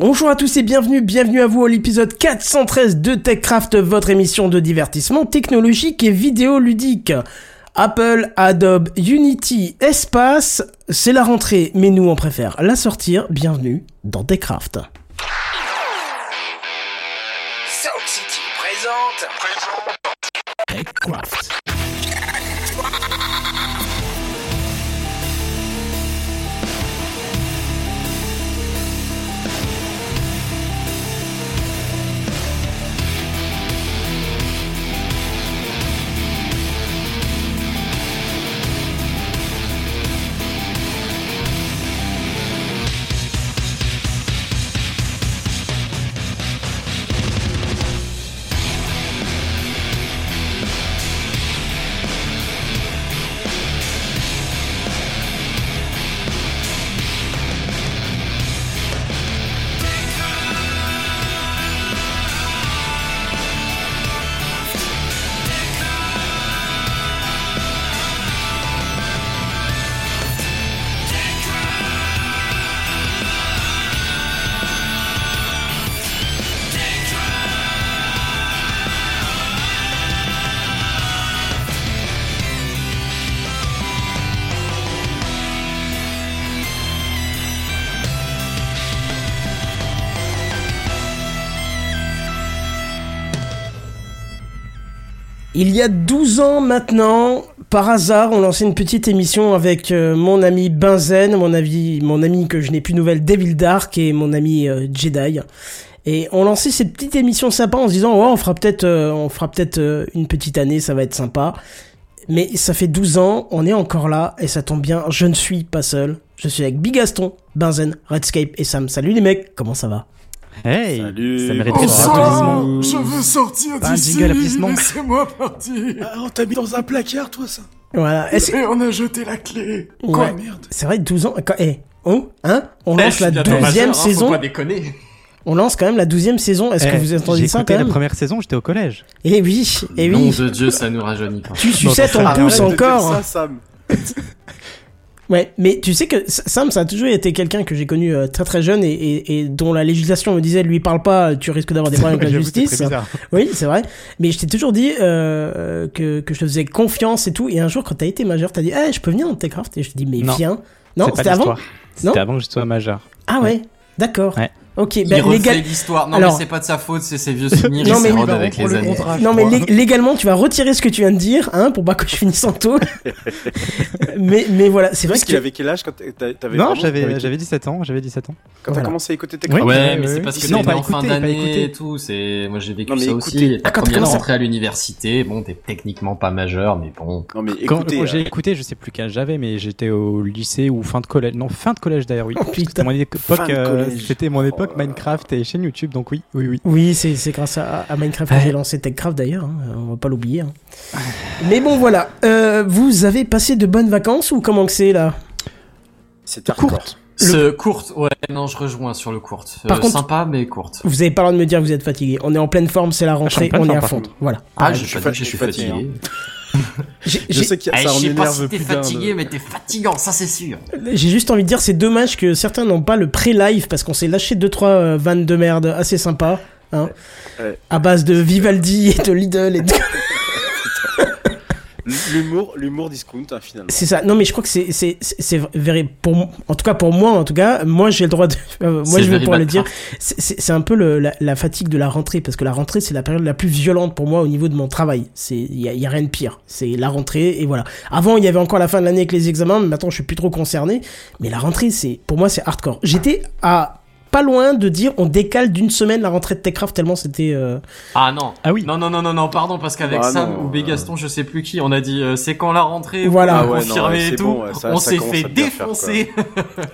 Bonjour à tous et bienvenue, bienvenue à vous à l'épisode 413 de TechCraft, votre émission de divertissement technologique et vidéoludique. Apple, Adobe, Unity, Espace, c'est la rentrée, mais nous on préfère la sortir. Bienvenue dans TechCraft. Sound City présente. TechCraft. Il y a 12 ans maintenant, par hasard, on lançait une petite émission avec euh, mon ami Benzen, mon ami, mon ami que je n'ai plus nouvelle, Devil Dark et mon ami euh, Jedi. Et on lançait cette petite émission sympa en se disant, ouais, on fera peut-être, euh, peut-être une petite année, ça va être sympa. Mais ça fait 12 ans, on est encore là, et ça tombe bien, je ne suis pas seul. Je suis avec Bigaston, Benzen, Redscape et Sam. Salut les mecs, comment ça va? Hey Salut. Ça Enfin, applaudissements. Je veux sortir d'ici. Laissez-moi partir. Ah, on t'a mis dans un placard, toi, ça. Voilà. Est-ce- Et on a jeté la clé. Ouais. Quoi, merde. C'est vrai, 12 ans. quand- Eh, oh, hein On lance la bientôt douzième majeur, hein, saison. Faut pas déconner. On lance quand même la douzième saison. Est-ce que Eh, vous entendez ça quand la même première saison, j'étais au collège. Eh oui, eh Nom oui. de Dieu, ça nous rajeunit pas. Tu Arrête de dire encore. ça, Sam. Ouais, mais tu sais que Sam, ça a toujours été quelqu'un que j'ai connu euh, très très jeune et, et, et dont la législation me disait lui parle pas, tu risques d'avoir des problèmes avec la justice. Oui, c'est vrai. Mais je t'ai toujours dit euh, que, que je te faisais confiance et tout. Et un jour, quand t'as été majeur, t'as dit, eh, je peux venir dans Techcraft? Et je te dis, mais Non. viens. Non, c'était avant? C'était avant que je sois majeur. Ah ouais, d'accord. Ouais. Ok, Il ben refait légal... l'histoire. Non, Alors- mais c'est pas de sa faute, c'est ses vieux souvenirs. Non, il mais- avec les années. Non mais lég- légalement tu vas retirer ce que tu viens de dire hein pour pas que je finisse en taux. mais mais voilà, c'est vrai Parce que qu'il avait quel âge quand t'a- t'a- t'avais Non, j'avais t'avais- j'avais 17 ans, j'avais 17 ans. Quand t'as Voilà. commencé à écouter tes Oui. crans Ouais, Ouais, mais ouais, c'est parce que Non, pas en fin d'année et tout. C'est, moi j'ai vécu Non, ça écoutez. aussi. Ta Ah, quand t'as première rentrée à l'université, bon, t'es techniquement pas majeur, mais bon. Non, mais Quand écoutez. quand j'ai euh, écouté, je sais plus quel âge j'avais, mais j'étais au lycée ou fin de collège. Non, fin de collège d'ailleurs, oui. Oh, putain. C'était mon époque, Minecraft et chaîne YouTube, donc oui, oui, oui. oui, c'est c'est grâce à, à Minecraft que j'ai lancé TechCraft d'ailleurs, hein, on va pas l'oublier. hein. Mais bon voilà, euh, vous avez passé de bonnes vacances ou comment que c'est là? C'était Courte. Ce courte, ouais, non, je rejoins sur le courte. Par Euh, contre- sympa, mais courte. Vous avez pas le droit de me dire que vous êtes fatigué. On est en pleine forme, c'est la rentrée, on est à fond. Voilà. Ah, je suis je fatigué, suis je suis fatigué, Je j'ai- sais qu'il y a Eh, ça je en sais pas énerve si t'es plus d'un fatigué, de- mais t'es fatigant, ça c'est sûr. J'ai juste envie de dire, c'est dommage que certains n'ont pas le pré-live parce qu'on s'est lâché deux trois euh, vannes de merde assez sympas, hein, Ouais. à base de Vivaldi et de Lidl et de... L'humour, l'humour discount, hein, finalement. C'est ça. Non, mais je crois que c'est c'est c'est vrai pour en tout cas pour moi en tout cas moi j'ai le droit de euh, moi je vais pouvoir le dire. C'est un peu le, la, la fatigue de la rentrée parce que la rentrée c'est la période la plus violente pour moi au niveau de mon travail. C'est il y a, il y a rien de pire. C'est la rentrée et voilà. Avant il y avait encore la fin de l'année avec les examens, mais maintenant je suis plus trop concerné. Mais la rentrée c'est pour moi c'est hardcore. J'étais à pas loin de dire on décale d'une semaine la rentrée de Techcraft tellement c'était euh, Ah non. Ah oui. Non, non, non, non, non, pardon, parce qu'avec Ah Sam non, ou Bégaston, je sais plus qui, on a dit euh, c'est quand la rentrée, Voilà. Ah ouais, non, ouais, et tout. bon, ouais, ça- on s'est fait faire, défoncer.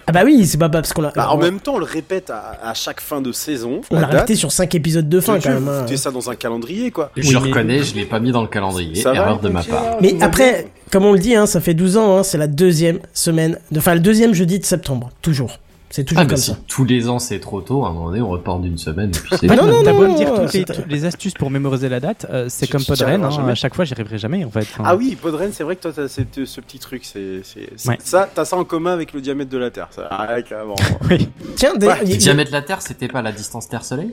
ah bah oui c'est pas parce qu'on a Bah, en on, même temps, on le répète à, à chaque fin de saison. on la répété sur cinq épisodes de fin quand même. vous hein. foutez ça dans un calendrier, quoi. je mais- reconnais, je l'ai pas mis dans le calendrier. Ça va, Erreur de ma part. Mais après, comme on le dit, hein, ça fait 12 ans, hein, c'est la deuxième semaine, enfin le deuxième jeudi de septembre, toujours. C'est toujours Ah, bah comme si ça. tous les ans c'est trop tôt, à un moment donné on reporte d'une semaine et puis c'est Ah, non, non, T'as beau non, me dire non, toutes les, c'est- toutes les astuces pour mémoriser la date, euh, c'est comme Podren, hein, à chaque fois j'y arriverai jamais en fait. Enfin, Ah oui, Podren, c'est vrai que toi, t'as ce, ce petit truc. C'est, c'est, c'est- Ouais. Ça, t'as ça en commun avec le diamètre de la Terre. Ça, ah, carrément. oui. Tiens, Ouais, a- Le diamètre de la Terre, c'était pas la distance Terre-Soleil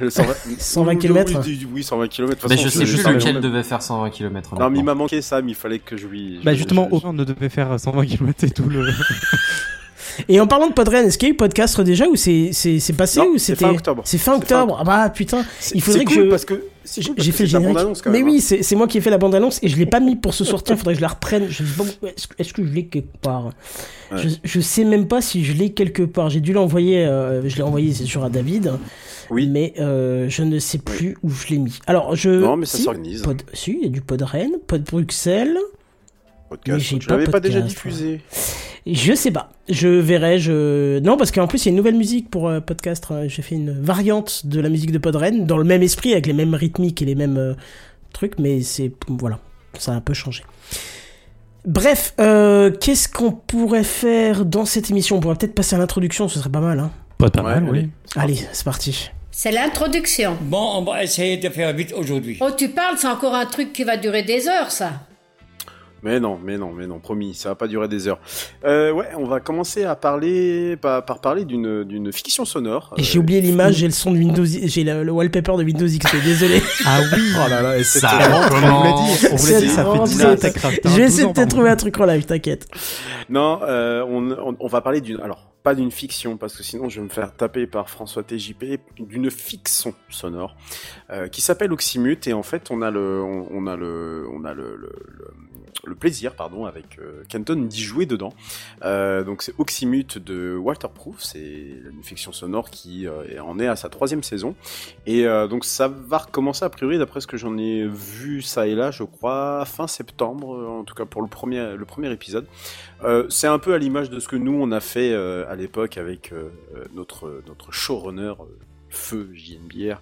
Le 120, 120 oui, kilomètres. Oui, du- oui, 120 km. Bah je sais sais, lequel mais devait faire 120 km. Non, mais il m'a manqué ça, mais il fallait que je lui. Bah justement, aucun ne devait faire 120 km et tout le. Et en parlant de Podren, est-ce qu'il y a eu podcast déjà ou c'est passé Non, ou c'est c'était fin octobre. C'est fin octobre. Ah bah putain, il faudrait que cool je parce que j'ai fait le générique. bande-annonce, quand Mais même, oui, hein. c'est moi qui ai fait la bande annonce et je l'ai pas mis pour ce sortir. Faudrait que je la reprenne. Je sais pas où- est-ce que- je l'ai quelque part. Ouais. Je, je sais même pas si je l'ai quelque part. J'ai dû l'envoyer. euh, je l'ai envoyé, c'est sûr, à David. Oui. Mais euh, je ne sais plus où je l'ai mis. Alors je. Non, mais ça si, s'organise. Pod, si, il y a du Podren, Pod Bruxelles. Mais Podcast. j'ai Je pas l'avais pas déjà podcast, diffusé. Je sais pas. Je verrai. Je non parce qu'en plus il y a une nouvelle musique pour euh, podcast. hein. J'ai fait une variante de la musique de Podren dans le même esprit avec les mêmes rythmiques et les mêmes euh, trucs, mais c'est voilà, ça a un peu changé. Bref, euh, qu'est-ce qu'on pourrait faire dans cette émission? On pourrait peut-être passer à l'introduction, ce serait pas mal. Hein. Pas de Ouais, mal, oui. Allez, c'est parti. C'est l'introduction. Bon, on va essayer de faire vite aujourd'hui. Oh, tu parles, c'est encore un truc qui va durer des heures, ça. Mais non, mais non, mais non, promis, ça va pas durer des heures. Euh, ouais, on va commencer à parler par, par parler d'une d'une fiction sonore. Et J'ai Euh, oublié l'image, j'ai le son de Windows, j'ai le, le wallpaper de Windows XP. Désolé. Ah oui Oh là là, Ça tellement- On vous l'a dit, on vous l'a dit, ça fait 10 ans C'est- à Techcraft. hein, Je vais 12 essayer de trouver un truc en live, t'inquiète. Non, euh, on, on, on va parler d'une. Alors, pas d'une fiction, parce que sinon je vais me faire taper par François TJP, d'une fiction sonore euh, qui s'appelle Oxymute. Et en fait, on a le, on, on a le, on a le, le, le, le plaisir, pardon, avec euh, Kenton d'y jouer dedans. Euh, donc c'est Oxymute de Waterproof, c'est une fiction sonore qui euh, en est à sa troisième saison. Et euh, donc ça va recommencer a priori, d'après ce que j'en ai vu ça et là, je crois fin septembre, euh, en tout cas pour le premier, le premier épisode. Euh, c'est un peu à l'image de ce que nous on a fait euh, à l'époque avec euh, euh, notre notre showrunner euh, Feu JNBR.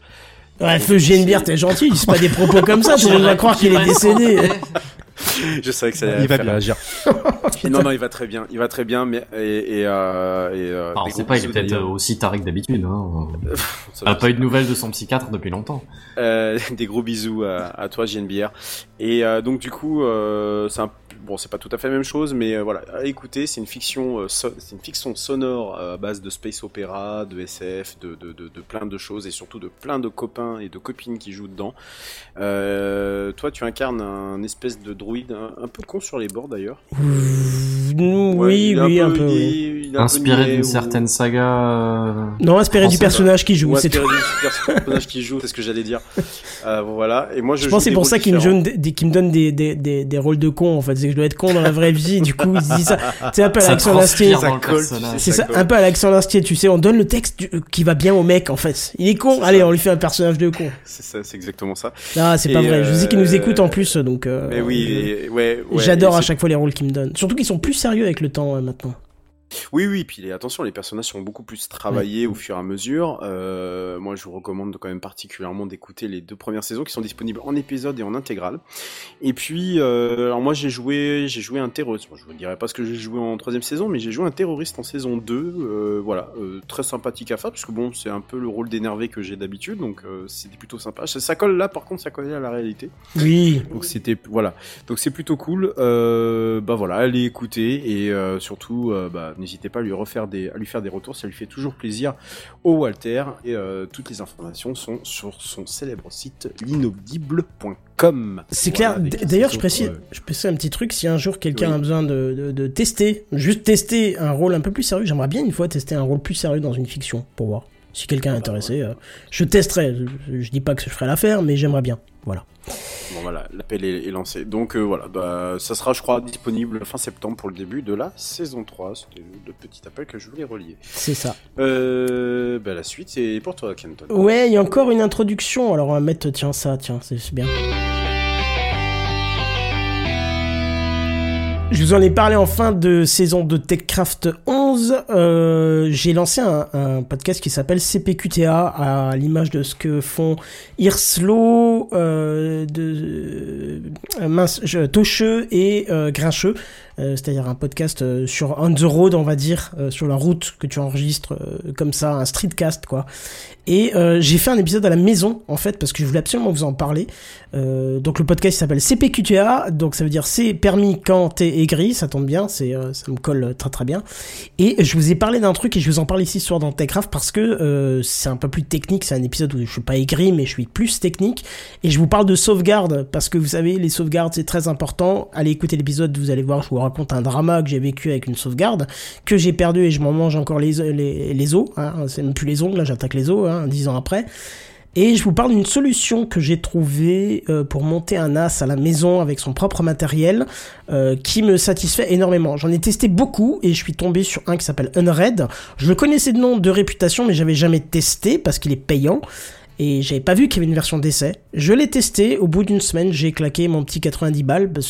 Ouais, feu Bière, t'es gentil, dis pas des propos comme ça, tout le monde va croire qu'il est décédé. Je savais que ça allait Il va bien. réagir. non non, il va très bien, il va très bien, mais et et, euh, et euh, Alors, des on sait gros pas, il est peut-être d'ailleurs. aussi taré que d'habitude. Hein. A pas eu de nouvelles de son psychiatre depuis longtemps. Euh, des gros bisous à, à toi JNBR. Et euh, donc du coup, euh, c'est un bon, c'est pas tout à fait la même chose, mais euh, voilà, à écouter, c'est une fiction, euh, so- c'est une fiction sonore euh, à base de space opéra, de SF, de, de, de, de plein de choses et surtout de plein de copains et de copines qui jouent dedans. Euh, toi, tu incarnes un espèce de druide un, un peu con sur les bords d'ailleurs. Ouais, oui, est oui, un peu- il oui. il un peu Inspiré niais d'une ou- certaine saga. euh, Non, inspiré du personnage qui joue, ou c'est tout. inspiré du personnage qui joue, c'est ce que j'allais dire. Euh, voilà. Et moi, je, Je pense que c'est des pour ça qu'il me, différents. donne des, qu'il me donne des, des, des, des rôles de con, en fait. Je dois être con dans la vraie vie, du coup, il se dit ça. C'est un peu à l'accent sais. C'est ça, un peu à l'accent d'Astier, tu sais. On donne le texte du- qui va bien au mec, en fait. Il est con, allez, ça. on lui fait un personnage de con. C'est ça, c'est exactement ça. Ah, c'est pas vrai. Je sais qu'il nous euh, écoute en plus, donc. euh, Mais oui, ouais, ouais, J'adore à chaque fois les rôles qu'il me donne. Surtout qu'ils sont plus sérieux avec le temps euh, maintenant. Oui, oui, puis les- attention, les personnages sont beaucoup plus travaillés au fur et à mesure. Euh, moi, je vous recommande quand même particulièrement d'écouter les deux premières saisons qui sont disponibles en épisode et en intégrale. Et puis, euh, alors moi, j'ai joué, j'ai joué un terroriste. Bon, je vous dirai pas ce que j'ai joué en troisième saison, mais j'ai joué un terroriste en saison 2. Euh, voilà, euh, très sympathique à faire, parce que bon, c'est un peu le rôle d'énervé que j'ai d'habitude, donc euh, c'était plutôt sympa. Ça, ça colle là, par contre, ça collait à la réalité. Oui. Donc c'était voilà. Donc c'est plutôt cool. Euh, bah voilà, allez écouter et euh, surtout bah, n'hésitez pas à lui refaire des à lui faire des retours, ça lui fait toujours plaisir au Walter et euh, toutes les informations sont sur son célèbre site l'inaudible.com. C'est Voilà, clair. D'ailleurs, je précise, euh, je précise un petit truc. Si un jour quelqu'un Oui. a besoin de, de, de tester, juste tester un rôle un peu plus sérieux, j'aimerais bien une fois tester un rôle plus sérieux dans une fiction pour voir. Si quelqu'un est intéressé, euh, je testerai. Je, je dis pas que je ferai l'affaire, mais j'aimerais bien. Voilà. Bon voilà, l'appel est, est lancé. Donc euh, voilà, bah, ça sera je crois disponible fin septembre pour le début de la saison 3. C'était le petit appel que je voulais relier. C'est ça. Euh, bah, la suite c'est pour toi Kenton. Ouais, il y a encore une introduction. Alors on va mettre, tiens, ça, tiens, c'est c'est bien. Je vous en ai parlé en fin de saison de TechCraft 11. Euh, J'ai lancé un, un podcast qui s'appelle CPQTA à l'image de ce que font Irslo, euh, de, euh, mince, Tocheux et euh, Grincheux. Euh, c'est-à-dire un podcast euh, sur on the road, on va dire, euh, sur la route que tu enregistres comme ça, un streetcast quoi. Et j'ai fait un épisode à la maison en fait parce que je voulais absolument vous en parler. Donc le podcast s'appelle CPQTA, donc ça veut dire c'est permis quand t'es aigri, ça tombe bien, c'est ça me colle très très bien. Et je vous ai parlé d'un truc et je vous en parle ici ce soir dans Techcraft parce que c'est un peu plus technique, c'est un épisode où je suis pas aigri mais je suis plus technique et je vous parle de sauvegarde parce que vous savez les sauvegardes c'est très important. Allez écouter l'épisode, vous allez voir, je vous raconte un drama que j'ai vécu avec une sauvegarde que j'ai perdu et je m'en mange encore les les, os, hein, c'est même plus les ongles, j'attaque les os, hein, dix ans après. Et je vous parle d'une solution que j'ai trouvée euh, pour monter un NAS à la maison avec son propre matériel euh, qui me satisfait énormément. J'en ai testé beaucoup et je suis tombé sur un qui s'appelle Unred. Je le connaissais de nom de réputation mais j'avais jamais testé parce qu'il est payant et j'avais pas vu qu'il y avait une version d'essai. Je l'ai testé, au bout d'une semaine j'ai claqué mon petit 90 balles, que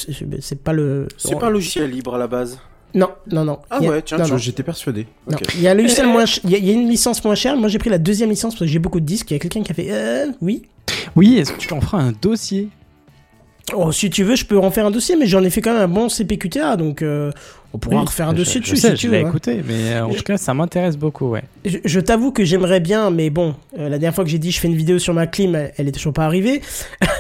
c'est pas le... C'est pas un logiciel libre à la base. Non, non, non. Ah a- ouais, tiens, j'étais persuadé. Il y a un logiciel moins ch- il y, a- il y a une licence moins chère. Moi, j'ai pris la deuxième licence parce que j'ai beaucoup de disques. Il y a quelqu'un qui a fait euh, oui. Oui, est-ce que tu en feras un dossier? Oh, si tu veux, je peux en faire un dossier, mais j'en ai fait quand même un bon CPQTA, donc euh, on pourra Oui, refaire un je- dossier je dessus sais, si je tu l'ai veux. hein. écouté, mais euh, en tout cas, ça m'intéresse beaucoup, ouais. Je, t'avoue que j'aimerais bien, mais bon, euh, la dernière fois que j'ai dit je fais une vidéo sur ma clim, elle, elle est toujours pas arrivée.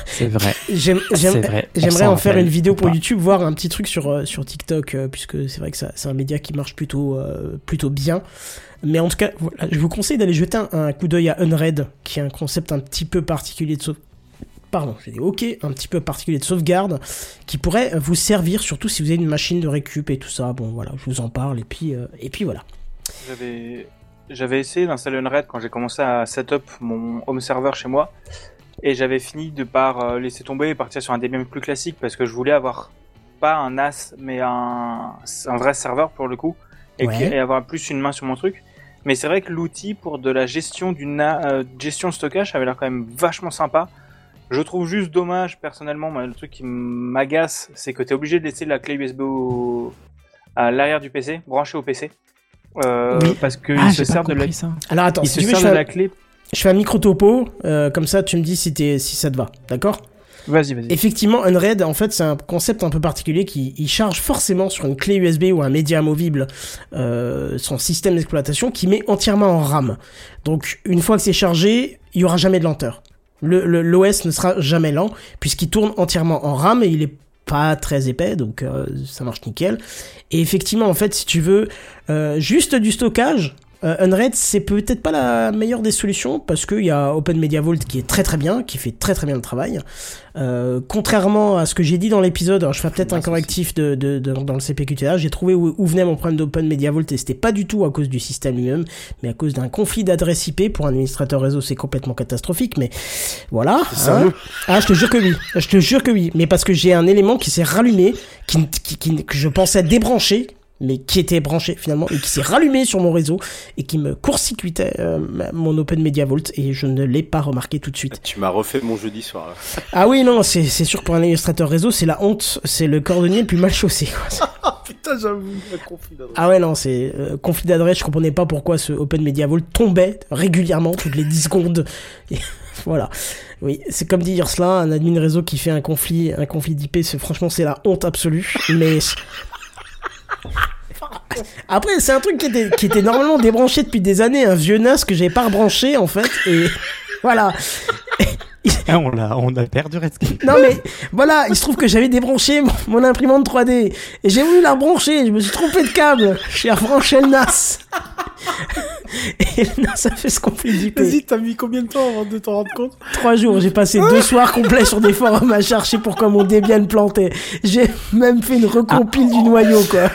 C'est vrai. J'aimerais en faire une vidéo ou pour pas. YouTube, voir un petit truc sur sur TikTok, puisque c'est vrai que c'est un média qui marche plutôt plutôt bien. Mais en tout cas, voilà, je vous conseille d'aller jeter un, un coup d'œil à Unred, qui est un concept un petit peu particulier de. Pardon, j'ai dit ok, un petit peu particulier de sauvegarde, qui pourrait vous servir, surtout si vous avez une machine de récup et tout ça. Bon, voilà, je vous en parle et puis euh, et puis voilà. J'avais, essayé d'installer Unred quand j'ai commencé à setup mon home server chez moi. Et j'avais fini de par euh, laisser tomber et partir sur un Debian plus classique parce que je voulais avoir pas un NAS mais un, un vrai serveur pour le coup et, Ouais. que- et avoir plus une main sur mon truc. Mais c'est vrai que l'outil pour de la gestion du na- euh, gestion de stockage avait l'air quand même vachement sympa. Je trouve juste dommage personnellement, moi, le truc qui m'agace, c'est que tu es obligé de laisser la clé USB au- à l'arrière du PC, branchée au PC. Euh, Oui. Parce qu'ils Ah, se servent de la. Alors attends, ils si se tu veux, je fais, la clé. je fais un micro topo, euh, comme ça tu me dis si, ça te va, d'accord? Vas-y, vas-y. Effectivement, Unred, en fait, c'est un concept un peu particulier qui il charge forcément sur une clé USB ou un média amovible euh, son système d'exploitation qui met entièrement en RAM. Donc, une fois que c'est chargé, il y aura jamais de lenteur. Le le- l'OS ne sera jamais lent puisqu'il tourne entièrement en RAM et il est pas très épais, donc euh, ça marche nickel. Et effectivement, en fait, si tu veux euh, juste du stockage, Unred, c'est peut-être pas la meilleure des solutions parce qu'il y a Open Media Vault qui est très très bien, qui fait très très bien le travail. Euh, contrairement à ce que j'ai dit dans l'épisode, alors je ferai peut-être un correctif de, de, de- dans le CPQTA, j'ai trouvé où, où venait mon problème d'Open Media Vault et c'était pas du tout à cause du système lui-même, mais à cause d'un conflit d'adresse IP. Pour un administrateur réseau, c'est complètement catastrophique, mais voilà. hein. Ah, je te jure que oui. Je te jure que oui. Mais parce que j'ai un élément qui s'est rallumé, qui, qui, qui- que je pensais débrancher, mais qui était branché finalement, et qui s'est rallumé sur mon réseau, et qui me court-circuitait euh, mon Open Media Vault, et je ne l'ai pas remarqué tout de suite. Tu m'as refait mon jeudi soir là. Ah oui, non, c'est c'est sûr pour un illustrateur réseau, c'est la honte, c'est le cordonnier le plus mal chaussé. Quoi. Ah putain, j'avoue, conflit d'adresse. Ah ouais, non, c'est euh, conflit d'adresse, je comprenais pas pourquoi ce Open Media Vault tombait régulièrement, toutes les 10 secondes. Et voilà. Oui, c'est comme dit Ursula, un admin réseau qui fait un conflit, un conflit d'IP, c'est franchement c'est la honte absolue. Mais après, c'est un truc qui était, qui était normalement débranché depuis des années, un vieux NAS que j'avais pas rebranché en fait, et voilà. Ah, on, l'a, on a perdu Redscape. Non mais voilà, il se trouve que j'avais débranché mon, mon imprimante 3D et j'ai voulu la rebrancher, je me suis trompé de câble, j'ai rebranché le NAS. Et le NAS a fait ce conflit d'IP. Vas-y, t'as mis combien de temps avant de t'en rendre compte? Trois jours, j'ai passé deux soirs complets sur des forums à chercher pourquoi mon Debian plantait. J'ai même fait une recompile du noyau quoi.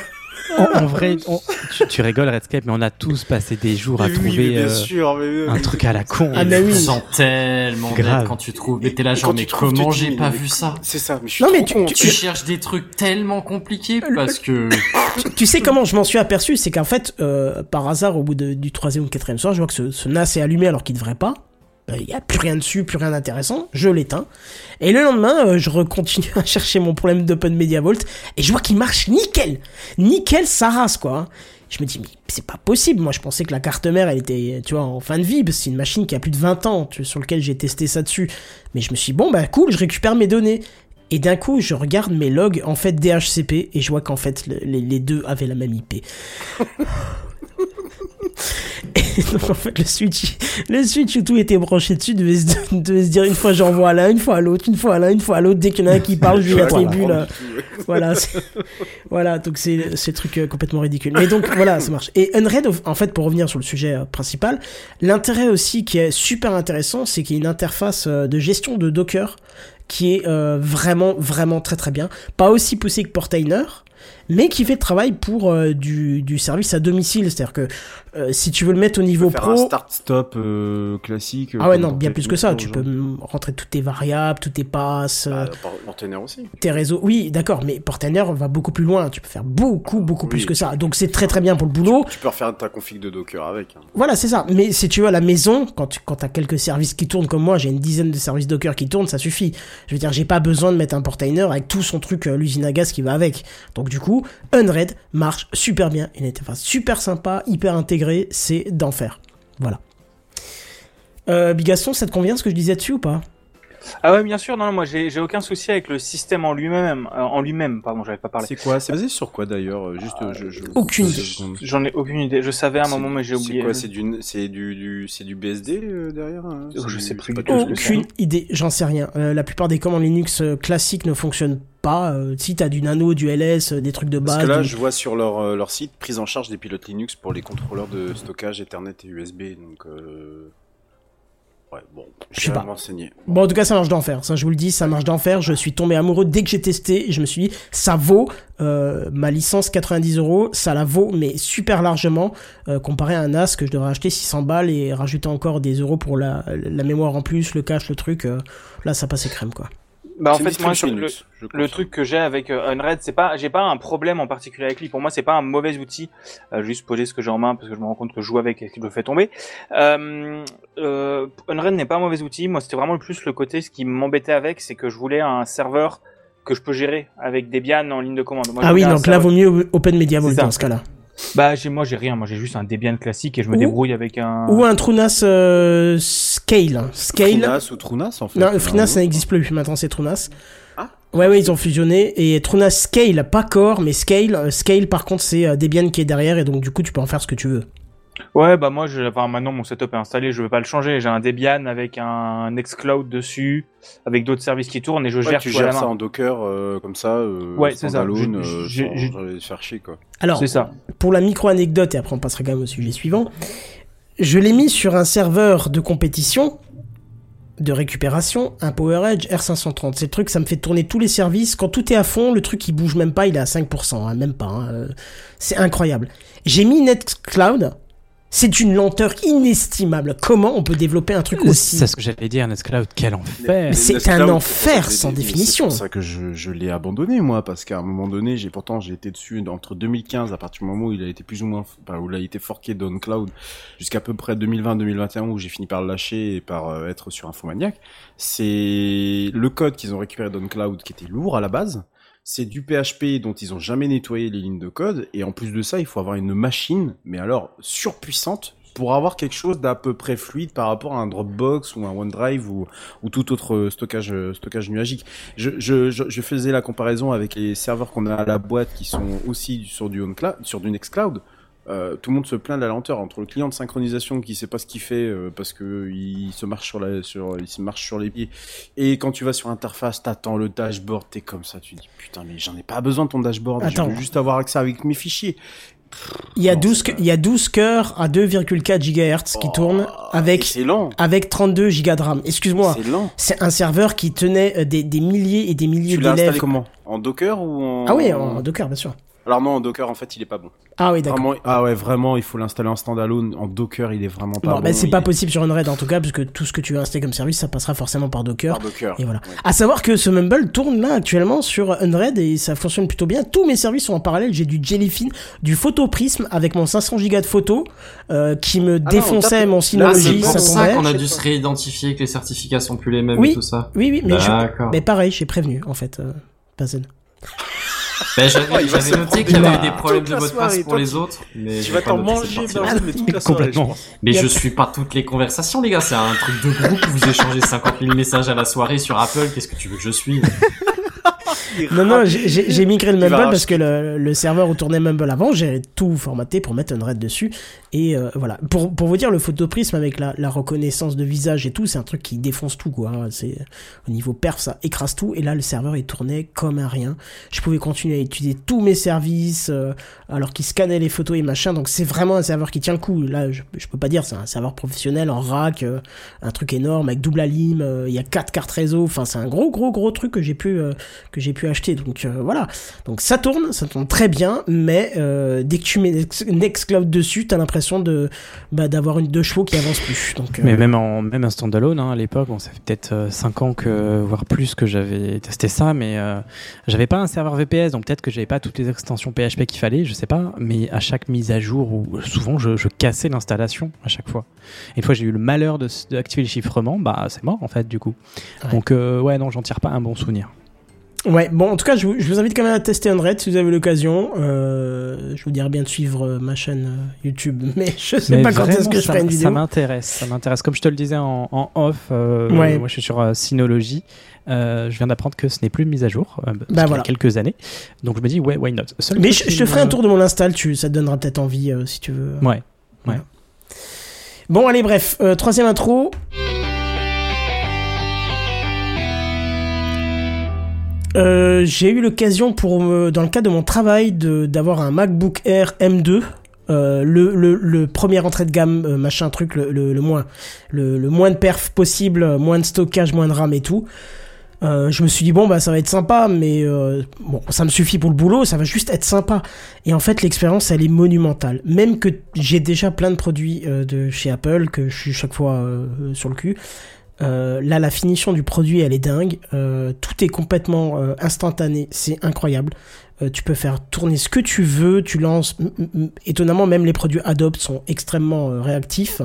En, en vrai, on- tu, tu rigoles Redscape, mais on a tous passé des jours à oui, trouver bien euh, sûr, mais un truc à la con. Ah, mais tu oui. te sens tellement Grave. bête quand tu trouves. Mais t'es là genre, tu mais tu comment j'ai pas vu ça C'est ça, mais je suis Non, mais tu- con, tu- Tu cherches des trucs tellement compliqués parce que Tu, tu sais comment je m'en suis aperçu C'est qu'en fait, euh, par hasard, au bout de- du troisième ou quatrième soir, je vois que ce, ce NAS est allumé alors qu'il devrait pas. Euh, Il y a plus rien dessus, plus rien d'intéressant. Je l'éteins. Et le lendemain, euh, je recontinue à chercher mon problème d'Open Media Vault et je vois qu'il marche nickel. Nickel, ça rase quoi. Je me dis, mais c'est pas possible. Moi, je pensais que la carte mère, elle était, tu vois, en fin de vie. C'est une machine qui a plus de 20 ans, tu- sur lequel j'ai testé ça dessus. Mais je me suis dit, bon, bah cool, je récupère mes données. Et d'un coup, je regarde mes logs, en fait, DHCP, et je vois qu'en fait, le- les, les deux avaient la même IP. Et donc, en fait, le switch, le switch tout était branché dessus devait se, devait se dire une fois j'envoie à l'un, une fois à l'autre, une fois à l'un, une fois à l'autre. Dès qu'il y en a un qui parle, je lui attribue là. Voilà, c'est- voilà, donc c'est c'est truc euh, complètement ridicule. Mais donc voilà, ça marche. Et Unread, en fait, pour revenir sur le sujet euh, principal, l'intérêt aussi qui est super intéressant, c'est qu'il y a une interface euh, de gestion de Docker qui est vraiment, vraiment très très bien. Pas aussi poussé que Portainer, mais qui fait le travail pour euh, du, du service à domicile. C'est-à-dire que euh, si tu veux le mettre au niveau Faire pro... un start Stop euh, classique. Ah ouais, non, bien plus que ça. Tu peux rentrer toutes tes variables, toutes tes passes, Bah, Por- Portainer aussi. tes réseaux. Oui, d'accord, mais Portainer va beaucoup plus loin. Tu peux faire beaucoup, beaucoup plus que ça. Donc c'est très très bien pour le boulot. Tu peux refaire ta config de Docker avec. hein. Voilà, c'est ça. Mais si tu veux, à la maison, quand tu quand as quelques services qui tournent comme moi, j'ai une dizaine de services Docker qui tournent, ça suffit. Je veux dire, j'ai pas besoin de mettre un portainer avec tout son truc, l'usine à gaz qui va avec. Donc du coup, Unread marche super bien. Une interface super sympa, hyper intégrée, c'est d'enfer. Voilà. Euh, Bigaston, ça te convient ce que je disais dessus ou pas? Ah ouais, bien sûr, non, non, moi j'ai j'ai aucun souci avec le système en lui-même, euh, en lui-même, pardon, j'avais pas parlé. C'est quoi C'est basé sur quoi d'ailleurs euh, Juste, euh, je, je- Aucune J'en ai aucune idée, je savais à un moment mais j'ai oublié. C'est quoi C'est du, c'est du, du, c'est du BSD euh, derrière hein Oh, je du- sais plus pas Aucune idée, j'en sais rien. Euh, la plupart des commandes Linux euh, classiques ne fonctionnent pas. Euh, si t'as du nano, du LS, euh, des trucs de base. Parce que là, je vois sur leur, euh, leur site prise en charge des pilotes Linux pour les contrôleurs de stockage Ethernet et USB. Donc, euh... ouais, bon, Je sais pas. Bon, en tout cas, ça marche d'enfer. Ça, je vous le dis, ça marche d'enfer. Je suis tombé amoureux dès que j'ai testé. Et je me suis dit, ça vaut euh, ma licence 90 euros. Ça la vaut, mais super largement, euh, comparé à un NAS que je devrais acheter 600 balles et rajouter encore des euros pour la, la mémoire en plus, le cache, le truc. euh, là, ça passait crème, quoi. Bah en fait moi le, je truc que j'ai avec euh, Unread, c'est pas, j'ai pas un problème en particulier avec lui. Pour moi, c'est pas un mauvais outil. Euh, juste poser ce que j'ai en main parce que je me rends compte que je joue avec et qu'il me fait tomber. Euh, euh, Unread n'est pas un mauvais outil. Moi, c'était vraiment le plus le côté ce qui m'embêtait avec, c'est que je voulais un serveur que je peux gérer avec Debian en ligne de commande. Moi, ah oui, donc là, vaut mieux Open Media Vault dans ce cas-là. Bah, j'ai, moi, j'ai rien. Moi, j'ai juste un Debian classique et je me Ou- débrouille avec un. Ou un Trunas euh, Scale. Scale. Frinas ou Trunas en fait. Non, Frinas, ça n'existe plus. Maintenant, c'est Trunas. Ah. Ouais, ouais, ils ont fusionné. Et Trunas Scale, pas Core, mais Scale. Euh, Scale, par contre, c'est euh, Debian qui est derrière. Et donc, du coup, tu peux en faire ce que tu veux. Ouais, bah moi, je, enfin, maintenant mon setup est installé, je veux pas le changer. J'ai un Debian avec un Nextcloud dessus, avec d'autres services qui tournent et je Ouais, gère tu tout à la gères ça en Docker euh, comme ça, euh, Ouais, c'est ça. Je- euh, je- sans je- faire chier quoi. Alors, C'est ça. pour la micro-anecdote, et après on passera quand même au sujet suivant, je l'ai mis sur un serveur de compétition, de récupération, un PowerEdge R530. C'est le truc, ça me fait tourner tous les services. Quand tout est à fond, le truc il bouge même pas, il est à 5%, hein, même pas. hein, euh, C'est incroyable. J'ai mis Nextcloud. C'est une lenteur inestimable. Comment on peut développer un truc aussi C'est ce que j'allais dire, Nextcloud, quel enfer. C'est un enfer sans définition. C'est pour ça que je, je l'ai abandonné moi, parce qu'à un moment donné, j'ai pourtant j'ai été dessus entre 2015, à partir du moment où il a été plus ou moins, enfin, où il a été forqué d'OnCloud, jusqu'à peu près 2020-2021 où j'ai fini par le lâcher et par euh, être sur Infomaniac. C'est le code qu'ils ont récupéré d'OnCloud qui était lourd à la base. C'est du PHP dont ils ont jamais nettoyé les lignes de code et en plus de ça, il faut avoir une machine, mais alors surpuissante pour avoir quelque chose d'à peu près fluide par rapport à un Dropbox ou un OneDrive ou, ou tout autre stockage stockage nuagique. Je, faisais la comparaison avec les serveurs qu'on a à la boîte qui sont aussi sur du OnCloud, sur du Nextcloud. Euh, tout le monde se plaint de la lenteur entre le client de synchronisation qui sait pas ce qu'il fait euh, parce que il se marche sur la sur il se marche sur les pieds et quand tu vas sur interface t'attends le dashboard t'es comme ça tu dis putain mais j'en ai pas besoin de ton dashboard Attends. je veux juste avoir accès avec mes fichiers Il y a Non, 12, c'est- il y a 12 cœurs à 2,4 GHz qui Oh, tournent avec, avec 32 Go de RAM. Excuse-moi. C'est un serveur qui tenait euh, des, des milliers et des milliers Tu l'as d'élèves. comment? En Docker ou en Ah oui, en Docker, bien sûr. Alors non, en Docker en fait, il est pas bon. Ah oui, d'accord. Vraiment, ah ouais vraiment il faut l'installer en standalone en Docker il est vraiment pas Bon, bon, bah, c'est il pas possible sur Unread en tout cas, puisque tout ce que tu veux installer comme service, ça passera forcément par Docker. Par Docker. Et voilà. Ouais. À savoir que ce Mumble tourne là actuellement sur Unread et ça fonctionne plutôt bien. Tous mes services sont en parallèle. J'ai du Jellyfin, du Photoprism avec mon 500 Go de photos euh, qui me Ah défonçait mon Là, c'est Synology, pour ça qu'on a dû se réidentifier, que les certificats sont plus les mêmes Oui. et tout ça. Oui, oui, mais, je- D'accord. mais pareil, j'ai prévenu en fait. Euh, Bazen. Ben, Oh, j'avais se noté qu'il y avait des problèmes de mot de passe pour les autres. Mais Tu vas pas t'en manger, mais toute la soirée, je pense. Mais je suis pas toutes les conversations, les gars. C'est un truc de groupe où vous échangez 50 000 messages à la soirée sur Apple. Qu'est-ce que tu veux que je suis Non, non, j'ai- migré le Mumble parce que le, le serveur où tournait Mumble avant, j'ai tout formaté pour mettre Unread dessus. Et euh, voilà. Pour, pour vous dire, le photoprisme avec la, reconnaissance de visage et tout, c'est un truc qui défonce tout, quoi. hein. C'est, au niveau perf, ça écrase tout. Et là, le serveur, il tournait comme un rien. Je pouvais continuer à étudier tous mes services, euh, alors qu'il scannait les photos et machin. Donc c'est vraiment un serveur qui tient le coup. Là, je, je peux pas dire, c'est un serveur professionnel en rack, euh, un truc énorme avec double alim. Il y a quatre cartes réseau. Enfin, c'est un gros, gros, gros truc que j'ai pu, que j'ai pu acheter. Donc voilà. Donc ça tourne, ça tourne très bien, mais dès que tu mets Nex- Nextcloud dessus, t'as l'impression de bah, d'avoir une deux chevaux qui avance plus. Donc euh, Mais même en même un standalone hein, à l'époque, bon, ça fait peut-être 5 ans que voire plus que j'avais testé ça, mais euh, j'avais pas un serveur VPS, donc peut-être que j'avais pas toutes les extensions PHP qu'il fallait, je sais pas. Mais à chaque mise à jour, ou souvent je, je cassais l'installation à chaque fois. Et une fois j'ai eu le malheur de s- d'activer le chiffrement, bah c'est mort en fait du coup. Ouais. Donc euh, ouais non, j'en tire pas un bon souvenir. Ouais, bon, en tout cas, je vous, je vous invite quand même à tester Unread si vous avez l'occasion. Euh, je vous dirais bien de suivre euh, ma chaîne euh, YouTube, mais je sais Mais pas quand est-ce que je ça- ferai une Ça vidéo. m'intéresse, ça m'intéresse. Comme je te le disais en, en off, euh, Ouais. moi je suis sur Synology. Euh, je viens d'apprendre que ce n'est plus mise à jour, y a voilà. quelques années. Donc je me dis, ouais, why not? Seul Mais je, je te ferai un tour de mon install, tu, ça te donnera peut-être envie si tu veux. Ouais. Bon, allez, bref, troisième intro. Euh, j'ai eu l'occasion pour me- dans le cadre de mon travail d'avoir un MacBook Air M2 euh, le, le, le premier entrée de gamme euh, machin truc le, le, moins le, moins de perf possible euh, moins de stockage moins de RAM et tout. Euh, je me suis dit bon bah ça va être sympa mais euh, bon ça me suffit pour le boulot ça va juste être sympa. Et en fait l'expérience elle est monumentale. Même que j'ai déjà plein de produits euh, de chez Apple que je suis chaque fois euh, sur le cul euh, là, la finition du produit, elle est dingue. Euh, tout est complètement euh, instantané. C'est incroyable. Tu peux faire tourner ce que tu veux. Tu lances. Étonnamment, même les produits Adobe sont extrêmement réactifs.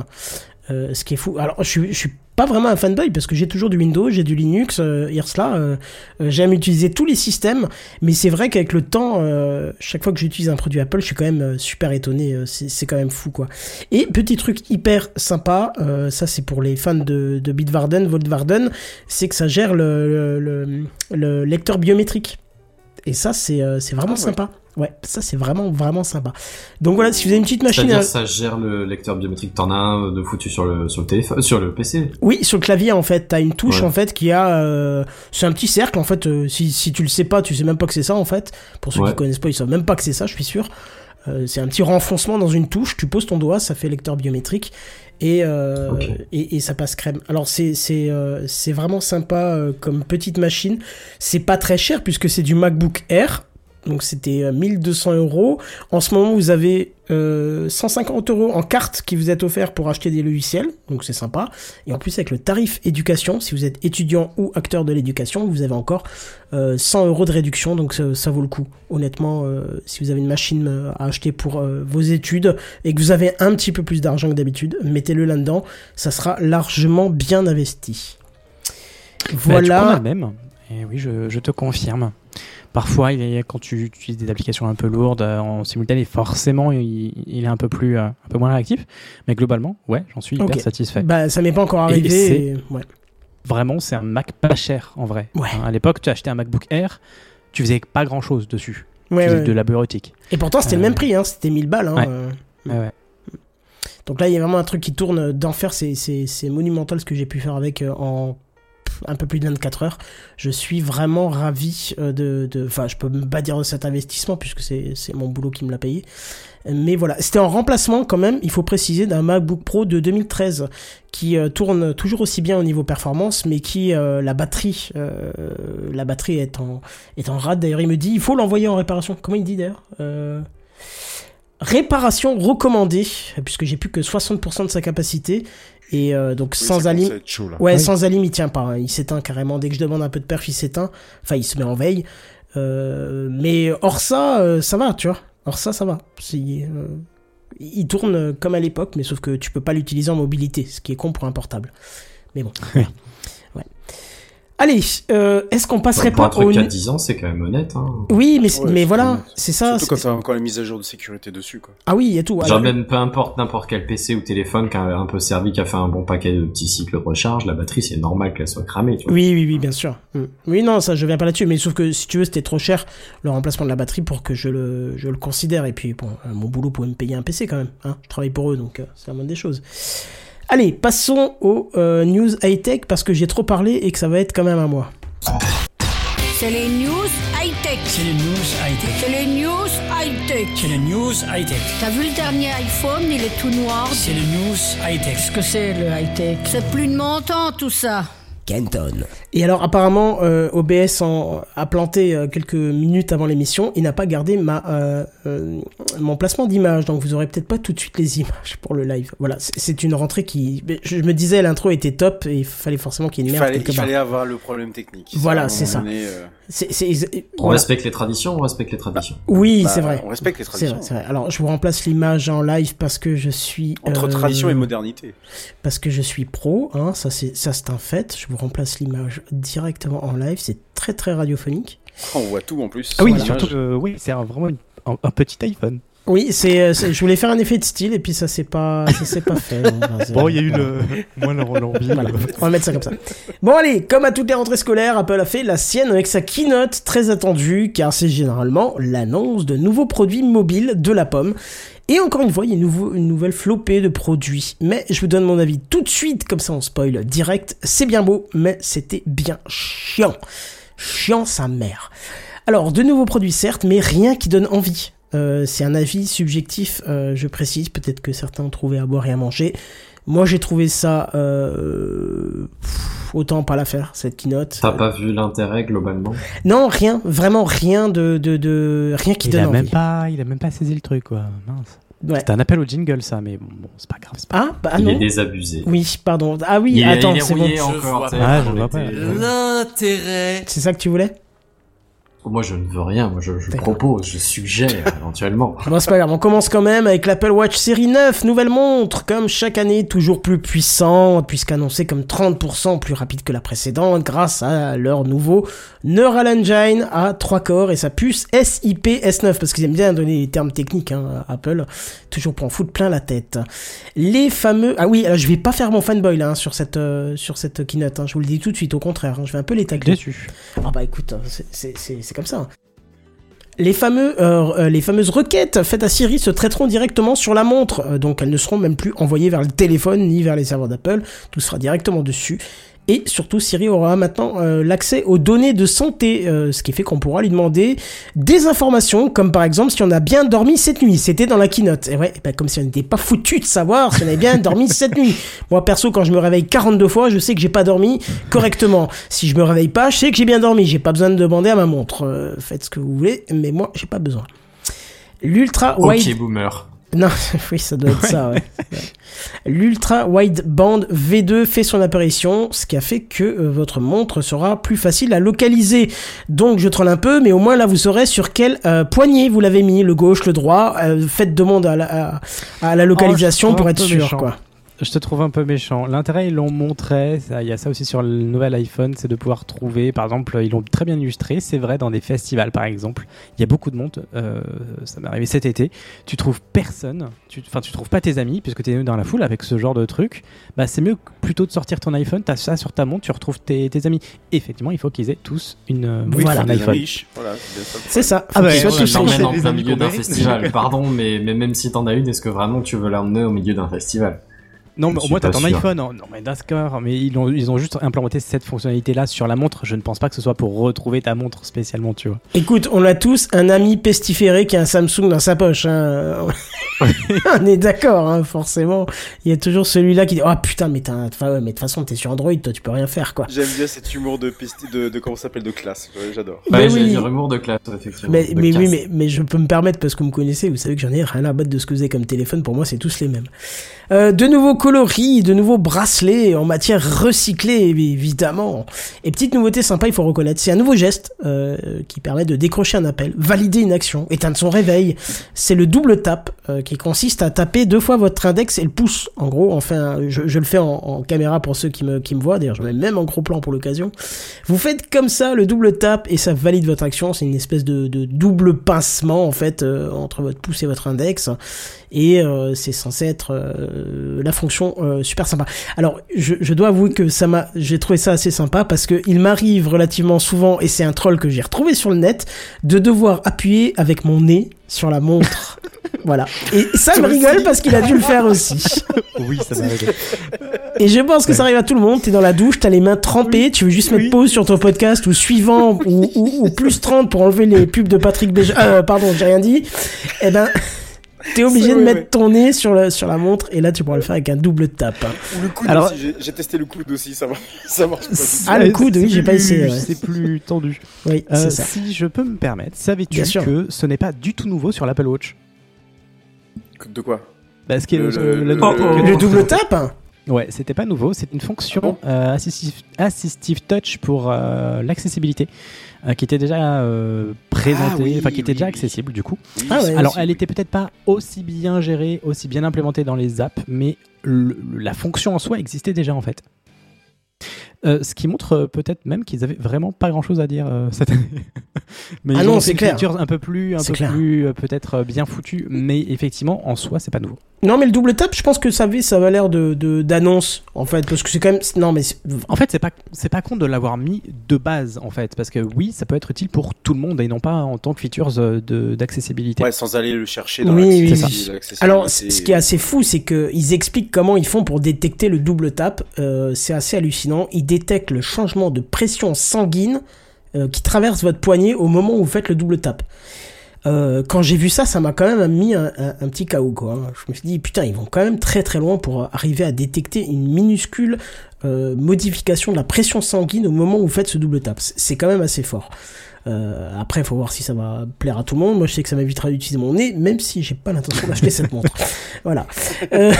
Ce qui est fou. Alors, je suis pas vraiment un fanboy parce que j'ai toujours du Windows, j'ai du Linux, euh, Irsla. Euh, euh, J'aime utiliser tous les systèmes, mais c'est vrai qu'avec le temps, euh, chaque fois que j'utilise un produit Apple, je suis quand même euh, super étonné. c'est c'est quand même fou, quoi. Et petit truc hyper sympa, ça c'est pour les fans de, de Bitwarden, Vaultwarden, c'est que ça gère le, le, le- le lecteur biométrique. Et ça c'est c'est vraiment Ah ouais. sympa. Ouais, ça c'est vraiment vraiment sympa. Donc voilà, si vous avez une petite machine, à- ça gère le lecteur biométrique. T'en as un de foutu sur le sur le téléphone, sur le PC. oui, sur le clavier en fait, t'as une touche Ouais. en fait qui a, euh, c'est un petit cercle en fait. euh, si si tu le sais pas, tu sais même pas que c'est ça en fait. Pour ceux Ouais. qui connaissent pas, ils savent même pas que c'est ça, je suis sûr. Euh, c'est un petit renfoncement dans une touche, tu poses ton doigt, ça fait lecteur biométrique et, euh, Ok. et, et ça passe crème. Alors c'est c'est euh, c'est vraiment sympa euh, comme petite machine. C'est pas très cher puisque c'est du MacBook Air. Donc c'était euh, 1200 euros. En ce moment, vous avez euh, 150 euros en carte qui vous est offert pour acheter des logiciels. Donc c'est sympa. Et en plus, avec le tarif éducation, si vous êtes étudiant ou acteur de l'éducation, vous avez encore euh, 100 euros de réduction. Donc ça, ça vaut le coup. Honnêtement, euh, si vous avez une machine euh, à acheter pour euh, vos études et que vous avez un petit peu plus d'argent que d'habitude, mettez-le là-dedans. Ça sera largement bien investi. Bah, tu Voilà. prends la même. Et oui, je, je te confirme. Parfois, il est, quand tu utilises des applications un peu lourdes euh, en simultané, forcément, il, il est un peu plus, euh, un peu moins réactif. Mais globalement, ouais, j'en suis hyper satisfait. Bah, ça m'est pas encore arrivé. c'est- et- ouais. Vraiment, c'est un Mac pas cher en vrai. Ouais. Hein, à l'époque, tu achetais un MacBook Air, tu faisais pas grand chose dessus. Ouais, tu faisais de la bureautique. Et pourtant, c'était le Euh, même prix, hein, c'était 1000 balles. Hein, Ouais. Donc là, il y a vraiment un truc qui tourne d'enfer. C'est, monumental ce que j'ai pu faire avec en un peu plus de 24 heures. Je suis vraiment ravi euh, de. Enfin, je peux pas dire de cet investissement puisque c'est, mon boulot qui me l'a payé. Mais voilà, c'était en remplacement quand même, il faut préciser, d'un MacBook Pro de 2013 qui euh, tourne toujours aussi bien au niveau performance, mais qui euh, la batterie, la batterie est en est en rade. D'ailleurs, il me dit, il faut l'envoyer en réparation. Comment il dit d'ailleurs Réparation recommandée, puisque j'ai plus que 60% de sa capacité. Et euh, donc Oui, sans alim. chaud. Ouais, Oui. sans alim, il tient pas. hein. Il s'éteint carrément. Dès que je demande un peu de perf, il s'éteint. Enfin, il se met en veille. Euh, mais hors ça, euh, ça va, tu vois. Hors ça, ça va. Si, euh, il tourne comme à l'époque, mais sauf que tu peux pas l'utiliser en mobilité, ce qui est con pour un portable. Mais bon. Oui. Allez, euh, est-ce qu'on passerait Pour un pas truc au... qui a 10 ans, c'est quand même honnête. Hein. Oui, mais, Ouais, mais voilà, c'est ça. Surtout quand t'as encore les mises à jour de sécurité dessus, quoi. Ah oui, il y a tout. Genre même peu importe n'importe quel PC ou téléphone qui a un peu servi, qui a fait un bon paquet de petits cycles de recharge, la batterie c'est normal qu'elle soit cramée. Tu vois. Oui, oui, oui, bien sûr. Mm. Oui, non, ça, je viens pas là-dessus, mais sauf que si tu veux, c'était trop cher le remplacement de la batterie pour que je le, je le considère. Et puis, bon, euh, mon boulot pouvait me payer un PC quand même. Hein. Je travaille pour eux, donc euh, c'est la moindre des choses. Allez, passons aux euh, news high-tech parce que j'ai trop parlé et que ça va être quand même à moi. C'est les news high-tech. C'est les news high-tech. C'est les news high-tech. C'est les news high-tech. T'as vu le dernier iPhone, il est tout noir. C'est les news high-tech. Qu'est-ce que c'est le high-tech? C'est plus de mon temps tout ça. Kenton. Et alors, apparemment, euh, OBS en, a planté euh, quelques minutes avant l'émission. Il n'a pas gardé ma, euh, euh, mon placement d'image. Donc, vous aurez peut-être pas tout de suite les images pour le live. Voilà, c'est- une rentrée qui. Je me disais, l'intro était top et il fallait forcément qu'il y ait Il une merde fallait, quelque il part. fallait avoir le problème technique. Voilà, c'est ça. On voilà. respecte les traditions, on respecte les traditions. Oui, bah, c'est vrai. On respecte les traditions. vrai, c'est vrai. Alors, je vous remplace l'image en live parce que je suis. Entre euh, tradition et modernité. Parce que je suis pro, hein, ça c'est ça c'est un fait. Je vous remplace l'image directement en live. C'est très très radiophonique. On voit tout en plus. Ah oui, Voilà. surtout, euh, oui, c'est un- vraiment une- un, un petit iPhone. Oui, c'est, euh, c'est- je voulais faire un effet de style et puis ça s'est pas, ça s'est pas fait. Bon, c'est- Bon, il y a eu le moins l'envie. Voilà, on va mettre ça comme ça. Bon allez, comme à toutes les rentrées scolaires, Apple a fait la sienne avec sa keynote très attendue, car c'est généralement l'annonce de nouveaux produits mobiles de la pomme. Et encore une fois, il y a une, nouvelle flopée de produits. Mais je vous donne mon avis tout de suite, comme ça on spoil direct. C'est bien beau, mais c'était bien chiant. Chiant sa mère. Alors, de nouveaux produits certes, mais rien qui donne envie. Euh, c'est un avis subjectif, euh, je précise. Peut-être que certains ont trouvé à boire et à manger. Moi, j'ai trouvé ça euh, pff, autant pas la faire cette keynote. T'as pas vu l'intérêt globalement? Non, rien, vraiment rien de de, de rien qui il donne a envie. même pas, il a même pas saisi le truc, quoi. Mince. Ouais. C'était un appel au jingle, ça, mais bon, bon, c'est pas grave. c'est pas Ah, bah Il non. est désabusé. Oui, pardon. Ah oui, il attends, il est c'est bon. encore. Ah, on je vois était- pas. L'intérêt. C'est ça que tu voulais? Moi, je ne veux rien. Moi, je, je propose, je suggère éventuellement. Bon, c'est pas grave, on commence quand même avec l'Apple Watch série 9, nouvelle montre, comme chaque année, toujours plus puissante, puisqu'annoncée comme 30% plus rapide que la précédente, grâce à leur nouveau Neural Engine à 3 corps et sa puce SIP S9, parce qu'ils aiment bien donner les termes techniques, hein, Apple, toujours pour en foutre plein la tête. Les fameux... Ah oui, alors je vais pas faire mon fanboy là, hein, sur cette, euh, sur cette keynote, hein, je vous le dis tout de suite, au contraire, hein, je vais un peu les tacler. déçu. Ah bah écoute, c'est- c'est comme ça. Les, fameux, euh, euh, les fameuses requêtes faites à Siri se traiteront directement sur la montre, euh, donc elles ne seront même plus envoyées vers le téléphone ni vers les serveurs d'Apple, tout sera directement dessus. Et surtout, Siri aura maintenant euh, l'accès aux données de santé, euh, ce qui fait qu'on pourra lui demander des informations, comme par exemple si on a bien dormi cette nuit. C'était dans la keynote. Et ouais, bah, comme si on n'était pas foutu de savoir si on avait bien dormi cette nuit. Moi, perso, quand je me réveille 42 fois, je sais que j'ai pas dormi correctement. Si je me réveille pas, je sais que j'ai bien dormi. J'ai pas besoin de demander à ma montre. Euh, faites ce que vous voulez, mais moi, j'ai pas besoin. L'ultra wide. Ok, boomer. Non, oui, ça doit être ça, ouais. L'Ultra Wideband V2 fait son apparition, ce qui a fait que euh, votre montre sera plus facile à localiser. Donc je troll un peu, mais au moins là vous saurez sur quel euh, poignet vous l'avez mis, le gauche, le droit. Euh, faites demande à la, à, à la localisation Oh, trouve pour être sûr, méchant. quoi. Je te trouve un peu méchant. L'intérêt, ils l'ont montré. ça- Il y a ça aussi sur le nouvel iPhone, c'est de pouvoir trouver. Par exemple, ils l'ont très bien illustré. C'est vrai dans des festivals, par exemple. Il y a beaucoup de monde. euh, ça m'est arrivé cet été. Tu trouves personne. Tu, enfin, tu trouves pas tes amis puisque tu es dans la foule avec ce genre de truc. Bah, c'est mieux plutôt de sortir ton iPhone. T'as ça sur ta montre. Tu retrouves tes, tes amis. Effectivement, il faut qu'ils aient tous une euh, Voilà. un iPhone. Voilà, c'est ça. le C'est ça. Ah bah, en plein amis milieu d'un festival. Pardon, mais, mais même si t'en as une, est-ce que vraiment tu veux l'emmener au milieu d'un festival? Non, mais au moins t'as ton sûr. iPhone. Non, non, mais d'accord. Mais ils ont, ils ont juste implémenté cette fonctionnalité-là sur la montre. Je ne pense pas que ce soit pour retrouver ta montre spécialement, tu vois. Écoute, on a tous un ami pestiféré qui a un Samsung dans sa poche. Hein. on est d'accord, hein, forcément. Il y a toujours celui-là qui dit Oh putain, mais t'as un- enfin, ouais, mais de toute façon, t'es sur Android, toi, tu peux rien faire, quoi. J'aime bien cet humour de, pesti- de, de comment ça s'appelle de classe. J'adore. Bah, j'ai oui. humour de classe, effectivement. Mais, mais oui, mais, mais je peux me permettre parce que vous me connaissez, vous savez que j'en ai rien à battre de ce que vous avez comme téléphone. Pour moi, c'est tous les mêmes. Euh, de nouveaux coloris, de nouveaux bracelets en matière recyclée, évidemment. Et petite nouveauté sympa, il faut reconnaître, c'est un nouveau geste euh, qui permet de décrocher un appel, valider une action, éteindre son réveil. C'est le double tap euh, qui consiste à taper deux fois votre index et le pouce. En gros, enfin, je, le fais en, caméra pour ceux qui me, voient. D'ailleurs, je mets même en gros plan pour l'occasion. Vous faites comme ça le double tap et ça valide votre action. C'est une espèce de, double pincement en fait euh, entre votre pouce et votre index et c'est censé être la fonction euh, super sympa. Alors je, je dois avouer que ça m'a, j'ai trouvé ça assez sympa parce que il m'arrive relativement souvent et c'est un troll que j'ai retrouvé sur le net de devoir appuyer avec mon nez sur la montre. voilà. Et ça me rigole parce qu'il a dû le faire aussi. Oui, ça arrivé. Et je pense que ça arrive à tout le monde. T'es dans la douche, t'as les mains trempées, tu veux juste mettre pause sur ton podcast ou suivant ou, ou, ou plus 30 pour enlever les pubs de Patrick Béja. Euh, pardon, j'ai rien dit. Eh ben, t'es obligé de mettre ouais. ton nez sur, le, sur la montre et là tu pourras le faire avec un double tap. hein. Ou le coude Alors- aussi, j'ai- testé le coude aussi, ça marche, ça marche pas. Ah, le coude, oui, j'ai pas essayé. ouais. C'est plus tendu. Oui, Euh, ça. si je peux me permettre, savais-tu que ce n'est pas du tout nouveau sur l'Apple Watch? De quoi? Parce que Le- euh, le- la- le- que- le- Le double tap? Ouais, c'était pas nouveau. C'est une fonction Ah euh, assistive, assistive touch pour euh, l'accessibilité euh, qui était déjà euh, présentée, Ah oui, enfin qui était oui, déjà oui. accessible du coup. Ah ouais. Alors, elle était peut-être pas aussi bien gérée, aussi bien implémentée dans les apps, mais le- la fonction en soi existait déjà en fait. Euh, ce qui montre euh, peut-être même qu'ils avaient vraiment pas grand chose à dire euh, cette année. mais Ah ils non, c'est clair. un peu plus, un peu clair. plus euh, peut-être euh, bien foutu, mais effectivement en soi c'est pas nouveau. Non, mais le double tap, je pense que ça avait, ça avait l'air de, de, d'annonce, en fait, parce que c'est quand même, non, mais En fait, c'est pas c'est pas con de l'avoir mis de base en fait, parce que oui, ça peut être utile pour tout le monde et non pas en tant que features de d'accessibilité. Ouais, sans aller le chercher dans Oui, oui, l'accessibilité- oui. Alors, ce qui est assez fou, c'est qu'ils expliquent comment ils font pour détecter le double tap. Euh, c'est assez hallucinant. Ils détectent le changement de pression sanguine euh, qui traverse votre poignet au moment où vous faites le double tap. Euh, quand j'ai vu ça, ça m'a quand même mis un, petit chaos, quoi. hein. Je me suis dit, putain, ils vont quand même très très loin pour arriver à détecter une minuscule euh, modification de la pression sanguine au moment où vous faites ce double tap. C'est quand même assez fort. Euh, après, il faut voir si ça va plaire à tout le monde. Moi, je sais que ça m'évitera d'utiliser mon nez, même si j'ai pas l'intention d'acheter cette montre. Voilà. Euh,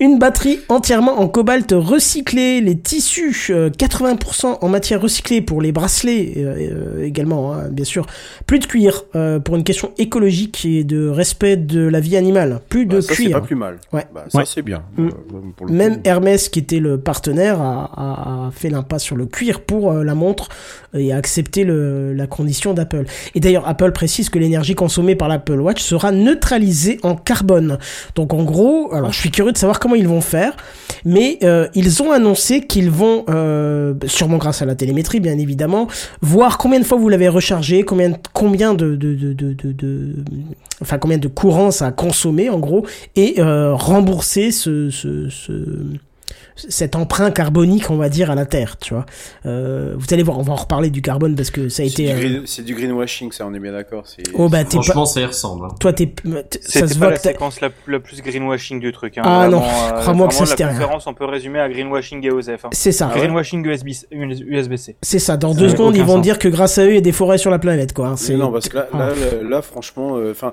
une batterie entièrement en cobalt recyclé, les tissus euh, 80% en matière recyclée pour les bracelets euh, euh, également, hein, bien sûr. Plus de cuir euh, pour une question écologique et de respect de la vie animale. Plus de Bah, ça, c'est cuir. pas plus mal. Ouais. Bah, ça, Ouais. c'est bien. Mm. Euh, pour le Même coup. Hermès, qui était le partenaire, a, a- a fait l'impasse sur le cuir pour euh, la montre et a accepté le- la condition d'Apple. Et d'ailleurs, Apple précise que l'énergie consommée par l'Apple Watch sera neutralisée en carbone. Donc en gros, alors je suis curieux de savoir comment ils vont faire, mais euh, ils ont annoncé qu'ils vont, euh, sûrement grâce à la télémétrie bien évidemment, voir combien de fois vous l'avez rechargé, combien, de, de, courant ça a consommé en gros, et euh, rembourser ce, cet emprunt carbonique, on va dire, à la Terre, tu vois. Euh, vous allez voir, on va en reparler du carbone parce que ça a été... euh, c'est du greenwashing, ça, on est bien d'accord. c'est- Oh bah pas... Franchement, ça y ressemble. hein. Toi t'es... Ça C'était se pas voit la que séquence la, la plus greenwashing du truc. Hein. Ah non, Vraiment, euh, crois-moi que ça, c'était La rien. conférence, on peut résumer à greenwashing et OSF. Hein. C'est ça. greenwashing USB, USB-C. C'est ça. Dans Ça deux secondes, ils vont sens. dire que grâce à eux, il y a des forêts sur la planète, quoi. C'est... Non, parce que là, Ah. là, là, là, franchement, euh, enfin,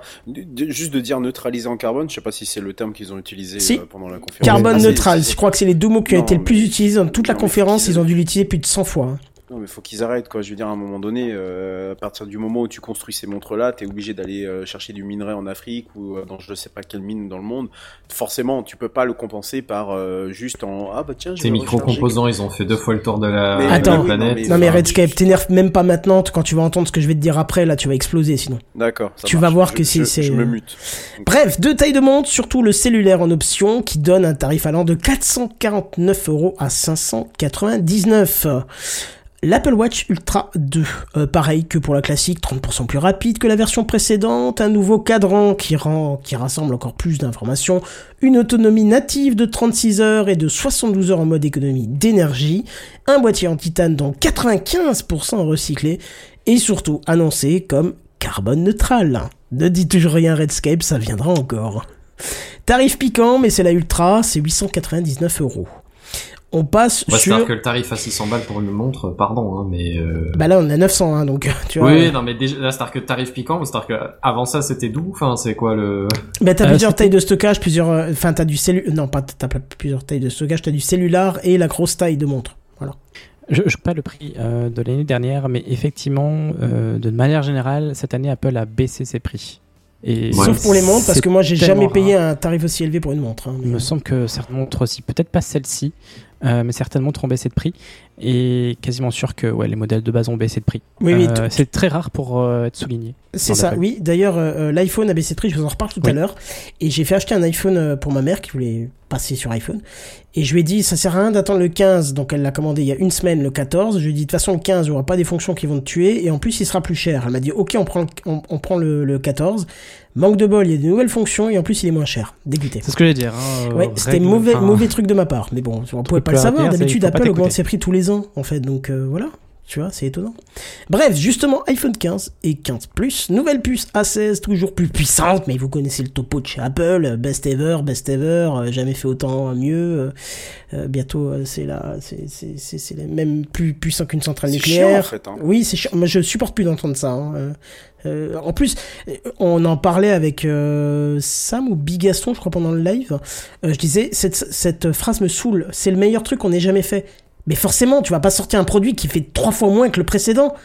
juste de dire neutraliser en carbone, je sais pas si c'est le terme qu'ils ont utilisé Si. euh, pendant la conférence. Carbone Ah, neutral, je crois que c'est les deux mots qui Non, été le plus utilisés dans toute la conférence. Ils ont dû l'utiliser plus de 100 fois. hein. Non, mais faut qu'ils arrêtent, quoi. Je veux dire, à un moment donné, euh, à partir du moment où tu construis ces montres-là, t'es obligé d'aller euh, chercher du minerai en Afrique ou euh, dans je sais pas quelle mine dans le monde. Forcément, tu peux pas le compenser par euh, juste en ah bah tiens, Ces micro-composants, ils ont fait deux fois le tour de la, Mais- de Attends. la planète. mais- Non mais enfin, Redscape, t'énerve même pas maintenant. Quand tu vas entendre ce que je vais te dire après, là, tu vas exploser sinon. D'accord. Tu marche. vas voir Je- que c'est- je- c'est- Je me mute. Bref, deux tailles de montre, surtout le cellulaire en option, qui donne un tarif allant de 449 euros à 599. L'Apple Watch Ultra 2, euh, pareil que pour la classique, 30% plus rapide que la version précédente, un nouveau cadran qui rend, qui rassemble encore plus d'informations, une autonomie native de 36 heures et de 72 heures en mode économie d'énergie, un boîtier en titane dont 95% recyclé, et surtout annoncé comme carbone neutral. Ne dis toujours rien Redscape, ça viendra encore. Tarif piquant, mais c'est la Ultra, c'est 899 euros. On passe Ouais, sur. C'est-à-dire que le tarif à 600 balles pour une montre, pardon, hein, mais... Euh... Bah là, on a 900, hein, donc tu vois. Oui, non, mais déjà, là, c'est-à-dire que tarif piquant, c'est-à-dire que avant ça, c'était doux, enfin, c'est quoi le... Bah t'as Euh, plusieurs tailles de stockage, plusieurs. euh, Enfin, t'as du cellu. Non, pas t'as pas plusieurs tailles de stockage. T'as du cellular et la grosse taille de montre. Voilà. Je ne sais pas le prix euh, de l'année dernière, mais effectivement, euh, de manière générale, cette année, Apple a baissé ses prix. Et Ouais. Sauf pour les montres, parce que moi, j'ai jamais payé rare. un tarif aussi élevé pour une montre. hein. Il me semble que certaines montres aussi, peut-être pas celle-ci, euh, mais certaines montres ont baissé de prix. Et quasiment sûr que ouais, les modèles de base ont baissé de prix. Oui, oui, Euh, c'est très rare pour euh, être souligné. C'est ça, oui. D'ailleurs, euh, l'iPhone a baissé de prix, je vous en reparle tout à l'heure. Et j'ai fait acheter un iPhone pour ma mère qui voulait passer sur iPhone. Et je lui ai dit, ça sert à rien d'attendre le 15. Donc elle l'a commandé il y a une semaine, le 14. Je lui ai dit, de toute façon, le 15, il n'y aura pas des fonctions qui vont te tuer. Et en plus, il sera plus cher. Elle m'a dit, ok, on prend le, on, on prend le, le 14. Manque de bol, il y a des nouvelles fonctions et en plus, il est moins cher. Dégoûté. C'est ce que je vais dire. hein, Ouais, c'était mauvais, enfin, mauvais truc de ma part. Mais bon, on pouvait pas le savoir. D'habitude, Apple augmente ses prix tous les ans, en fait. Donc euh, voilà. Tu vois, c'est étonnant. Bref, justement, iPhone 15 et 15 Plus, nouvelle puce A16, toujours plus puissante, mais vous connaissez le topo de chez Apple, best ever, best ever, euh, jamais fait autant euh, mieux. euh, bientôt, c'est là, c'est même plus puissant qu'une centrale nucléaire. chiant, en fait, hein. Oui, c'est chiant. Mais je supporte plus d'entendre ça. hein. Euh, en plus, on en parlait avec euh, Sam ou Bigaston, je crois, pendant le live. Je disais, cette, cette phrase me saoule. C'est le meilleur truc qu'on ait jamais fait. Mais forcément, tu vas pas sortir un produit qui fait trois fois moins que le précédent.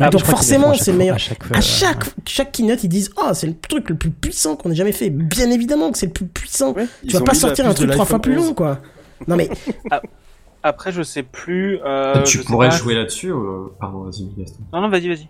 Ah, Donc forcément, c'est le meilleur. À chaque, fois, À chaque, chaque keynote, ils disent Ah, c'est le truc le plus puissant qu'on ait jamais fait. Bien évidemment que c'est le plus puissant. Ouais, tu vas pas sortir un truc trois fois plus 11. long, quoi. Non mais Après, je sais plus. euh, tu je sais pourrais pas. jouer là-dessus, euh... pardon, vas-y, Gaston. Non, non, vas-y, vas-y.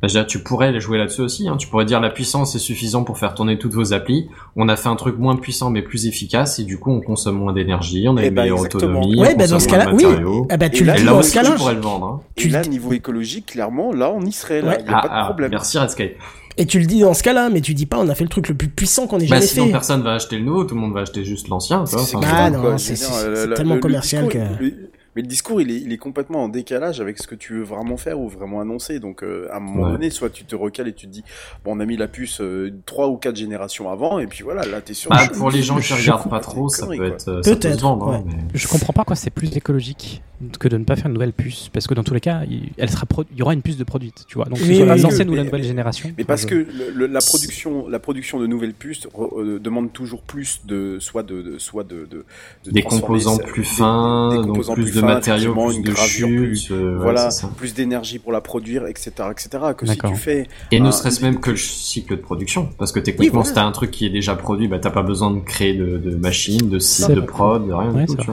Bah, je veux dire, tu pourrais jouer là-dessus aussi. Hein. Tu pourrais dire la puissance est suffisant pour faire tourner toutes vos applis. On a fait un truc moins puissant mais plus efficace et du coup on consomme moins d'énergie, on a Eh une ben, meilleure exactement. autonomie. Ouais, on bah, dans consomme ce moins cas-là, de oui. matériaux. Ah bah, tu là, dans ce cas-là. tu pourrais le vendre. Hein. Et là, niveau écologique, clairement, là, on y serait, là. Ouais. Il n'y a Ah, pas de ah, problème. merci Redscape. Et tu le dis dans ce cas-là, mais tu dis pas on a fait le truc le plus puissant qu'on ait Bah jamais sinon fait. personne va acheter le nouveau, tout le monde va acheter juste l'ancien. C'est enfin, Ah, non, euh, tellement le- le commercial que- le- Mais le discours, il est, il est complètement en décalage avec ce que tu veux vraiment faire ou vraiment annoncer. Donc, euh, à un moment Ouais. donné, soit tu te recales et tu te dis, bon, on a mis la puce euh, trois ou quatre générations avant, et puis voilà, là, t'es sûr. Bah, pour les gens qui regardent pas trop, ça peut être, euh, Peut-être, hein, ouais. mais- Je comprends pas quoi c'est plus écologique que de ne pas faire une nouvelle puce parce que dans tous les cas il, elle sera il y aura une puce de produite tu vois donc que Oui, ce soit l'ancienne ou la Mais- nouvelle génération Mais parce je- que le- le- la production, la production de nouvelles puces re- euh, demande toujours plus de, soit de, de- soit de, de, de Des composants ça- plus fins, des composants plus de fins, matériaux, plus une de gravure chute, plus, euh, voilà, plus d'énergie pour la produire, etc., etc. Que si tu fais Et ne serait-ce même que le cycle de production. Parce que techniquement, Oui, voilà. si t'as un truc qui est déjà produit, bah t'as pas besoin de créer de, de machines, de sites, de prod, de rien Ouais, du tout,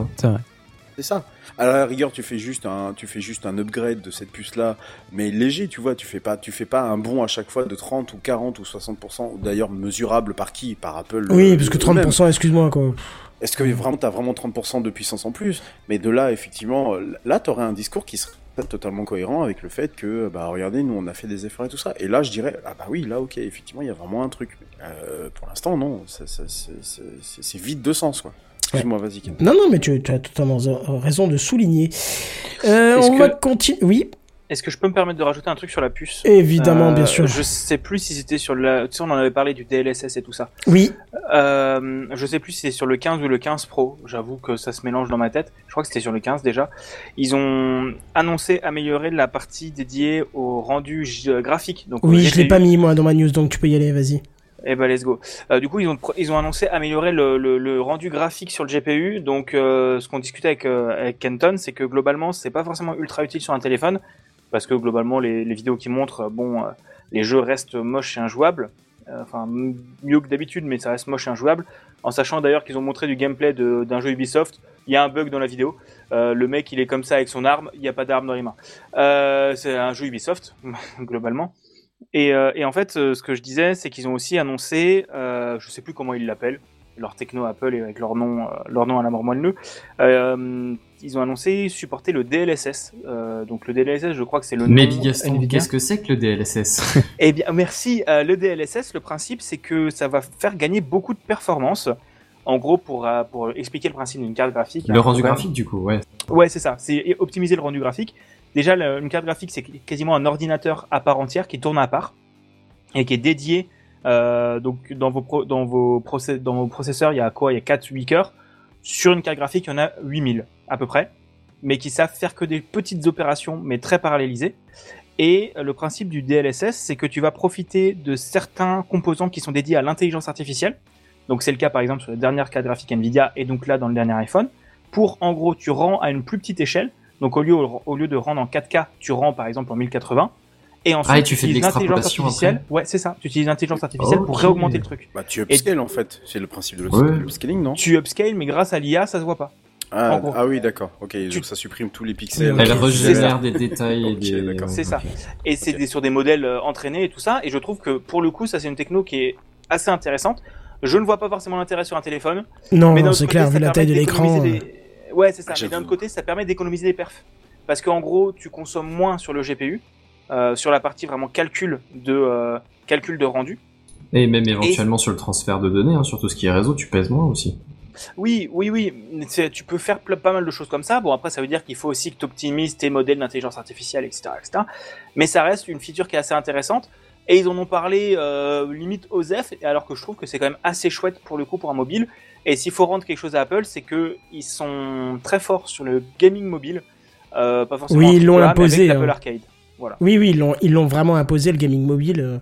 c'est ça. À la rigueur, tu fais juste un, tu fais juste un upgrade de cette puce-là, mais léger, tu vois. Tu fais pas, tu fais pas un bond à chaque fois de 30 ou 40 ou 60%, ou d'ailleurs mesurable par qui? Par Apple. Oui, euh, parce que eux-mêmes. 30%, excuse-moi, quoi. Est-ce que vraiment t'as vraiment 30% de puissance en plus? Mais de là, effectivement, là, t'aurais un discours qui serait totalement cohérent avec le fait que, bah, regardez, nous, on a fait des efforts et tout ça. Et là, je dirais, ah bah oui, là, ok, effectivement, il y a vraiment un truc. Euh, pour l'instant, non, c'est vide de sens, quoi. Excuse-moi, vas-y. Ken. Non, non, mais tu, tu as totalement raison de souligner. Euh, Est-ce on que- va continuer. Oui, Est-ce que je peux me permettre de rajouter un truc sur la puce? Évidemment, Euh, bien sûr. Je sais plus si c'était sur la. Tu sais, on en avait parlé du DLSS et tout ça. Oui, Euh, je sais plus si c'est sur le 15 ou le 15 Pro. J'avoue que ça se mélange dans ma tête. Je crois que c'était sur le 15 déjà. Ils ont annoncé améliorer la partie dédiée au rendu graphique. Donc oui, je l'ai pas mis, moi, dans ma news, donc tu peux y aller, vas-y. Eh ben let's go. Euh, du coup, ils ont ils ont annoncé améliorer le, le, rendu graphique sur le GPU. Donc, euh, ce qu'on discutait avec euh, avec Kenton, c'est que globalement, c'est pas forcément ultra utile sur un téléphone parce que globalement, les, les vidéos qui montrent, bon, les jeux restent moches et injouables. Enfin, mieux que d'habitude, mais ça reste moche et injouable. En sachant d'ailleurs qu'ils ont montré du gameplay d'un jeu Ubisoft. Il y a un bug dans la vidéo. Le mec, il est comme ça avec son arme. Il n'y a pas d'arme dans les mains. C'est un jeu Ubisoft, globalement. Et, euh, et en fait, euh, ce que je disais, c'est qu'ils ont aussi annoncé, euh, je sais plus comment ils l'appellent, leur techno Apple et avec leur nom, euh, leur nom à la mort moelleux, euh, ils ont annoncé supporter le DLSS. Euh, donc le DLSS, je crois que c'est le Mais nom Bigaston, NVIDIA. qu'est-ce que c'est que le DLSS Eh bien, merci. Euh, le DLSS, le principe, c'est que ça va faire gagner beaucoup de performance. En gros, pour, euh, pour expliquer le principe d'une carte graphique. Le rendu Ouais. graphique, du coup, ouais. Ouais, c'est ça. C'est optimiser le rendu graphique. Déjà, une carte graphique, c'est quasiment un ordinateur à part entière qui tourne à part et qui est dédié. Euh, donc, dans vos, processeurs, il y a quoi? Il y a 4-8 cœurs. Sur une carte graphique, il y en a 8000 à peu près, mais qui savent faire que des petites opérations, mais très parallélisées. Et le principe du DLSS, c'est que tu vas profiter de certains composants qui sont dédiés à l'intelligence artificielle. Donc c'est le cas par exemple sur la dernière carte graphique Nvidia et donc là dans le dernier iPhone. Pour en gros, tu rends à une plus petite échelle. Donc au lieu, au lieu de rendre en 4K, tu rends par exemple en 1080. Et ensuite, Ah, et tu fais utilises l'intelligence artificielle. après Ouais, c'est ça. Tu utilises l'intelligence artificielle pour réaugmenter le truc. Bah, tu upscale en fait. C'est le principe de Ouais. l'upscaling, non? Tu upscale, mais grâce à l'IA, ça se voit pas. ah, ah oui, d'accord. Ok, Tu- donc ça supprime tous les pixels. Elle régénère des détails et Ok, des... d'accord. C'est ça. Et c'est des- sur des modèles euh, entraînés et tout ça. Et je trouve que pour le coup, ça c'est une techno qui est assez intéressante. Je ne vois pas forcément l'intérêt sur un téléphone. Non, mais c'est clair, vu la taille de l'écran. euh, des- Ouais, c'est ça. Ah, mais d'un autre côté, ça permet d'économiser des perfs. Parce qu'en gros, tu consommes moins sur le GPU, euh, sur la partie vraiment calcul de, euh, calcul de rendu. Et même éventuellement sur le transfert de données, hein, sur tout ce qui est réseau, tu pèses moins aussi. Oui, oui, oui. Tu peux faire pas mal de choses comme ça. Bon, après, ça veut dire qu'il faut aussi que tu optimises tes modèles d'intelligence artificielle, etc., etc. Mais ça reste une feature qui est assez intéressante. Et ils en ont parlé euh, limite OSEF, et alors que je trouve que c'est quand même assez chouette pour le coup pour un mobile. Et s'il faut rendre quelque chose à Apple, c'est que ils sont très forts sur le gaming mobile. Euh, pas forcément Oui, ils l'ont imposé, Avec hein. Arcade. Voilà. Oui, oui, ils l'ont, ils l'ont vraiment imposé le gaming mobile. euh,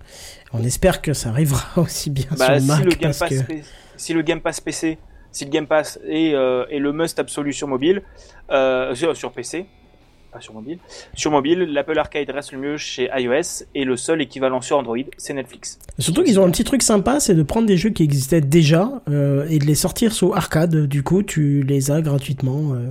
On espère que ça arrivera aussi bien Bah, sur si, Mac le Game parce Pass que si le Game Pass PC, si le Game Pass est, euh, est le must absolu sur mobile, euh, sur, sur PC, pas sur mobile, sur mobile, l'Apple Arcade reste le mieux chez iOS et le seul équivalent sur Android, c'est Netflix. surtout qu'ils ont un petit truc sympa, c'est de prendre des jeux qui existaient déjà euh, et de les sortir sous arcade. Du coup, tu les as gratuitement. euh.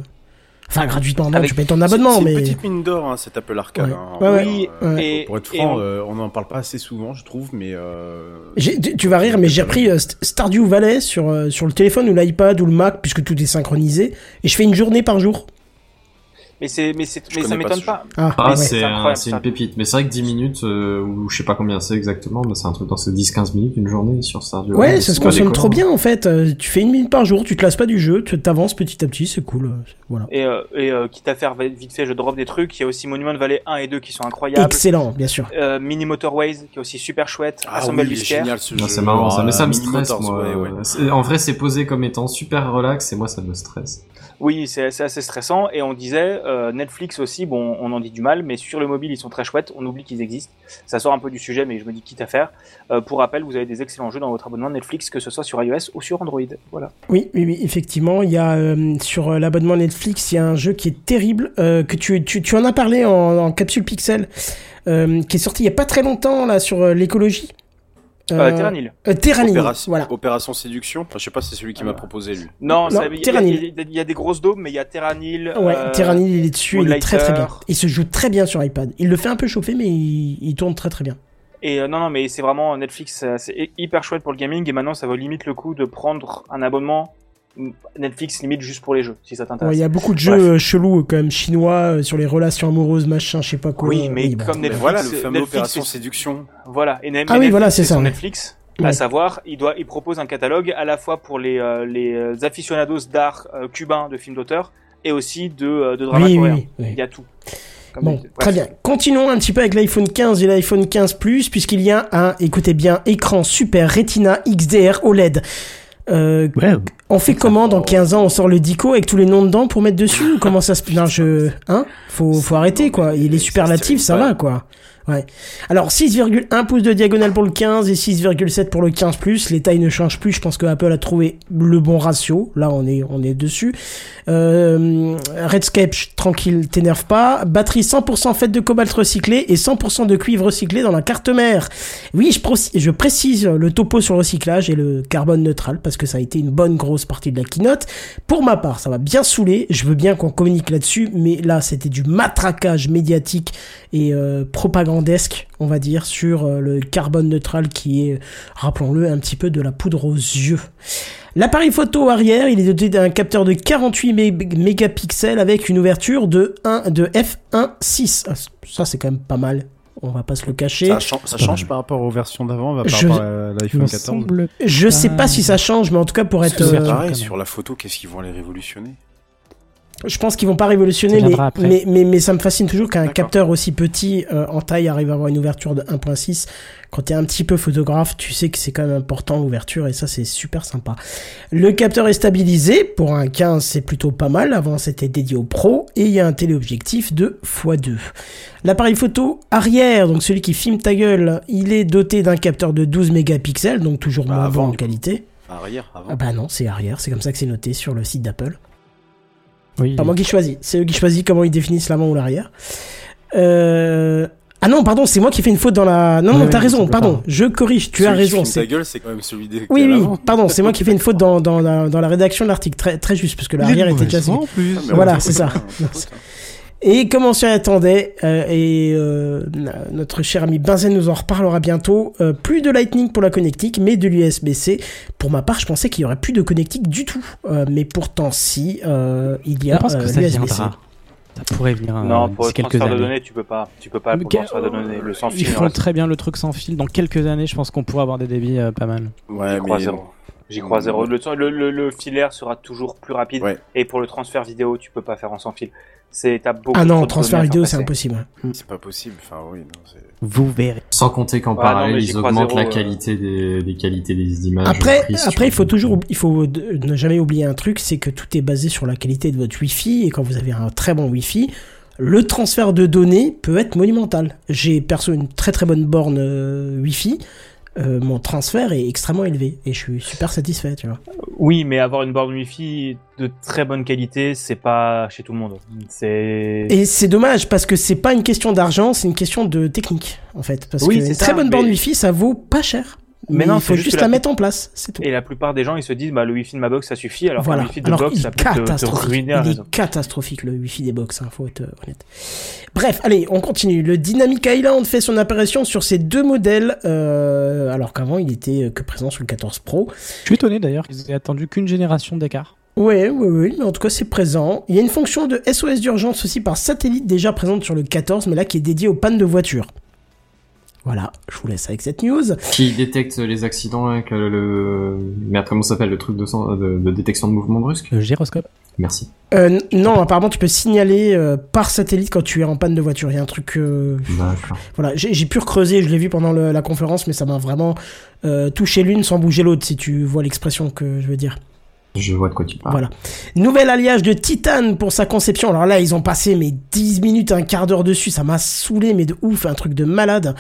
Enfin, gratuitement, non, Avec- tu payes ton abonnement, c'est, c'est mais une petite mine d'or, hein, cet Apple Arcade. Ouais. hein. Ouais, ouais. Oui, Euh, et, Pour être franc, on- euh, on n'en parle pas assez souvent, je trouve, mais. Euh... J'ai- tu tu vas rire, mais j'ai repris euh, St- Stardew Valley sur, euh, sur le téléphone ou l'iPad ou le Mac, puisque tout est synchronisé, et je fais une journée par jour. Mais c'est, mais c'est, Je mais ça pas m'étonne pas. Ah, Ah, c'est, un- ça. une pépite. Mais c'est vrai que 10 minutes, euh, ou je sais pas combien c'est exactement, mais c'est un truc dans ces 10-15 minutes, une journée sur Stardew Ouais, ça se consomme trop bien en fait. Euh, Tu fais une minute par jour, tu te lasses pas du jeu, tu t'avances petit à petit, c'est cool. euh, Voilà. Et, euh, et euh, quitte à faire vite fait, je drop des trucs. Il y a aussi Monument Valley 1 et 2 qui sont incroyables. Excellent, bien sûr. Euh, Mini Motorways qui est aussi super chouette. Ah Assemble oui, génial ce jeu. C'est marrant ça, mais ça me Mini stresse, moi. En vrai, c'est posé comme étant super relax, et moi, ça me stresse. Oui, c'est c'est assez stressant. Et on disait, euh, Netflix aussi, bon, on en dit du mal, mais sur le mobile, ils sont très chouettes. On oublie qu'ils existent. Ça sort un peu du sujet, mais je me dis quitte à faire. Euh, pour rappel, vous avez des excellents jeux dans votre abonnement Netflix, que ce soit sur iOS ou sur Android. Oui, oui, effectivement, il y a euh, sur l'abonnement Netflix, il y a un jeu qui est terrible que tu, en as parlé en, capsule Pixel, qui est sorti il y a pas très longtemps là sur l'écologie. Euh, Terranil. euh, Terranil, Opération, voilà. Opération Séduction. Enfin, je sais pas, c'est celui qui m'a proposé lui. Non, Non, il y a- Terranil. il y, y a des grosses daubes, mais il y a Terranil. Ouais, euh, Terranil, il est dessus, il est très très bien. Il se joue très bien sur iPad. Il le fait un peu chauffer, mais il, il tourne très très bien. Et euh, non, non, mais c'est vraiment Netflix, euh, c'est hy- hyper chouette pour le gaming. Et maintenant, ça vaut limite le coup de prendre un abonnement Netflix limite juste pour les jeux, si ça t'intéresse. Il y a beaucoup de jeux Bref. euh, chelous, euh, quand même chinois, euh, sur les relations amoureuses, machin, je sais pas quoi. Oui, mais comme Netflix, voilà, le fameux Netflix, Opération c'est- Séduction. Voilà, et, Ah oui, Netflix, voilà, c'est ça. Netflix. Ouais. À savoir, il doit, il propose un catalogue à la fois pour les, euh, les euh, aficionados d'art euh, cubain de films d'auteur et aussi de, euh, de drama Oui, oui, coréen. oui, oui. Il y a tout. Bon, très bien. Continuons un petit peu avec l'iPhone 15 et l'iPhone 15 Plus, puisqu'il y a un, écoutez bien, écran Super Retina XDR OLED. Euh, Ouais. on fait comment dans 15 ans? On sort le Dico avec tous les noms dedans pour mettre dessus? Ou comment ça se... Non, je... Hein? Faut, faut arrêter, quoi. Et les superlatifs, ça va, quoi. Ouais. Alors, 6,1 pouces de diagonale pour le 15 et 6,7 pour le 15 Plus. Les tailles ne changent plus. Je pense que Apple a trouvé le bon ratio. Là, on est, on est dessus. Euh, Redscape, tranquille, t'énerve pas. Batterie 100% faite de cobalt recyclé et 100% de cuivre recyclé dans la carte mère. Oui, je, précise le topo sur le recyclage et le carbone neutral parce que ça a été une bonne grosse partie de la keynote. Pour ma part, ça va bien saouler. Je veux bien qu'on communique là-dessus, mais là, c'était du matraquage médiatique et euh, on va dire, sur euh, le carbone neutral qui est, rappelons-le, un petit peu de la poudre aux yeux. L'appareil photo arrière, il est doté d'un capteur de 48 mé- mégapixels avec une ouverture de 1 de f1.6. Ah, Ça c'est quand même pas mal. On va pas se le cacher. Ça, chan- ça change par rapport aux versions d'avant, par Je- rapport à l'iPhone 14. Je sais pas si ça change, mais en tout cas pour être. C'est euh, pareil, sur la photo, qu'est-ce qu'ils vont aller révolutionner? Je pense qu'ils vont pas révolutionner, mais, mais, mais, mais ça me fascine toujours qu'un capteur aussi petit euh, en taille arrive à avoir une ouverture de 1.6. Quand tu es un petit peu photographe, tu sais que c'est quand même important l'ouverture et ça c'est super sympa. Le capteur est stabilisé, pour un 15 c'est plutôt pas mal, avant c'était dédié au pro et il y a un téléobjectif de x2. L'appareil photo arrière, donc celui qui filme ta gueule, il est doté d'un capteur de 12 mégapixels, donc toujours Bah, moins avant, bon en qualité. Arrière, avant. Ah bah non, c'est arrière, c'est comme ça que c'est noté sur le site d'Apple. Oui. Pas moi qui choisis, c'est eux qui choisissent comment ils définissent l'avant ou l'arrière. Euh... Ah non, pardon, c'est moi qui fais une faute dans la. Non, non, oui, t'as raison, pardon, pas. je corrige, tu as Celui raison. ta gueule, c'est quand même celui des. Oui, oui, pardon, c'est moi qui fais une faute dans, dans, la, dans la rédaction de l'article, très, très juste, parce que l'arrière était déjà. en plus. Ah, mais Voilà, c'est ça. Et comme on s'y attendait, euh, et euh, notre cher ami Benzen nous en reparlera bientôt, euh, plus de Lightning pour la connectique, mais de l'USB-C. Pour ma part, je pensais qu'il y aurait plus de connectique du tout, Euh, mais pourtant si, euh, il y a Je pense que euh, ça l'USB-C. Ça pourrait venir Non, pour le transfert de années. données, tu peux pas. Tu peux pas pour le transfert de données. Le sans Ils fil. font reste- très bien le truc sans fil. Dans quelques années, je pense qu'on pourra avoir des débits euh, pas mal. Ouais, J'y crois mais. zéro. J'y crois zéro. Le, le, le, le filaire sera toujours plus rapide. Ouais. Et pour le transfert vidéo, tu peux pas faire en sans fil. C'est t'as beaucoup Ah non, transfert vidéo, c'est impossible. C'est pas possible. Enfin, oui, non. Vous verrez. Sans compter qu'en Ouais, parallèle, ils augmentent zéro, la euh. qualité des, des qualités des images. Après, prises après, il faut toujours, il faut ne jamais oublier un truc, c'est que tout est basé sur la qualité de votre Wi-Fi et quand vous avez un très bon Wi-Fi, le transfert de données peut être monumental. J'ai perso une très très bonne borne euh, Wi-Fi. Euh, mon transfert est extrêmement élevé et je suis super satisfait, tu vois. Oui, mais avoir une borne Wi-Fi de très bonne qualité, c'est pas chez tout le monde. C'est. Et c'est dommage parce que c'est pas une question d'argent, c'est une question de technique en fait. Parce Oui, que c'est une ça, très bonne borne Wi-Fi, ça vaut pas cher. Mais, Mais non, il faut juste, la la- mettre en place, c'est tout. Et la plupart des gens, ils se disent, bah, le Wi-Fi de ma box, ça suffit, alors voilà. que le Wi-Fi de Alors, box, il ça peut te- te, catastrophique. ruiner un il réseau. est catastrophique le Wi-Fi des box, hein, faut être euh, honnête. Bref, allez, on continue. Le Dynamic Island fait son apparition sur ces deux modèles, euh, alors qu'avant il était euh, que présent sur le 14 Pro. Je suis étonné d'ailleurs qu'ils aient attendu qu'une génération d'écart. Ouais, ouais, ouais, mais en tout cas c'est présent. Il y a une fonction de SOS d'urgence aussi par satellite déjà présente sur le 14, mais là qui est dédiée aux pannes de voiture. Voilà, je vous laisse avec cette news. Qui détecte les accidents avec euh, le... Merde, comment ça s'appelle le truc de, sen- de, de détection de mouvement brusque Le gyroscope. Merci. Euh, non, apparemment tu peux signaler euh, par satellite quand tu es en panne de voiture. Il y a un truc... euh, D'accord. Voilà, j'ai pu recreuser, je l'ai vu pendant le- la conférence, mais ça m'a vraiment euh, touché l'une sans bouger l'autre, si tu vois l'expression que je veux dire. Je vois de quoi tu parles. Voilà. Nouvel alliage de Titan pour sa conception. Alors là, ils ont passé mais 10 minutes, un quart d'heure dessus, ça m'a saoulé, mais de ouf, un truc de malade.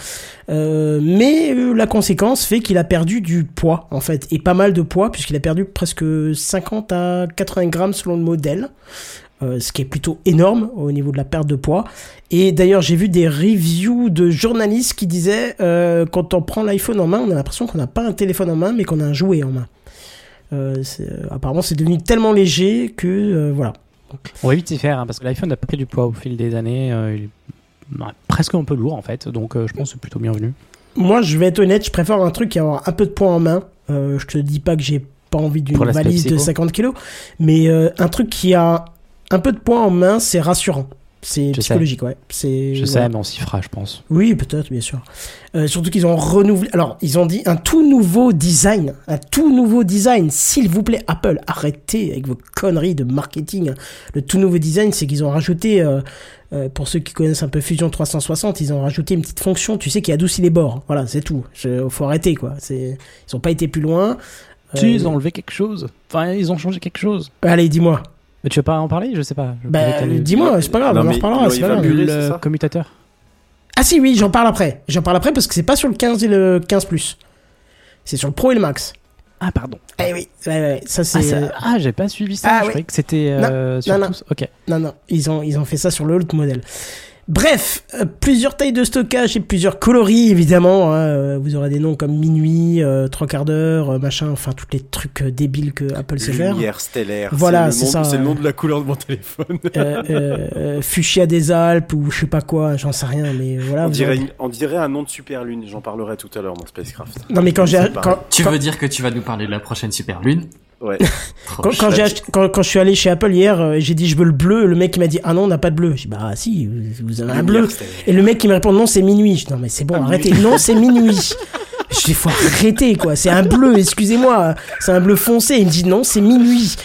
Euh, mais euh, la conséquence fait qu'il a perdu du poids, en fait, et pas mal de poids, puisqu'il a perdu presque 50 à 80 grammes selon le modèle. Euh, ce qui est plutôt énorme au niveau de la perte de poids. Et d'ailleurs, j'ai vu des reviews de journalistes qui disaient quand on prend l'iPhone en main, on a l'impression qu'on n'a pas un téléphone en main, mais qu'on a un jouet en main. Euh, euh, apparemment, c'est devenu tellement léger que euh, voilà. On va vite s'y faire hein, parce que l'iPhone a pris du poids au fil des années. euh, il est bah, presque un peu lourd en fait, donc euh, je pense que c'est plutôt bienvenu. Moi, je vais être honnête, je préfère un truc qui a un peu de poids en main. Euh, je te dis pas que j'ai pas envie d'une valise de psycho. 50 kilos, mais un truc qui a un peu de poids en main, c'est rassurant. C'est psychologique, ouais. C'est Je sais, mais on s'y fera, je pense. Oui, peut-être, bien sûr. Euh, surtout qu'ils ont renouvelé. Alors, ils ont dit un tout nouveau design. Un tout nouveau design. S'il vous plaît, Apple, arrêtez avec vos conneries de marketing. Le tout nouveau design, c'est qu'ils ont rajouté, euh, euh, pour ceux qui connaissent un peu Fusion 360, ils ont rajouté une petite fonction, tu sais, qui adoucit les bords. Voilà, c'est tout. Je- faut arrêter, quoi. C'est, ils ont pas été plus loin. Si, Euh, ils ont enlevé quelque chose? Enfin, ils ont changé quelque chose? Allez, dis-moi. Mais tu veux pas en parler? Je sais pas. Je Bah, dis-moi, c'est pas grave, Non, on en mais reparlera. c'est pas grave. le commutateur. Ah si, oui, j'en parle après. J'en parle après parce que c'est pas sur le 15 et le 15 Plus. C'est sur le Pro et le Max. Ah, pardon. Eh oui, ouais, ouais, ouais, ça c'est. Ah, ça- ah, j'ai pas suivi ça. Ah, je oui. croyais que c'était euh, sur non, non. Ok. Non, non, ils ont, ils ont fait ça sur le autre modèle. Bref, euh, plusieurs tailles de stockage et plusieurs coloris, évidemment. hein, euh, vous aurez des noms comme minuit, euh, trois quarts d'heure, euh, machin, enfin, tous les trucs débiles que Apple sait faire. Lumière stellaire. Voilà, c'est le c'est nom- ça, C'est le nom ouais. de la couleur de mon téléphone. Euh, euh, euh, fuchsia des Alpes ou je sais pas quoi, j'en sais rien, mais voilà. on, dirait aurez- une- on dirait un nom de super lune. J'en parlerai tout à l'heure dans Spacecraft. Non, mais quand j'ai, C'est pareil. quand, Tu quand- veux dire que tu vas nous parler de la prochaine Super Lune Ouais. Quand, quand chouette. j'ai acheté- quand, quand je suis allé chez Apple hier, euh, j'ai dit je veux le bleu. Le mec il m'a dit ah non on n'a pas de bleu. J'ai dit bah si vous vous avez un bleu. Lumière stellaire. Et le mec qui me répond non c'est minuit. Je dis non mais c'est bon Ah, arrêtez. Non c'est minuit. Je dis faut arrêter quoi. C'est un bleu excusez-moi. C'est un bleu foncé. Il me dit non c'est minuit.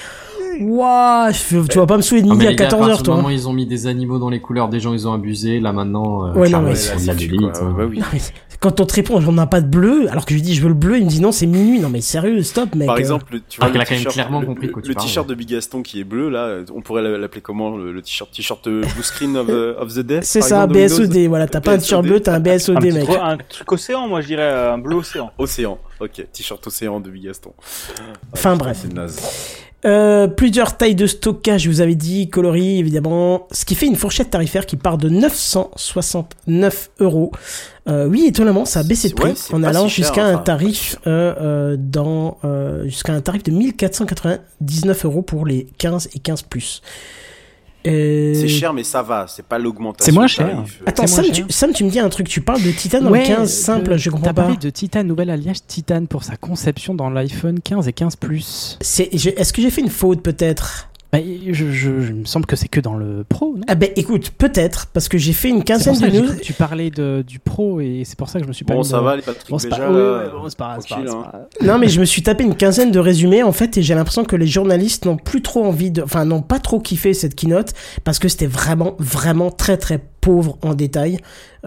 Ouah, je- tu vas pas me saouler de Non, midi à les gars, 14h, partir du toi. moment où ils ont mis des animaux dans les couleurs des gens, ils ont abusé. Là maintenant, euh, Ouais, mais là, quoi, hein. oui. Non, mais quand on te répond, on n'a pas de bleu, alors que je lui dis je veux le bleu, il me dit non, c'est minuit. Non, mais sérieux, stop, mec. Par euh. exemple, le- tu Ah, vois, qu'elle le a quand même t-shirt- clairement le- compris le, t-shirt de Big Gaston qui est bleu, là, on pourrait l'appeler comment le, le t-shirt t-shirt euh, blue screen of, the- of the death C'est ça, exemple, Windows BSOD, voilà, t'as pas un t-shirt bleu, t'as un BSOD, petit mec. truc- un truc océan, moi je dirais euh, un bleu océan. Océan, ok, t-shirt océan de Big Gaston. Enfin bref. C'est naze. Euh, plusieurs tailles de stockage, je vous avais dit, coloris évidemment, ce qui fait une fourchette tarifaire qui part de 969 euros. Euh, oui, étonnamment, ça a baissé de ouais, prix en allant si jusqu'à enfin, un tarif euh, euh, dans euh, jusqu'à un tarif de 1499 euros pour les 15 et 15 plus. Euh, C'est cher, mais ça va, c'est pas l'augmentation. C'est moins cher. tarif. Attends, moins Sam cher. tu, Sam, tu me dis un truc, tu parles de Titan dans Ouais, le 15 simple, le- je comprends T'as pas. parlé de Titan, nouvel alliage Titan pour sa conception dans l'iPhone 15 et 15 Plus. Est-ce que j'ai fait une faute peut-être? Bah, je, je, je- me semble que c'est que dans le Pro, non? Ah ben écoute, peut-être, parce que j'ai fait une quinzaine de news. tu parlais de, du Pro et c'est pour ça que je me suis pas Bon, ça de- va, les Patrick Bon, c'est pas, ouais, bon, c'est pas grave, c'est pas hein. pas grave. Non mais je me suis tapé une quinzaine de résumés en fait et j'ai l'impression que les journalistes n'ont plus trop envie de, enfin n'ont pas trop kiffé cette keynote parce que c'était vraiment vraiment très très pauvre en détail.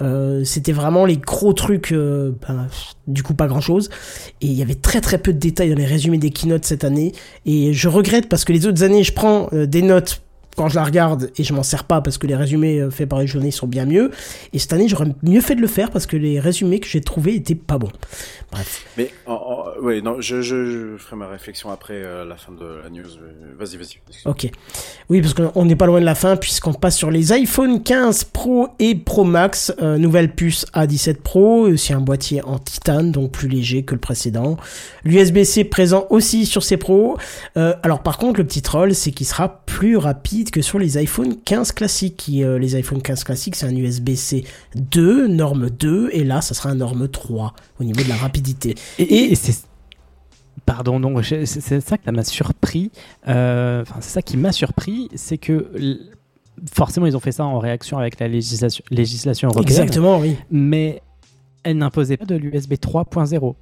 Euh, c'était vraiment les gros trucs, euh, ben, du coup pas grand chose et il y avait très très peu de détails dans les résumés des keynotes cette année et je regrette parce que les autres années je prends euh, des notes quand je la regarde et je m'en sers pas parce que les résumés euh, faits par les journalistes sont bien mieux et cette année j'aurais mieux fait de le faire parce que les résumés que j'ai trouvés étaient pas bons. Bref. Mais, en- en- ouais, non, je, je, je ferai ma réflexion après euh, la fin de la news. Vas-y, vas-y. Ok. Oui, parce qu'on n'est pas loin de la fin, puisqu'on passe sur les iPhone 15 Pro et Pro Max. Euh, nouvelle puce A17 Pro, aussi un boîtier en titane, donc plus léger que le précédent. L'USB-C présent aussi sur ces Pros. Euh, alors par contre, le petit troll, c'est qu'il sera plus rapide que sur les iPhone 15 classiques. Qui, euh, les iPhone 15 classiques, c'est un USB-C 2, norme 2, et là, ça sera un norme 3 au niveau de la rapidité. Et, et- et c'est. Pardon, non, c'est ça que ça m'a surpris. euh, Enfin, c'est ça qui m'a surpris, c'est que forcément ils ont fait ça en réaction avec la législation, législation européenne. Exactement, oui. Mais elle n'imposait pas de l'USB 3.0.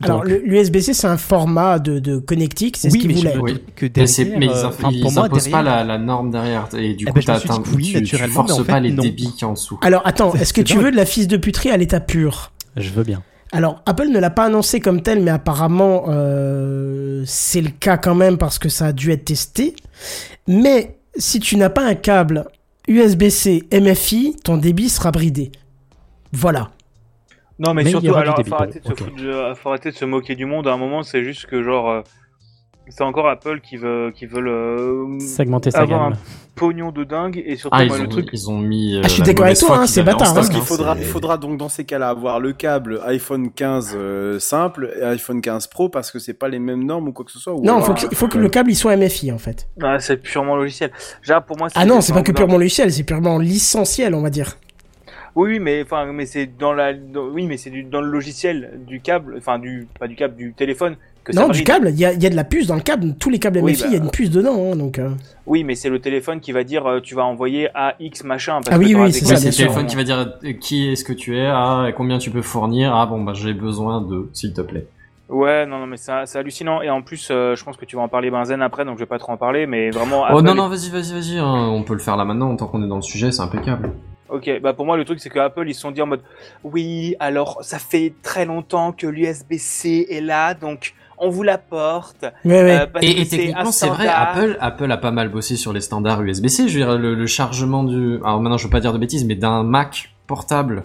Alors l'USB-C, c'est un format de, de connectique, c'est oui, ce mais voulaient. me doute que Mais, derrière, mais euh, enfin, ils pour moi, imposent pas la, la norme derrière. Et du Eh coup, ben, que oui, tu, tu naturellement, forces mais en pas fait, les non. débits qui en dessous. Alors attends, est-ce que tu veux de la fils de puterie à l'état pur? Je veux bien. Alors Apple ne l'a pas annoncé comme tel, mais apparemment euh, c'est le cas quand même parce que ça a dû être testé. Mais si tu n'as pas un câble USB-C MFI, ton débit sera bridé. Voilà. Non, mais, surtout, alors, débit, faut arrêter, de se de- faut arrêter de se moquer du monde. À un moment, c'est juste que, genre, euh, c'est encore Apple qui veut, qui veut le, Segmenter sa avoir gamme. un pognon de dingue. Et surtout, Ah, moi, ont, le truc, ils ont mis. euh, Ah, je suis d'accord avec toi, hein, c'est bâtard, Parce hein. qu'il faudra, il faudra donc dans ces cas-là avoir le câble iPhone 15 euh, simple et iPhone 15 Pro parce que c'est pas les mêmes normes ou quoi que ce soit. ou Non, il faut que, il faut que le câble il soit MFI en fait. ah, c'est purement logiciel. Genre, pour moi, Ah non, c'est pas que purement logiciel, c'est purement licenciel, on va dire. Oui, oui, mais enfin, mais c'est dans la, dans- oui, mais c'est dans le logiciel du câble, enfin du, pas du câble, du téléphone que ça Non, du câble, il y a, il y a de la puce dans le câble. Tous les câbles MFI, il y a bah. une puce dedans, hein, donc. euh. Oui, mais c'est le téléphone qui va dire, euh, tu vas envoyer à X machin. Parce Ah que oui, t'auras oui, c'est ça, c'est le téléphone qui va dire euh, qui est-ce que tu es, ah, et combien tu peux fournir, ah bon bah j'ai besoin de, s'il te plaît. Ouais, non, non, mais c'est hallucinant. Et en plus, euh, je pense que tu vas en parler Benzen après, donc je vais pas trop en parler, mais vraiment. Oh Apple non non vas-y vas-y vas-y, hein, on peut le faire là maintenant tant qu'on est dans le sujet, c'est impeccable. Ok, bah pour moi le truc c'est que Apple ils se sont dit en mode oui alors ça fait très longtemps que l'USB-C est là donc on vous l'apporte. Ouais, ouais. euh, Et, et c'est techniquement, c'est vrai, standard. Apple, Apple a pas mal bossé sur les standards USB-C. Je veux dire, le, le chargement du, alors maintenant je veux pas dire de bêtises, mais d'un Mac portable.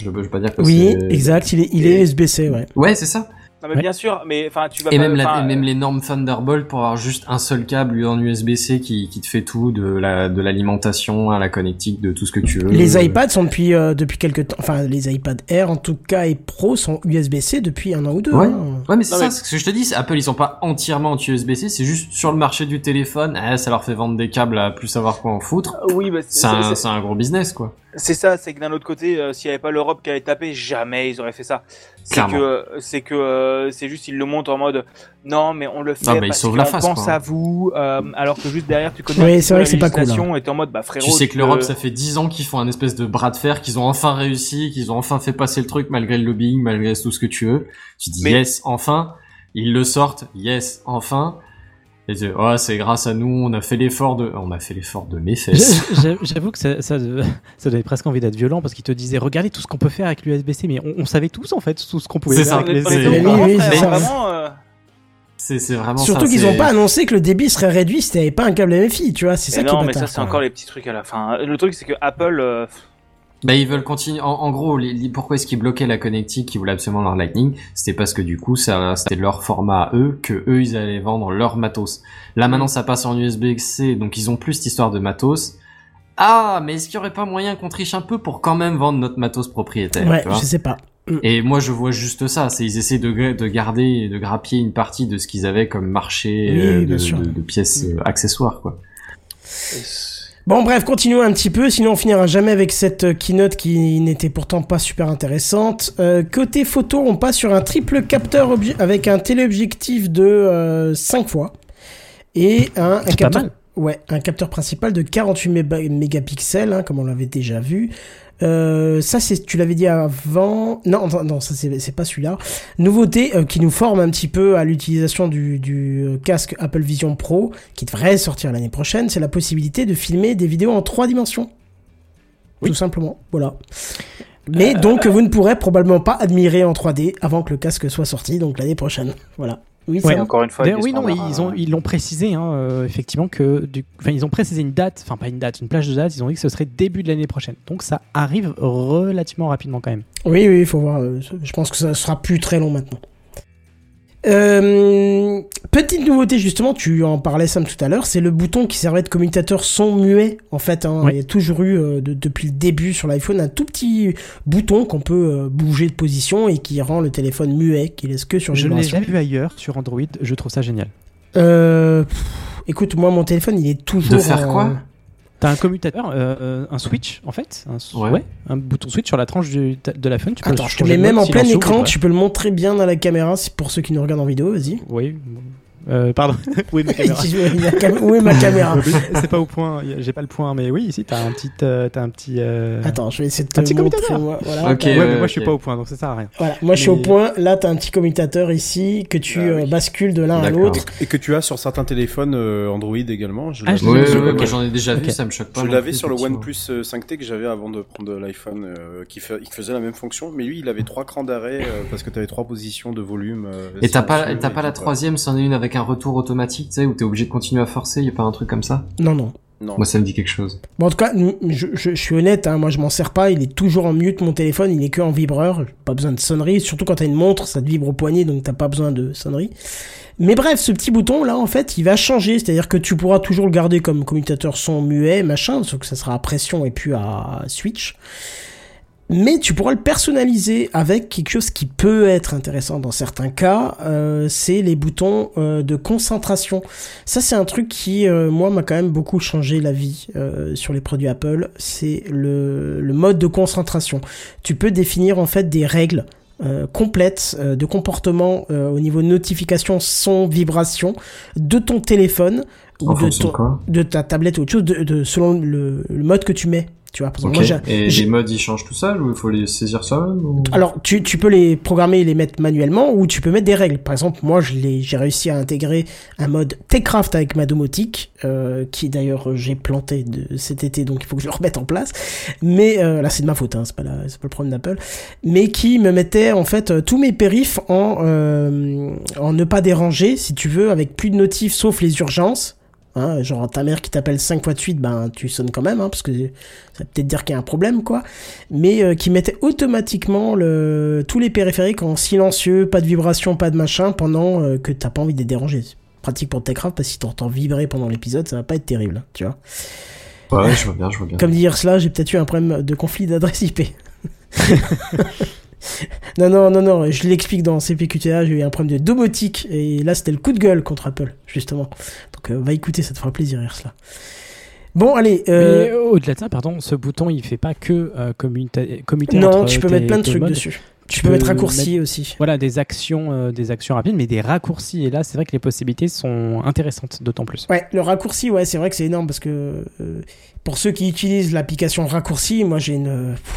Je veux, je veux pas dire que Oui, exact, il est, il est USB-C, ouais. Ouais, c'est ça. Non mais Ouais. bien sûr, mais enfin tu vas Et pas. même, la- et même les normes Thunderbolt pour avoir juste un seul câble en USB-C qui, qui te fait tout, de la de l'alimentation à la connectique, de tout ce que tu veux. Les iPads sont depuis, euh, depuis quelques temps, enfin les iPad Air en tout cas et Pro sont USB-C depuis un an ou deux. Ouais. hein. Ouais, mais c'est Non, ça, mais- ce que je te dis, c'est Apple, ils sont pas entièrement anti-USB-C, c'est juste sur le marché du téléphone, eh, ça leur fait vendre des câbles à plus savoir quoi en foutre. Oui, bah, C'est c'est un, c'est- c'est un gros business, quoi. c'est ça, c'est que d'un autre côté, euh, s'il y avait pas l'Europe qui avait tapé, jamais ils auraient fait ça. C'est que euh, c'est que euh, c'est juste ils le montent en mode non mais on le fait bah, ils parce sauvent qu'on la face, pense quoi. à vous, euh, alors que juste derrière tu connais Oui, c'est vrai que c'est pas cool, hein. et t'es en mode bah frérot. Tu sais que l'Europe, ça fait 10 ans qu'ils font un espèce de bras de fer, qu'ils ont enfin réussi, qu'ils ont enfin fait passer le truc malgré le lobbying, malgré tout ce que tu veux. Tu dis Mais- yes, enfin. Ils le sortent, yes, enfin. Et tu- oh, c'est grâce à nous, on a fait l'effort de, on a fait l'effort de mes fesses. J'a- J'avoue que ça, ça, ça donnait presque envie d'être violent parce qu'il te disait regardez tout ce qu'on peut faire avec l'USB-C, mais on, on savait tous en fait tout ce qu'on pouvait C'est faire ça. avec les c'est- vraiment, euh, C'est, vraiment Surtout qu'ils c'est- ont pas annoncé que le débit serait réduit si t'avais pas un câble MFI, tu vois. C'est ça mais qui est non, mais ça, c'est encore les petits trucs à la fin. Le truc, c'est que Apple, euh, Bah, ils veulent continuer. En, en gros, les- les- pourquoi est-ce qu'ils bloquaient la connectique, qu'ils voulaient absolument leur Lightning? C'était parce que du coup, ça, c'était leur format à eux, que eux, ils allaient vendre leur matos. Là, maintenant, ça passe en USB-C, donc ils ont plus cette histoire de matos. Ah, mais est-ce qu'il y aurait pas moyen qu'on triche un peu pour quand même vendre notre matos propriétaire Ouais, je sais pas. Et moi, je vois juste ça. C'est ils essaient de, de garder, et de grappiller une partie de ce qu'ils avaient comme marché Oui, euh, de, sûr. de- de pièces euh, accessoires, quoi. Bon, bref, continuons un petit peu, sinon on finira jamais avec cette euh, keynote qui n'était pourtant pas super intéressante. Euh, côté photo, on passe sur un triple capteur avec un téléobjectif de euh, 5 fois et un, un capteur. Ouais, un capteur principal de 48 méba- mégapixels, hein, comme on l'avait déjà vu. Euh, ça, c'est, tu l'avais dit avant. Non, non, non, ça c'est, pas celui-là. Nouveauté euh, qui nous forme un petit peu à l'utilisation du, du euh, casque Apple Vision Pro, qui devrait sortir l'année prochaine, c'est la possibilité de filmer des vidéos en trois dimensions. Tout simplement, voilà. Mais Euh, donc, vous ne pourrez probablement pas admirer en 3D avant que le casque soit sorti, donc l'année prochaine. Voilà. Oui, Ouais. encore une fois, oui, non, ils ont euh, ils l'ont précisé, hein, euh, effectivement que, du... enfin, ils ont précisé une date, enfin pas une date, une plage de date. Ils ont dit que ce serait début de l'année prochaine. Donc ça arrive relativement rapidement quand même. Oui, oui, il faut voir. euh, Je pense que ça sera plus très long maintenant. Euh, petite nouveauté justement, tu en parlais Sam tout à l'heure, c'est le bouton qui servait de commutateur son muet. En fait, hein, Oui. il y a toujours eu euh, de- depuis le début sur l'iPhone un tout petit bouton qu'on peut euh, bouger de position et qui rend le téléphone muet, qui laisse que sur Je ne l'ai jamais vu ailleurs sur Android. Je trouve ça génial. Euh, pff, écoute, moi mon téléphone il est toujours. De faire en- quoi T'as un commutateur, euh, euh, un switch en fait, un, Ouais. ouais. un bouton switch sur la tranche du- de l'iPhone. Tu peux Attends, je te mets même en plein écran, tu peux le montrer bien dans la caméra pour ceux qui nous regardent en vidéo, vas-y. Oui. Euh, pardon. oui, ma caméra. Où est ma caméra C'est pas au point. J'ai pas le point, mais oui, ici t'as un petit, euh, t'as un petit. euh, Attends, je vais essayer de te Un petit montrer. commutateur. Moi, voilà, Ouais, mais moi je suis pas au point, donc ça sert à rien. Voilà, moi je suis au point. Là, t'as un petit commutateur ici que tu Ah oui. euh, bascules de l'un à l'autre. Et que tu as sur certains téléphones euh, Android également. Je Ah, Ouais, ouais, j'en ai déjà vu, ça me choque pas. Je l'avais sur le. OnePlus euh, 5T que j'avais avant de prendre l'iPhone, euh, qui, faisait la même fonction, mais lui il avait trois crans d'arrêt euh, parce que tu avais trois positions de volume. euh, Et t'as pas, t'as pas la troisième, c'en est une avec un retour automatique, tu sais, où t'es obligé de continuer à forcer, y a pas un truc comme ça? Non, non. Non. Moi ça me dit quelque chose. Bon, en tout cas, n- je, je- je suis honnête, hein, moi je m'en sers pas. Il est toujours en mute, mon téléphone. Il est que en vibreur. Pas besoin de sonnerie. Surtout quand t'as une montre, ça te vibre au poignet, donc t'as pas besoin de sonnerie. Mais bref, ce petit bouton là, en fait, il va changer. C'est-à-dire que tu pourras toujours le garder comme commutateur son muet, machin, sauf que ça sera à pression et puis à switch. Mais tu pourras le personnaliser avec quelque chose qui peut être intéressant dans certains cas, euh, c'est les boutons euh, de concentration. Ça c'est un truc qui, euh, moi, m'a quand même beaucoup changé la vie euh, sur les produits Apple. C'est le, le mode de concentration. Tu peux définir en fait des règles euh, complètes euh, de comportement euh, au niveau notification, son, vibration de ton téléphone ou de, ton- de ta tablette ou autre chose, de, de- selon le, le mode que tu mets. Tu vois, moi, Et les modes ils changent tout seul ou il faut les saisir seul ou... alors, tu, tu peux les programmer et les mettre manuellement ou tu peux mettre des règles. Par exemple, moi, j'ai réussi à intégrer un mode Techcraft avec ma domotique, euh, qui d'ailleurs j'ai planté de cet été, donc il faut que je le remette en place. Mais euh, là, c'est de ma faute, hein, c'est pas, la, pas le problème d'Apple. Mais qui me mettait en fait euh, tous mes périphes en, euh, en ne pas déranger, si tu veux, avec plus de notifs sauf les urgences. Hein, genre ta mère qui t'appelle cinq fois de suite, ben tu sonnes quand même, hein, parce que ça peut-être dire qu'il y a un problème, quoi. Mais euh, qui mettait automatiquement le, tous les périphériques en silencieux, pas de vibration, pas de machin, pendant euh, que t'as pas envie de les déranger. Pratique pour Techcraft parce que si t'entends vibrer pendant l'épisode, ça va pas être terrible, hein, tu vois. Ouais, je vois bien, je vois bien. Comme dit cela, j'ai peut-être eu un problème de conflit d'adresse IP. non, non, non, non, je l'explique dans CPQTA, j'ai eu un problème de domotique, et là c'était le coup de gueule contre Apple, justement. Donc euh, va écouter, ça te fera plaisir, Irsla. Bon, allez. Euh... Mais au-delà de ça, pardon, ce bouton il fait pas que euh, commuta- commuter non, entre tu peux tes- mettre plein de trucs modes. dessus. Tu, peux mettre raccourci aussi. Voilà, des actions, euh, des actions rapides, mais des raccourcis. Et là, c'est vrai que les possibilités sont intéressantes, d'autant plus. Ouais, le raccourci, ouais, c'est vrai que c'est énorme parce que euh, pour ceux qui utilisent l'application raccourci, moi j'ai une, pff,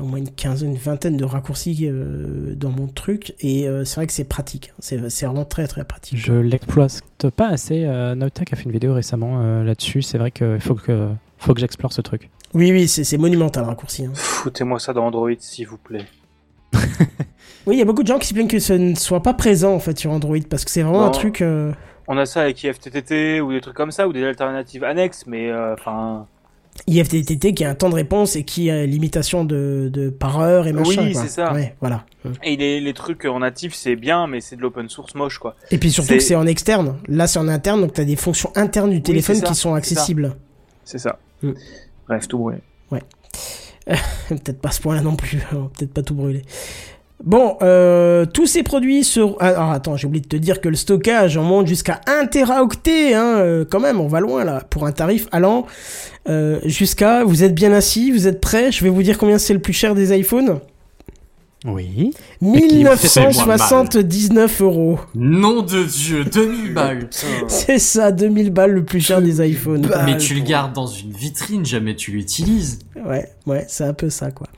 au moins une quinzaine, une vingtaine de raccourcis euh, dans mon truc et euh, c'est vrai que c'est pratique. C'est c'est vraiment très très pratique. Je l'exploite pas assez. Euh, a fait une vidéo récemment euh, là-dessus. C'est vrai qu'il faut que, faut que j'explore ce truc. Oui, oui, c'est c'est monumental le raccourci. hein. Foutez-moi ça dans Android, s'il vous plaît. Oui, il y a beaucoup de gens qui se plaignent que ce ne soit pas présent en fait sur Android parce que c'est vraiment Non. un truc. euh, On a ça avec IFTTT ou des trucs comme ça, ou des alternatives annexes, mais euh, enfin. IFTTT qui a un temps de réponse et qui a limitation de, de par heure et machin. Oui, c'est ça. Ouais, voilà. Et les, les trucs en natif, c'est bien, mais c'est de l'open source moche, quoi. Et puis surtout que c'est en externe. Là, c'est en interne, donc tu as des fonctions internes du téléphone qui sont accessibles. C'est ça. Mm. Bref, tout brûlé. Peut-être pas à ce point-là non plus. Va Peut-être pas tout brûler. Bon, euh, tous ces produits seront... Ah, Alors attends, j'ai oublié de te dire que le stockage en monte jusqu'à 1 teraoctet, hein, euh, quand même, on va loin là, pour un tarif allant euh, jusqu'à... Vous êtes bien assis, vous êtes prêts Je vais vous dire combien c'est le plus cher des iPhones Oui. 1979 euros. Nom de Dieu, 2000 balles. C'est ça, 2000 balles le plus cher des iPhones. Mais tu le gardes dans une vitrine, jamais tu l'utilises. Ouais, ouais, c'est un peu ça, quoi.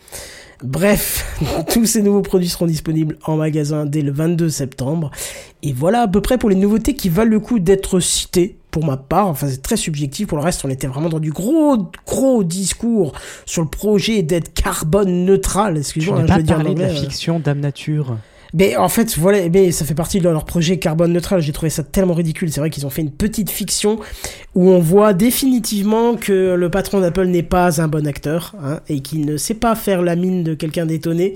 Bref, tous ces nouveaux produits seront disponibles en magasin dès le 22 septembre. Et voilà à peu près pour les nouveautés qui valent le coup d'être citées. Pour ma part, enfin c'est très subjectif. Pour le reste, on était vraiment dans du gros, gros discours sur le projet d'être carbone neutral. Je Excusez-moi, hein, pas je veux dire parlé de la euh. fiction Dame Nature. Mais en fait, voilà, mais ça fait partie de leur projet carbone neutral. J'ai trouvé ça tellement ridicule. C'est vrai qu'ils ont fait une petite fiction où on voit définitivement que le patron d'Apple n'est pas un bon acteur hein, et qu'il ne sait pas faire la mine de quelqu'un d'étonné.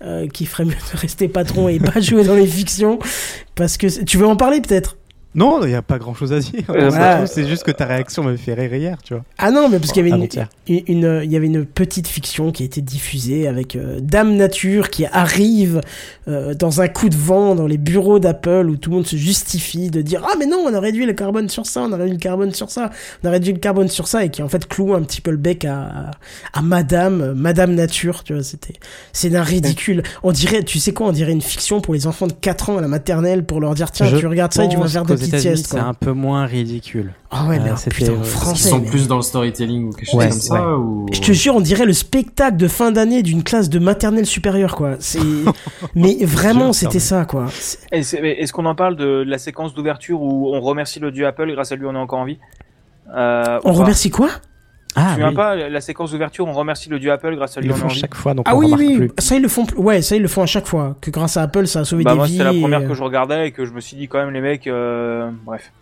Euh, qui ferait mieux de rester patron et pas jouer dans les fictions parce que tu veux en parler peut-être? Non, il n'y a pas grand chose à dire. Euh, voilà. C'est juste que ta réaction me fait rire hier, tu vois. Ah non, mais parce qu'il y avait une, Avant-hier. une, une- il y avait une petite fiction qui a été diffusée avec euh, Dame Nature qui arrive euh, dans un coup de vent dans les bureaux d'Apple où tout le monde se justifie de dire ah mais non on a réduit le carbone sur ça, on a réduit le carbone sur ça, on a réduit le carbone sur ça et qui en fait cloue un petit peu le bec à, à Madame euh, Madame Nature, tu vois c'était c'est d'un ridicule. On dirait tu sais quoi on dirait une fiction pour les enfants de 4 ans à la maternelle pour leur dire tiens Je tu regardes ça et tu vas faire des États-Unis, C'est un peu moins ridicule. Ah ouais, mais Euh, putain, en euh, Ils français. sont mais- plus dans le storytelling ou quelque chose Ouais, comme ça ouais. ou... Je te jure, on dirait le spectacle de fin d'année d'une classe de maternelle supérieure, quoi. C'est, mais vraiment, c'était ça, quoi. Est-ce qu'on en parle de la séquence d'ouverture où on remercie le dieu Apple, grâce à lui on est encore en vie? Euh, On remercie quoi? Ah, souviens oui. pas la séquence d'ouverture, on remercie le dieu Apple, grâce à Ils lui le on est font chaque fois, donc Ah on oui, remarque oui. plus. Ça, ils le font. Ouais, ça, ils le font à chaque fois. Que grâce à Apple, ça a sauvé Bah des moi vies. c'était la première et- que je regardais et que je me suis dit quand même les mecs, euh, bref.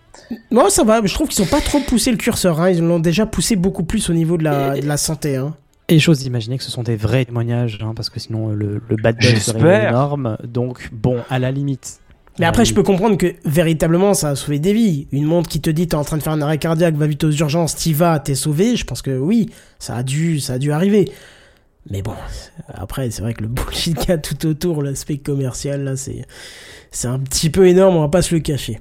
Non, ça va. Je trouve qu'ils ont pas trop poussé le curseur. Hein. Ils l'ont déjà poussé beaucoup plus au niveau de la, de la santé. Hein. Et j'ose imaginer que ce sont des vrais témoignages, hein, parce que sinon euh, le, le bad buzz serait énorme. Donc, bon, à la limite. Mais À après, je peux comprendre que véritablement, ça a sauvé des vies. Une montre qui te dit t'es en train de faire un arrêt cardiaque, va vite aux urgences, t'y vas, t'es sauvé. Je pense que oui, ça a dû, ça a dû arriver. Mais bon, après, c'est vrai que le bullshit qu'il y a tout autour, l'aspect commercial, là, c'est, c'est un petit peu énorme, on va pas se le cacher.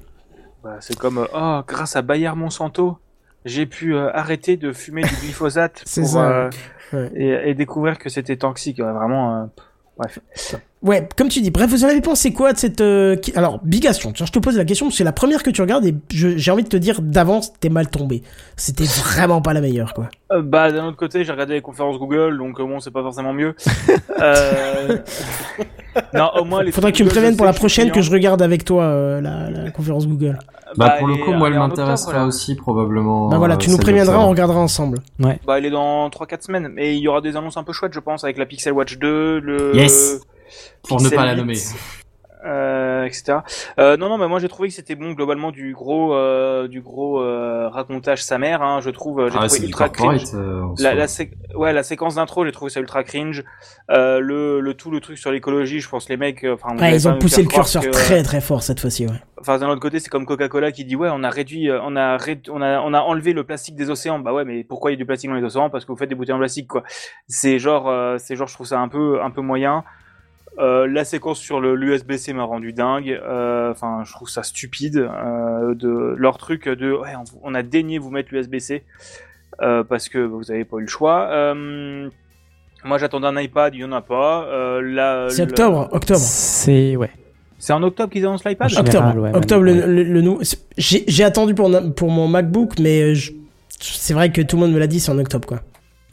Bah, c'est comme euh, oh grâce à Bayer Monsanto, j'ai pu euh, arrêter de fumer du glyphosate pour, ça, euh, ouais. et, et découvrir que c'était toxique. ouais, vraiment, euh, bref. Ouais, comme tu dis. Bref, vous en avez pensé quoi de cette... euh, qui- Alors, bigation, tiens, je te pose la question, parce que c'est la première que tu regardes, et j'ai envie de te dire d'avance, t'es mal tombé. C'était vraiment pas la meilleure, quoi. Euh, bah d'un autre côté, j'ai regardé les conférences Google, donc euh, bon, c'est pas forcément mieux. euh... non, au moins les. Faudrait que tu me préviennes pour la prochaine que je regarde avec toi euh, la, la conférence Google. Bah, pour le elle coup, moi, elle elle m'intéressera aussi probablement. Bah voilà, euh, tu nous préviendras, on regardera ensemble. Bah, il est dans 3-4 semaines, mais il y aura des annonces un peu chouettes, je pense, avec la Pixel Watch 2, le. Yes. Pour ne pas la 8, nommer. Euh, etc. Euh, non, non, mais moi j'ai trouvé que c'était bon globalement du gros, euh, du gros euh, racontage sa mère. Hein, je trouve, j'ai Ah, trouvé ultra cringe. euh, La, soi. la, sé- ouais, la séquence d'intro, j'ai trouvé ça ultra cringe. Euh, le, le tout, le truc sur l'écologie, je pense les mecs, Ouais, ils ont poussé le curseur que, très très fort cette fois-ci, ouais. Enfin, d'un autre côté, c'est comme Coca-Cola qui dit ouais, on a réduit, on a, ré- on a, on a enlevé le plastique des océans. Bah ouais, mais pourquoi il y a du plastique dans les océans? Parce que vous faites des bouteilles en plastique, quoi. C'est genre, euh, c'est genre, je trouve ça un peu, un peu moyen. Euh, la séquence sur le l'USB-C m'a rendu dingue. Euh, Enfin, je trouve ça stupide euh, de leur truc de ouais, on, on a daigné vous mettre l'USB-C euh, parce que vous avez pas eu le choix. Euh, moi, j'attendais un iPad, il y en a pas. Euh, là, C'est le- octobre, octobre. C'est, ouais. C'est en octobre qu'ils annoncent l'iPad. Octobre, ouais, octobre, le, le, le nou- c'est- J'ai j'ai attendu pour, pour mon MacBook, mais je- c'est vrai que tout le monde me l'a dit, c'est en octobre, quoi.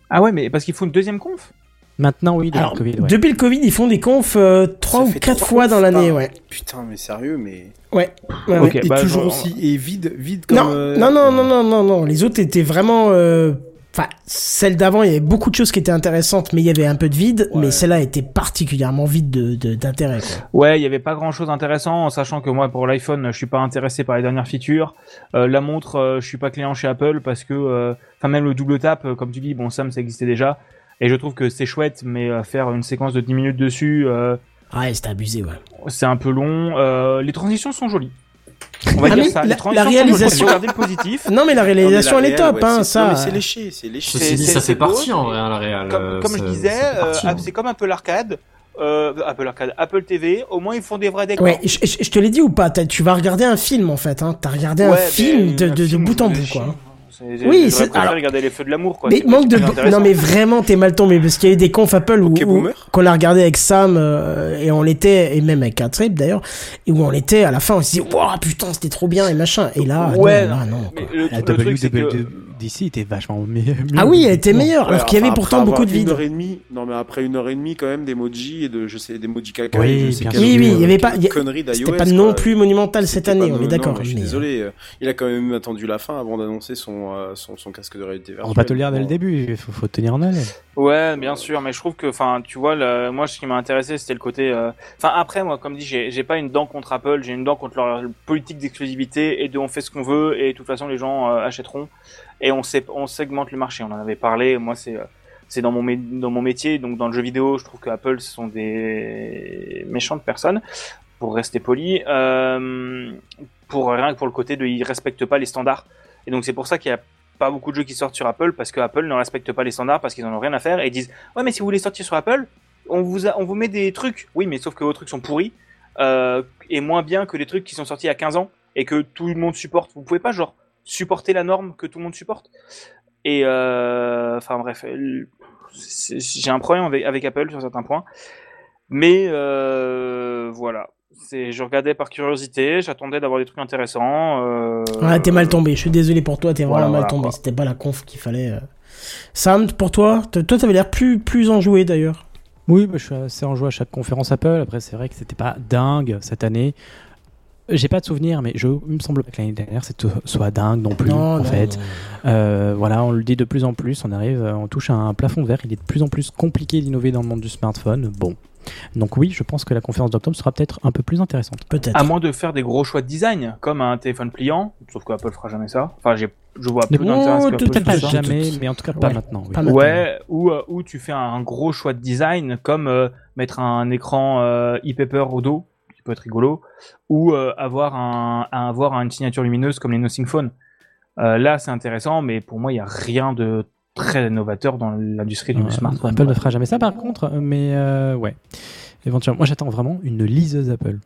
Ah ouais, mais parce qu'il faut une deuxième conf? Maintenant, oui, depuis Alors, le Covid. ouais. depuis le Covid, ils font des confs euh, trois Ça ou fait quatre trois fois dans l'année, ouais. Putain, mais sérieux, mais. Ouais. ouais, Ok, ouais. et bah, toujours aussi et vide, vide comme. Non, euh, non, non, non, non, non, non. Les autres étaient vraiment. euh, Enfin, celle d'avant, il y avait beaucoup de choses qui étaient intéressantes, mais il y avait un peu de vide. Ouais. Mais celle-là était particulièrement vide de de- d'intérêt. quoi. Ouais, il y avait pas grand chose d'intéressant, en sachant que moi pour l'iPhone, je suis pas intéressé par les dernières features. Euh, la montre, euh, je suis pas client chez Apple parce que, euh, enfin même le double tap, comme tu dis, bon Sam ça existait déjà, et je trouve que c'est chouette, mais euh, faire une séquence de 10 minutes dessus, euh, Ouais, c'était abusé, ouais. c'est un peu long. Euh, les transitions sont jolies. On va Ah, dire ça. la- les la transitions réalisation- le positif. Non, mais la réalisation, Non, mais elle est top, ouais, hein, c'est- ça. Non, mais c'est léché, c'est léché. Ceci dit, c'est- ça c'est fait partie en vrai, hein, la réal. Comme, euh, comme je disais, euh, hein. c'est comme un peu l'arcade. Euh, Apple Arcade, Apple TV, au moins ils font des vrais décors. Ouais, je, je- je te l'ai dit ou pas Tu vas regarder un film en fait. Hein. T'as regardé un film de, bout en bout, quoi. Oui, c'est- préféré alors- regarder les feux de l'amour, quoi. Mais manque de. Non, mais vraiment, t'es mal tombé parce qu'il y a eu des confs Apple où, où- qu'on l'a regardé avec Sam euh, et on l'était, et même avec un trip d'ailleurs, et où on l'était à la fin, on se dit, waouh, putain, c'était trop bien et machin. Et là, Ouais, non, là, non, non. mais quoi. le, La le truc, c'est que... WWDC était vachement meilleure. Ah oui, elle était meilleure, Ouais, alors qu'il y enfin, avait pourtant beaucoup de vide. Une heure et demie. Non, mais après une heure et demie, quand même, d'emoji et de, je sais, d'emoji caca. Oui, je sais. Oui, oui, il y avait quelle pas- C'était pas quoi. non plus monumental cette année, on est d'accord. non, mais Je suis mais- désolé. euh, Il a quand même attendu la fin avant d'annoncer son, euh, son, son casque de réalité virtuelle. On va pas te le dire dès le début, il faut, faut tenir en haleine. Ouais, bien sûr, mais je trouve que, enfin, tu vois, le- moi, ce qui m'a intéressé, c'était le côté. euh, Enfin, après, moi, comme dit, j'ai j'ai pas une dent contre Apple, j'ai une dent contre leur politique d'exclusivité et de on fait ce qu'on veut et de toute façon, les gens euh, achèteront et on sait, on segmente le marché. On en avait parlé. Moi, c'est euh, c'est dans mon dans mon métier, donc dans le jeu vidéo, je trouve que Apple ce sont des méchantes personnes, pour rester poli, euh, pour rien que pour le côté de ils respectent pas les standards. Et donc c'est pour ça qu'il y a pas beaucoup de jeux qui sortent sur Apple parce que Apple ne respecte pas les standards parce qu'ils en ont rien à faire et ils disent ouais mais si vous voulez sortir sur Apple on vous on vous met des trucs oui mais sauf que vos trucs sont pourris euh, et moins bien que les trucs qui sont sortis il y a 15 ans et que tout le monde supporte. Vous pouvez pas genre supporter la norme que tout le monde supporte. Et euh, enfin bref j'ai un problème avec, avec Apple sur certains points. Mais euh, voilà c'est je regardais par curiosité j'attendais d'avoir des trucs intéressants euh, Ouais, t'es mal tombé. Je suis désolé pour toi, t'es vraiment mal tombé. C'était pas la conf qu'il fallait. euh. Sam, pour toi, toi, t'avais l'air plus plus enjoué d'ailleurs. Oui, bah, je suis assez enjoué à chaque conférence Apple. Après, c'est vrai que c'était pas dingue cette année. J'ai pas de souvenir, mais je, il me semble pas que l'année dernière c'était soit dingue non plus. Non, en non, fait, non. Euh, voilà, on le dit de plus en plus. On arrive, on touche à un plafond vert. Il est de plus en plus compliqué d'innover dans le monde du smartphone. Bon, donc oui, je pense que la conférence d'octobre sera peut-être un peu plus intéressante. Peut-être. À moins de faire des gros choix de design, comme un téléphone pliant, sauf qu'Apple fera jamais ça. Enfin, j'ai, je vois peu Mais d'intérêt à ce oh, qu'Apple peut-être pas jamais, mais en tout cas pas Ouais. maintenant. oui. Pas maintenant. Ouais, ou, euh, ou tu fais un gros choix de design, comme euh, mettre un écran euh, e-paper au dos, qui peut être rigolo, ou euh, avoir, un, un- avoir une signature lumineuse comme les Nothing Phone. Euh, là, c'est intéressant, mais pour moi, il n'y a rien de très novateur dans l'industrie du Euh, smartphone. Apple ne fera jamais ça par contre, mais euh, ouais. Éventuellement, moi j'attends vraiment une liseuse Apple.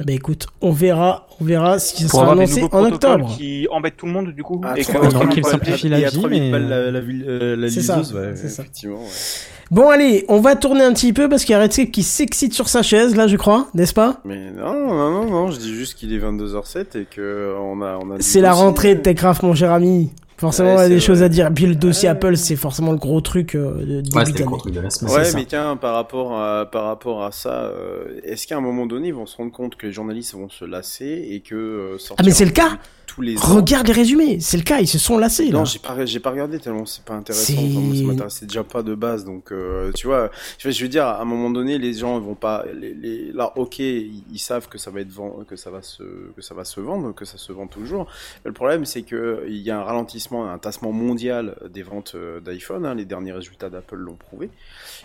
Eh Ben écoute, on verra, on verra ce qui Pour sera annoncé en octobre. qui embêtent tout le monde, du coup. Ah, et qu'il simplifie la vie, 3000 mais, euh, la, la, euh, la C'est ça, liseuse, ouais, c'est ça. effectivement. ouais. Bon allez, on va tourner un petit peu parce qu'il y a Redscape qui s'excite sur sa chaise là, je crois, n'est-ce pas? Mais non, non, non, non, je dis juste qu'il est 22h07 et que on a, on a. du C'est la rentrée de Techcraft, mon cher ami. Forcément, Ouais, il y a des choses à dire. Puis le dossier Ouais. Apple, c'est forcément le gros truc euh, de début Ouais, c'était le d'année. gros truc de la semaine. Ouais, mais tiens, par rapport à, par rapport à ça, euh, est-ce qu'à un moment donné, ils vont se rendre compte que les journalistes vont se lasser et que euh, sortir Ah, mais c'est le cas tous les ans. Regarde les résumés, c'est le cas, ils se sont lassés là. Non, j'ai pas, pas regardé tellement c'est pas intéressant. C'est- Enfin, ça m'intéressait déjà pas de base, donc euh, tu vois, je veux, dire, à un moment donné, les gens vont pas, les, les, là, ok, ils, ils savent que ça va être vend- que ça va se, que ça va se vendre, que ça se vend toujours. Mais le problème, c'est que il y a un ralentissement, un tassement mondial des ventes euh, d'iPhone. hein, les derniers résultats d'Apple l'ont prouvé.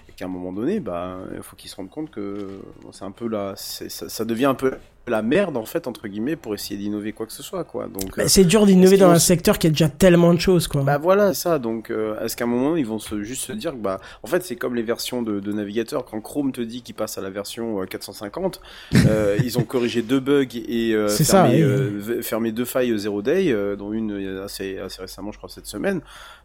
Et qu'à un moment donné, bah, il faut qu'ils se rendent compte que bon, c'est un peu là, ça devient un peu la merde en fait entre guillemets pour essayer d'innover quoi que ce soit, quoi. Donc Bah, euh, c'est dur d'innover dans un se- secteur qui a déjà tellement de choses quoi. bah voilà, ça. Donc, euh, est-ce qu'à un moment ils vont se, juste se dire que bah, en fait, c'est comme les versions de, de navigateurs. Quand Chrome te dit qu'il passe à la version euh, 450, euh, ils ont corrigé deux bugs et euh, C'est ça, fermé, oui. euh, fermé deux failles zero day, euh, dont une euh, assez, assez récemment, je crois cette semaine.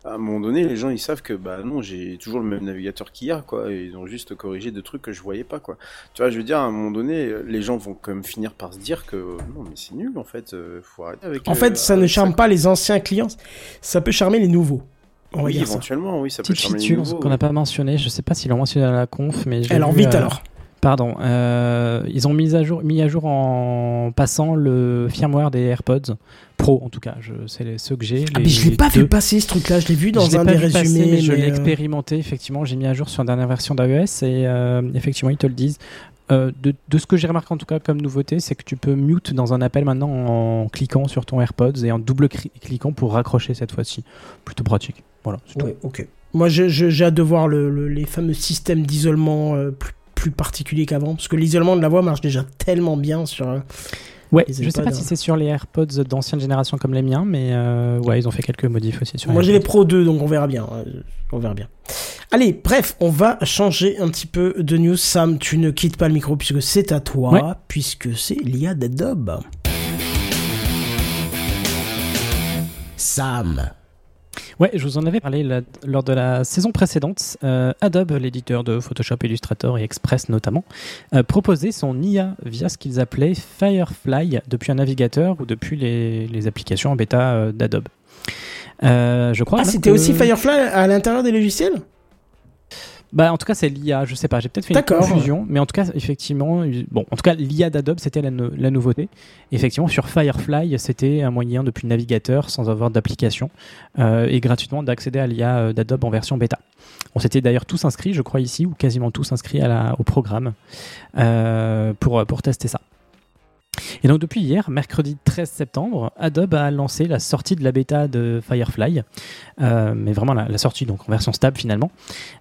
À un moment donné, les gens ils savent que bah non, j'ai toujours le même navigateur qu'hier, quoi. Et ils ont juste corrigé des trucs que je voyais pas, quoi. Tu vois, je veux dire, à un moment donné, les gens vont quand même finir par se dire que non, mais c'est nul en fait. euh, faut arrêter avec. En euh, fait, ça ne charme pas les anciens clients, ça peut charmer les nouveaux. On Oui, dire ça. éventuellement, oui, ça peut Petite charmer les feature nouveaux. qu'on n'a pas mentionné, je sais pas s'ils l'ont mentionné à la conf, mais je l'ai Alors vu, vite euh, alors. Pardon, euh, ils ont mis à jour, mis à jour en passant le firmware des AirPods Pro, en tout cas. Je, c'est les- ceux que j'ai. Ah, les mais je l'ai pas deux. vu passer ce truc-là, je l'ai vu Je dans l'ai un pas des vu passer, résumés. mais je l'ai euh, expérimenté. Effectivement, j'ai mis à jour sur la dernière version d'iOS et euh, effectivement, ils te le disent. Euh, de, de ce que j'ai remarqué en tout cas comme nouveauté, c'est que tu peux mute dans un appel maintenant en cliquant sur ton AirPods et en double cliquant pour raccrocher cette fois-ci. Plutôt pratique. Voilà. c'est tout. Ouais, ok. Moi, j'ai hâte de voir le- le- les fameux systèmes d'isolement euh, plus, plus particuliers qu'avant, parce que l'isolement de la voix marche déjà tellement bien sur. Ouais, je sais pas si c'est sur les AirPods d'ancienne génération comme les miens, mais euh, ouais, ils ont fait quelques modifs aussi sur Moi, j'ai les. Pro 2, donc on verra bien. euh, On verra bien. Allez, bref, on va changer un petit peu de news. Sam, tu ne quittes pas le micro puisque c'est à toi, Ouais. puisque c'est l'IA d'Adobe. Sam. Ouais, je vous en avais parlé la- lors de la saison précédente. Euh, Adobe, l'éditeur de Photoshop, Illustrator et Express notamment, euh, proposait son IA via ce qu'ils appelaient Firefly depuis un navigateur ou depuis les, les applications en bêta euh, d'Adobe. Je crois. Ah, c'était que- aussi Firefly à l'intérieur des logiciels? Bah, en tout cas, c'est l'IA. Je sais pas. J'ai peut-être fait une confusion, mais en tout cas, effectivement, bon, en tout cas, l'IA d'Adobe, c'était la, no- la nouveauté. Effectivement, sur Firefly, c'était un moyen depuis le navigateur, sans avoir d'application, euh, et gratuitement d'accéder à l'IA euh, d'Adobe en version bêta. On s'était d'ailleurs tous inscrits, je crois ici, ou quasiment tous inscrits à la, au programme euh, pour pour tester ça. Et donc depuis hier, mercredi 13 septembre, Adobe a lancé la sortie de la bêta de Firefly, euh, mais vraiment la, sortie donc en version stable finalement.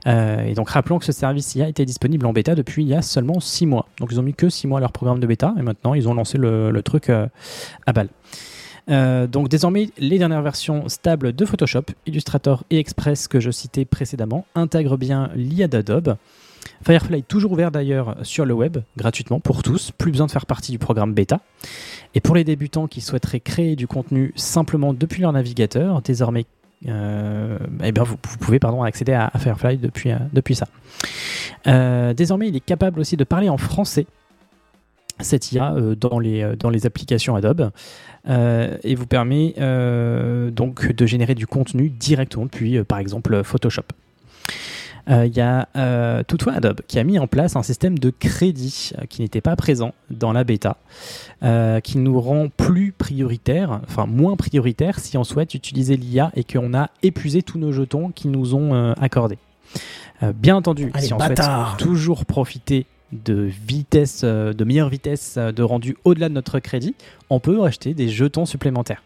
Euh, et donc rappelons que ce service IA était disponible en bêta depuis il y a seulement 6 mois. Donc ils ont mis que 6 mois à leur programme de bêta et maintenant ils ont lancé le, truc euh, à balle. Donc désormais, les dernières versions stables de Photoshop, Illustrator et Express que je citais précédemment intègrent bien l'IA d'Adobe. Firefly est toujours ouvert d'ailleurs sur le web, gratuitement pour tous, plus besoin de faire partie du programme bêta. Et pour les débutants qui souhaiteraient créer du contenu simplement depuis leur navigateur, désormais euh, eh bien vous, pouvez pardon, accéder à, Firefly depuis, euh, depuis ça. Euh, désormais, il est capable aussi de parler en français, cette IA, dans, les, dans les applications Adobe, et vous permet donc de générer du contenu directement depuis, par exemple, Photoshop. Euh, Il y a euh, toutefois Adobe qui a mis en place un système de crédit euh, qui n'était pas présent dans la bêta, euh, qui nous rend plus prioritaire, enfin moins prioritaire si on souhaite utiliser l'IA et qu'on a épuisé tous nos jetons qui nous ont euh, accordés. Euh, bien entendu, Allez, si on bâtard. souhaite toujours profiter de vitesse, euh, de meilleure vitesse euh, de rendu au-delà de notre crédit, on peut acheter des jetons supplémentaires.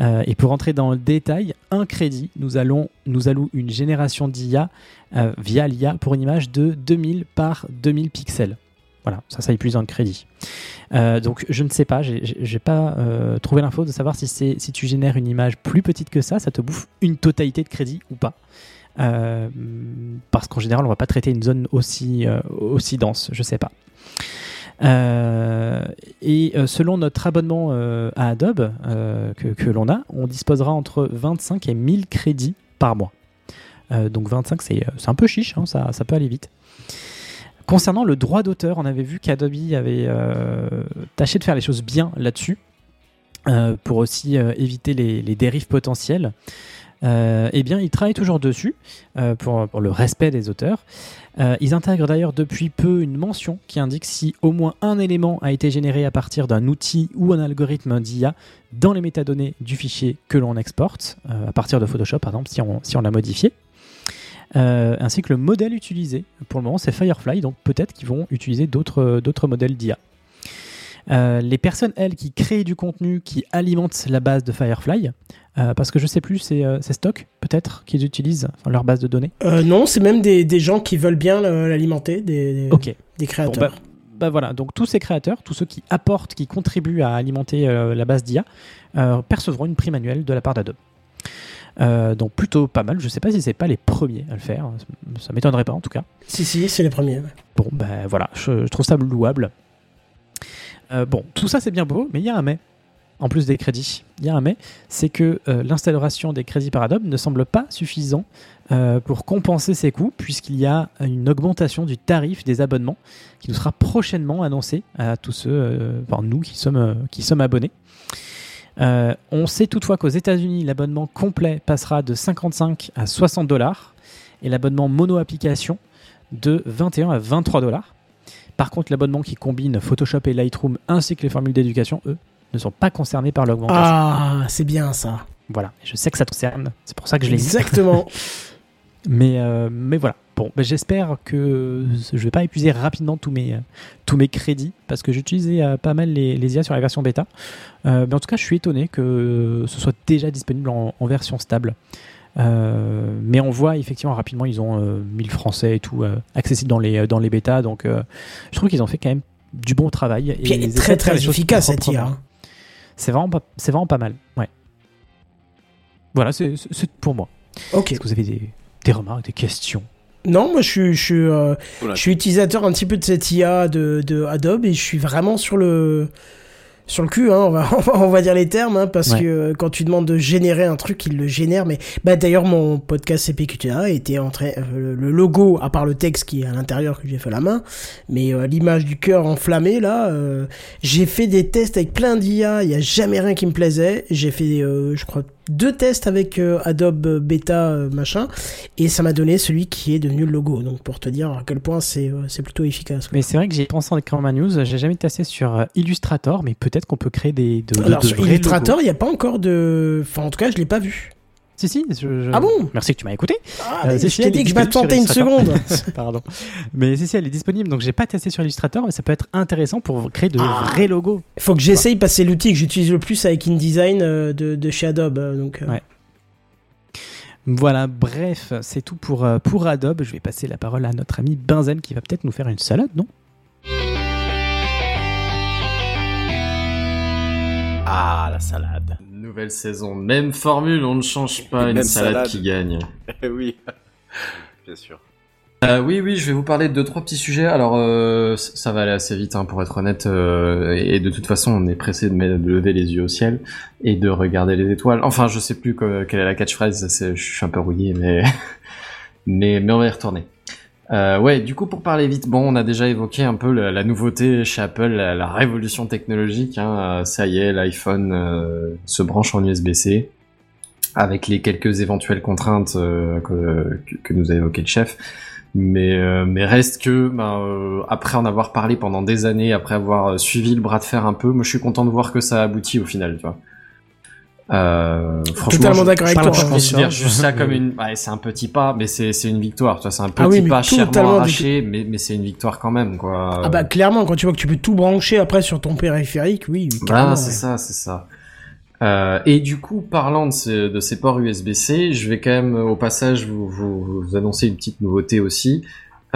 Euh, et pour entrer dans le détail, un crédit nous, allons, nous alloue une génération d'IA euh, via l'IA pour une image de 2000 par 2000 pixels. Voilà, ça, ça épuise un crédit. Euh, donc, je ne sais pas, j'ai- pas trouvé l'info de savoir si, si tu génères une image plus petite que ça, ça te bouffe une totalité de crédit ou pas. Parce qu'en général, on va pas traiter une zone aussi, aussi dense, je sais pas. Euh, et euh, selon notre abonnement euh, à Adobe que, l'on a, on disposera entre 25 et 1000 crédits par mois. Donc 25, c'est un peu chiche, hein, ça, peut aller vite. Concernant le droit d'auteur, on avait vu qu'Adobe avait tâché de faire les choses bien là-dessus, pour aussi éviter les, les dérives potentielles. Euh, eh bien, ils travaillent toujours dessus euh, pour, le respect des auteurs. Euh, ils intègrent d'ailleurs depuis peu une mention qui indique si au moins un élément a été généré à partir d'un outil ou un algorithme d'IA dans les métadonnées du fichier que l'on exporte, à partir de Photoshop par exemple, si on, l'a modifié. Ainsi que le modèle utilisé. Pour le moment, c'est Firefly, donc peut-être qu'ils vont utiliser d'autres modèles d'IA. Les personnes, elles, qui créent du contenu qui alimente la base de Firefly, euh, parce que je sais plus, c'est euh, c'est Stock, peut-être, qu'ils utilisent enfin, leur base de données. Euh, non, c'est même des, des gens qui veulent bien euh, l'alimenter, des, des, Ok. des Bon, créateurs. bah, bah voilà, donc tous ces créateurs, tous ceux qui apportent, qui contribuent à alimenter la base d'IA, percevront une prime annuelle de la part d'Adobe. Euh, donc plutôt pas mal. Je sais pas si c'est pas les premiers à le faire. Ça m'étonnerait pas en tout cas. Si, si, c'est les premiers. Bon, ben voilà, je, je trouve ça louable. Euh, bon, tout ça c'est bien beau, mais il y a un mais. En plus des crédits, il y a un mais, c'est que euh, l'installation des crédits par Adobe ne semble pas suffisant euh, pour compenser ces coûts, puisqu'il y a une augmentation du tarif des abonnements qui nous sera prochainement annoncée à tous ceux, euh, enfin nous qui sommes, qui sommes abonnés. On sait toutefois qu'aux États-Unis, l'abonnement complet passera de 55 à 60 dollars et l'abonnement mono application de 21 à 23 dollars. Par contre, l'abonnement qui combine Photoshop et Lightroom ainsi que les formules d'éducation, eux, ne sont pas concernés par l'augmentation. Ah, c'est bien ça. Voilà, je sais que ça te concerne, c'est pour ça que je l'ai mis. Exactement. Mais, euh, mais voilà. Bon, ben, j'espère que je vais pas épuiser rapidement tous mes, tous mes crédits parce que j'utilisais euh, pas mal les, les IA sur la version bêta. Euh, mais en tout cas, je suis étonné que ce soit déjà disponible en, en version stable. Euh, mais on voit effectivement rapidement, ils ont euh, mis le français et tout euh, accessible dans les, dans les bêtas. Donc je trouve qu'ils ont fait quand même du bon travail. Puis elle est essaient très très efficace cette IA. C'est vraiment, pas- c'est vraiment pas mal. Ouais. Voilà, c'est pour moi. Ok. Est-ce que vous avez des, des remarques, des questions? Non, moi je suis, je suis, euh, je suis utilisateur un petit peu de cette IA de, de Adobe et je suis vraiment sur le sur le cul, hein, on, va, on va- on va dire les termes, hein, parce Ouais. que euh, quand tu demandes de générer un truc, il le génère. Mais bah d'ailleurs mon podcast CPQTA était en train, euh, le- logo, à part le texte qui est à l'intérieur que j'ai fait à la main, mais euh, l'image du cœur enflammé là, euh, j'ai fait des tests avec plein d'IA, il y a jamais rien qui me plaisait. J'ai fait, euh, je crois, deux tests avec euh, Adobe Beta euh, machin, et ça m'a donné celui qui est devenu le logo. Donc pour te dire à quel point c'est euh, plutôt efficace. quoi. Mais c'est vrai que j'ai pensé en écrivant ma news, j'ai jamais testé sur euh, Illustrator, mais peut-être qu'on peut créer des de, Alors de sur Illustrator, il n'y a pas encore de, enfin en tout cas je l'ai pas vu. Si si. je- je- Ah bon Merci que tu m'as écouté. Ah, Euh, je si, t'ai dit que je m'attendais une seconde. Pardon. Mais si si, elle est disponible, donc j'ai pas testé sur Illustrator, mais ça peut être intéressant pour créer de Ah. vrais logos. Faut que j'essaye parce que c'est l'outil que j'utilise le plus avec InDesign euh, de, de chez Adobe. euh, Donc, euh, Ouais. Voilà, bref, c'est tout pour, euh, pour Adobe. Je vais passer la parole à notre ami Benzen qui va peut-être nous faire une salade, non? Ah, la salade. Nouvelle saison, même formule, on ne change pas une salade, salade. qui gagne. oui, bien sûr. Euh, oui, oui, je vais vous parler de deux trois petits sujets. Alors, euh, ça va aller assez vite, hein, pour être honnête. euh, et de toute façon, on est pressé de, lever les yeux au ciel et de regarder les étoiles. Enfin, je sais plus que- quelle est la catchphrase. Je suis un peu rouillé, mais mais mais on va y retourner. Euh, ouais, du coup, pour parler vite, bon, on a déjà évoqué un peu la, nouveauté chez Apple, la, révolution technologique. Hein, euh, ça y est, l'iPhone euh, se branche en USB-C avec les quelques éventuelles contraintes euh, que, que- nous a évoqué le chef. Mais, mais reste que, ben, après en avoir parlé pendant des années, après avoir suivi le bras de fer un peu, moi je suis content de voir que ça aboutit au final, tu vois. Euh, franchement, Totalement je- d'accord je, avec toi, Je considère juste ça comme une, ouais, c'est un petit pas, mais c'est c'est une victoire. Tu vois, c'est un petit Ah oui, mais pas chèrement arraché, mais mais c'est une victoire quand même, quoi. Ah bah clairement, quand tu vois que tu peux tout brancher après sur ton périphérique, oui. Bah, c'est ouais. ça, c'est ça. Euh, et du coup, parlant de ces, de ces ports USB-C, je vais quand même au passage vous, vous, vous annoncer une petite nouveauté aussi,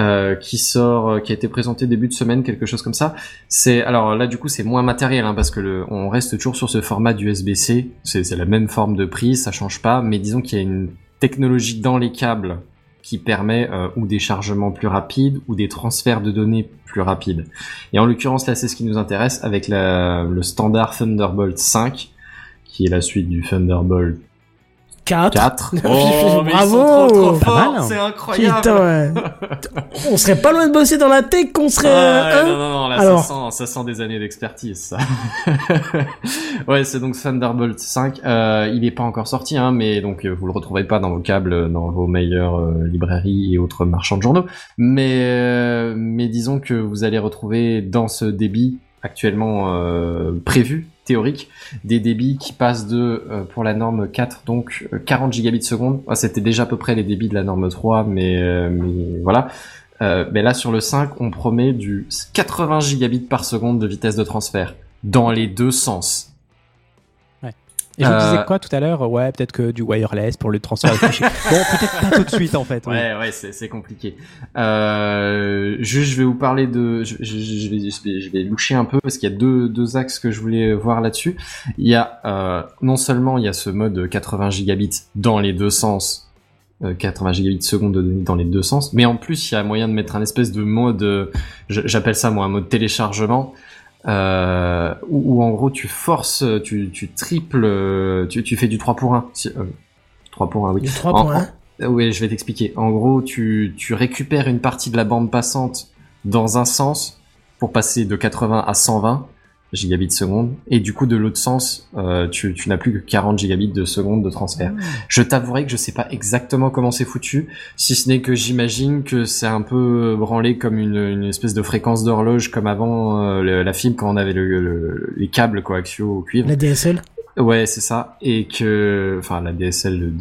euh, qui sort, euh, qui a été présentée début de semaine, quelque chose comme ça. C'est alors là du coup c'est moins matériel hein, parce que le, on reste toujours sur ce format d'USB-C. C'est la même forme de prise, ça change pas, mais disons qu'il y a une technologie dans les câbles qui permet euh, ou des chargements plus rapides ou des transferts de données plus rapides. Et en l'occurrence là c'est ce qui nous intéresse avec la, le standard Thunderbolt 5 qui est la suite du Thunderbolt 4. 4. Oh, Bravo mal. c'est incroyable. Putain, ouais. on serait pas loin de bosser dans la tech, qu'on serait. Ah, euh, hein non, non, non, là, Alors. ça, sent, ça sent des années d'expertise, ça. ouais, c'est donc Thunderbolt 5. Euh, il est pas encore sorti, hein, mais donc euh, vous le retrouverez pas dans vos câbles, euh, dans vos meilleures euh, librairies et autres marchands de journaux. Mais, euh, mais disons que vous allez retrouver dans ce débit actuellement euh, prévu, théorique, des débits qui passent de, euh, pour la norme 4, donc euh, 40 gigabits seconde. Ah, C'était déjà à peu près les débits de la norme 3, mais, euh, mais voilà. Euh, mais là sur le 5, on promet du 80 gigabits par seconde de vitesse de transfert dans les deux sens. Et je vous Euh, disais quoi tout à l'heure? Ouais, peut-être que du wireless pour le transfert bon, peut-être pas tout de suite en fait. Ouais, ouais, c'est compliqué. Euh, juste, je vais vous parler de, je, je- je vais, je vais, loucher un peu parce qu'il y a deux, deux axes que je voulais voir là-dessus. Il y a euh, non seulement il y a ce mode 80 gigabits dans les deux sens, euh, 80 gigabits seconde de données dans les deux sens, mais en plus il y a moyen de mettre un espèce de mode, euh, j'appelle ça moi un mode téléchargement. Euh, où, où en gros tu forces, tu, tu triples, tu, tu fais du 3 pour 1. Si, euh, 3 pour 1, oui. Du 3 En- pour en- 1. euh, Oui, je vais t'expliquer. En gros, tu, tu récupères une partie de la bande passante dans un sens pour passer de 80 à 120. Gigabits seconde. Et du coup, de l'autre sens, euh, tu, tu n'as plus que 40 gigabits de seconde de transfert. Je t'avouerai que je sais pas exactement comment c'est foutu, si ce n'est que j'imagine que c'est un peu branlé comme une, une espèce de fréquence d'horloge comme avant euh, le- la film quand on avait le, le- les câbles coaxiaux au cuivre. La DSL Ouais, c'est ça. Et que, enfin, la DSL, le,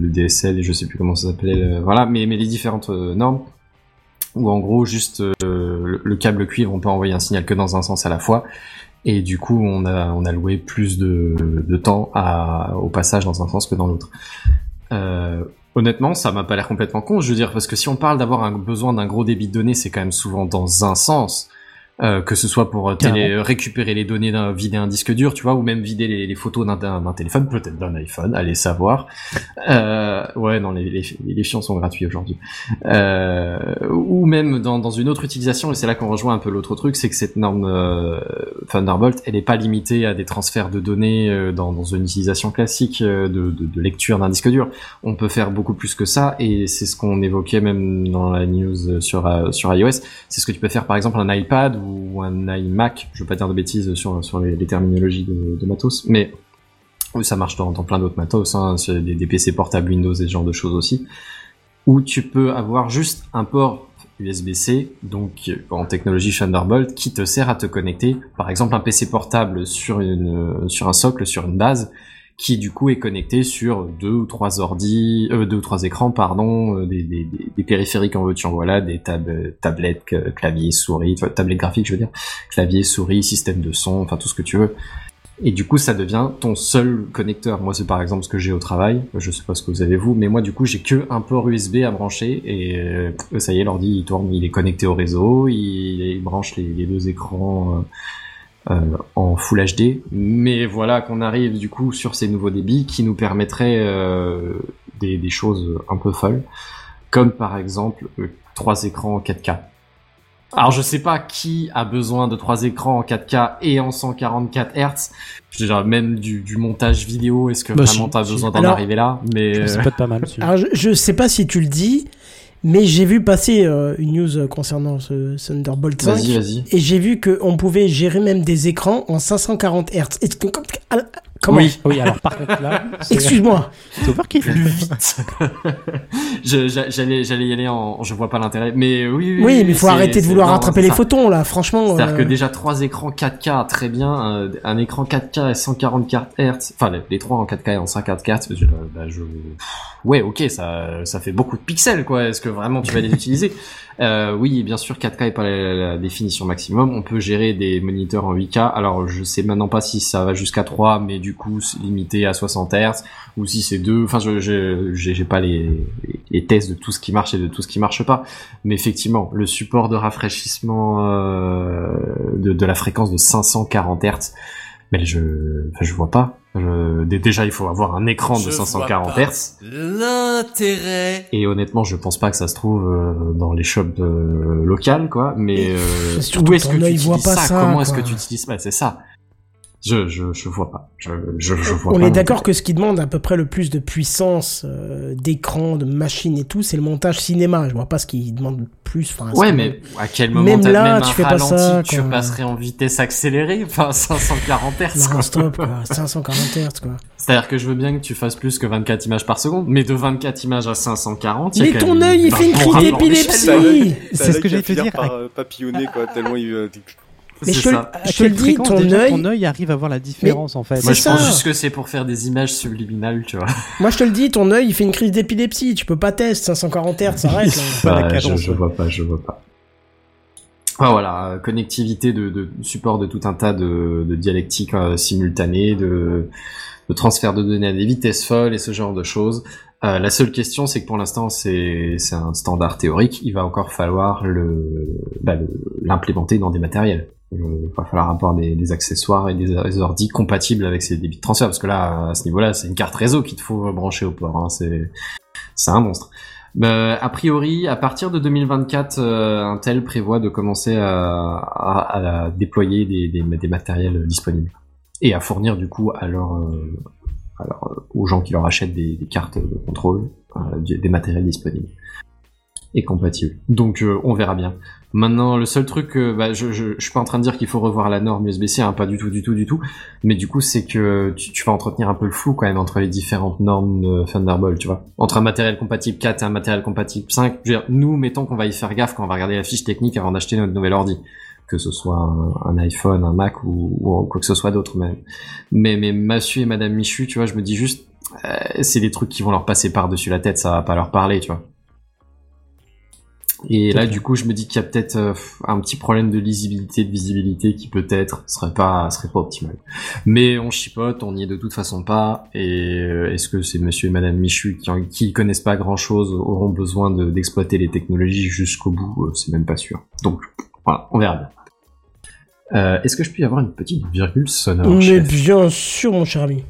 le DSL, je sais plus comment ça s'appelait, le- voilà, mais, mais les différentes euh, normes, où en gros, juste euh, le, le câble cuivre, on peut envoyer un signal que dans un sens à la fois. Et du coup, on a, on a loué plus de, temps au passage dans un sens que dans l'autre. Euh, honnêtement, ça m'a pas l'air complètement con, je veux dire, parce que si on parle d'avoir un besoin d'un gros débit de données, c'est quand même souvent dans un sens. Euh, que ce soit pour euh, télé- Carrément. récupérer les données d'un vider un disque dur, tu vois, ou même vider les, les photos d'un- téléphone, peut-être d'un iPhone, allez savoir. Euh, ouais, non, les, les, les fions sont gratuits aujourd'hui. Euh, ou même dans, dans une autre utilisation, et c'est là qu'on rejoint un peu l'autre truc, c'est que cette norme euh, Thunderbolt, elle n'est pas limitée à des transferts de données euh, dans, dans une utilisation classique euh, de, de, de lecture d'un disque dur. On peut faire beaucoup plus que ça, et c'est ce qu'on évoquait même dans la news sur, euh, sur iOS. C'est ce que tu peux faire par exemple un iPad ou un iMac, je veux pas dire de bêtises sur, les, terminologies de, matos, mais oui, ça marche dans, plein d'autres matos, hein, des, PC portables Windows et ce genre de choses aussi, où tu peux avoir juste un port USB-C, donc euh, en technologie Thunderbolt, qui te sert à te connecter, par exemple un PC portable euh, sur un socle, sur une base, qui du coup est connecté sur deux ou trois ordi, euh, deux ou trois écrans, pardon, euh, des, des, des, périphériques en veux-tu voilà, des tab tablettes, clavier, souris, enfin, tablette graphique je veux dire, clavier, souris, système de son, enfin tout ce que tu veux. Et du coup, ça devient ton seul connecteur. Moi, c'est par exemple ce que j'ai au travail. Je sais pas ce que vous avez vous, mais moi, du coup, j'ai que un port USB à brancher et euh, ça y est, l'ordi il tourne, il est connecté au réseau, il, branche les, les deux écrans euh, en Full HD. Mais voilà qu'on arrive du coup sur ces nouveaux débits qui nous permettraient euh, des, des choses un peu folles, comme par exemple euh, trois écrans en 4K. Alors je sais pas qui a besoin de trois écrans en 4K et en 144 Hz. Je veux dire, même du, du montage vidéo, est-ce que Bah, vraiment t'as besoin d'en arriver là? Mais Ça euh, peut être pas mal. Alors, je, je sais pas si tu le dis, mais j'ai vu passer euh, une news concernant ce Thunderbolt 5. vas-y, vas-y. Et j'ai vu qu'on pouvait gérer même des écrans en 540 Hz. Et- Comment Oui. Oui, alors par contre là, c'est- Excuse-moi. c'est vite. J'allais, j'allais y aller en, je vois pas l'intérêt, mais oui. Oui, Oui, mais il faut arrêter de vouloir non, rattraper les ça. photons, là. Franchement. C'est-à-dire euh, que déjà trois écrans 4K, très bien, un, un écran 4K et 144 Hz, enfin les, les trois en 4K et en 144 Hz, je, bah, je- ouais, ok, ça, ça fait beaucoup de pixels, quoi. Est-ce que vraiment tu vas les utiliser? Euh, Oui, bien sûr, 4K est pas la, la définition maximum. On peut gérer des moniteurs en 8K. Alors, je sais maintenant pas si ça va jusqu'à 3, mais du coup, c'est limité à 60 Hz, ou si c'est 2. Enfin, je, j'ai pas les, les, tests de tout ce qui marche et de tout ce qui marche pas. Mais effectivement, le support de rafraîchissement euh, de, de la fréquence de 540 Hz, mais je, enfin, je vois pas. Je- déjà, il faut avoir un écran de Je 540 vois pas Hz. L'intérêt. Et honnêtement, je pense pas que ça se trouve euh, dans les shops euh, locales, quoi. Mais euh, où est-ce que tu utilises pas ça, ça, Comment est-ce que tu utilises ça? C'est ça. Je, je, je vois pas. Je, je, je vois On pas est d'accord que ce qui demande à peu près le plus de puissance euh, d'écran, de machine et tout, c'est le montage cinéma. Je vois pas ce qui demande le plus. Enfin, Ouais, mais à quel moment Même t'as là, même tu un fais pas ralenti, ça, tu quoi. passerais en vitesse accélérée, enfin 540 Hz. Non, quoi. stop, quoi. 540 Hz, quoi. C'est-à-dire que je veux bien que tu fasses plus que 24 images par seconde, mais de 24 images à 540, il y a Mais ton œil, il fait une crise d'épilepsie. C'est ce que te finir dire. Par euh, papillonner, quoi, tellement il. Mais je te, le- ça. À je te le quelle dis, ton déjà, œil, ton œil arrive à voir la différence en fait? Moi, C'est je pense juste que c'est pour faire des images subliminales, tu vois. moi je te le dis, ton œil, il fait une crise d'épilepsie. Tu peux pas tester 540 Hz, ça arrête. là. Pas la Bah, je, je vois pas, je vois pas. Ah, voilà, euh, connectivité de, de support de tout un tas de, de dialectiques euh, simultanées, de, de transfert de données à des vitesses folles et ce genre de choses. Euh, la seule question, c'est que pour l'instant, c'est c'est un standard théorique. Il va encore falloir le bah, le- l'implémenter dans des matériels. Il va falloir avoir des, des accessoires et des, des ordi compatibles avec ces débits de transfert, parce que là, à ce niveau-là, c'est une carte réseau qu'il te faut brancher au port. Hein. C'est c'est un monstre. Bah, a priori, à partir de 2024, euh, Intel prévoit de commencer à, à- à déployer des, des, des matériels disponibles et à fournir du coup à leur, euh, aux gens qui leur achètent des, des cartes de contrôle euh, des matériels disponibles. Est compatible. Donc euh, on verra bien. Maintenant, le seul truc, bah, je, je, je suis pas en train de dire qu'il faut revoir la norme USB-C, hein, pas du tout, du tout, du tout. Mais du coup, c'est que tu, tu vas entretenir un peu le flou quand même entre les différentes normes de Thunderbolt, tu vois. Entre un matériel compatible 4 et un matériel compatible 5. Je veux dire, nous, mettons qu'on va y faire gaffe quand on va regarder la fiche technique avant d'acheter notre nouvel ordi. Que ce soit un, un iPhone, un Mac ou, ou quoi que ce soit d'autre même. Mais, mais Massu et Madame Michu, tu vois, je me dis juste, euh, c'est des trucs qui vont leur passer par-dessus la tête, ça va pas leur parler, tu vois. Et là, du coup, je me dis qu'il y a peut-être euh, un petit problème de lisibilité, de visibilité qui peut-être serait pas serait pas optimal. Mais on chipote, on y est de toute façon pas. Et euh, est-ce que c'est Monsieur et Madame Michu qui, en- qui connaissent pas grand-chose auront besoin de- d'exploiter les technologies jusqu'au bout? Euh, C'est même pas sûr. Donc voilà, on verra bien. Euh, est-ce que je puis avoir une petite virgule sonore Mais bien sûr, mon cher ami.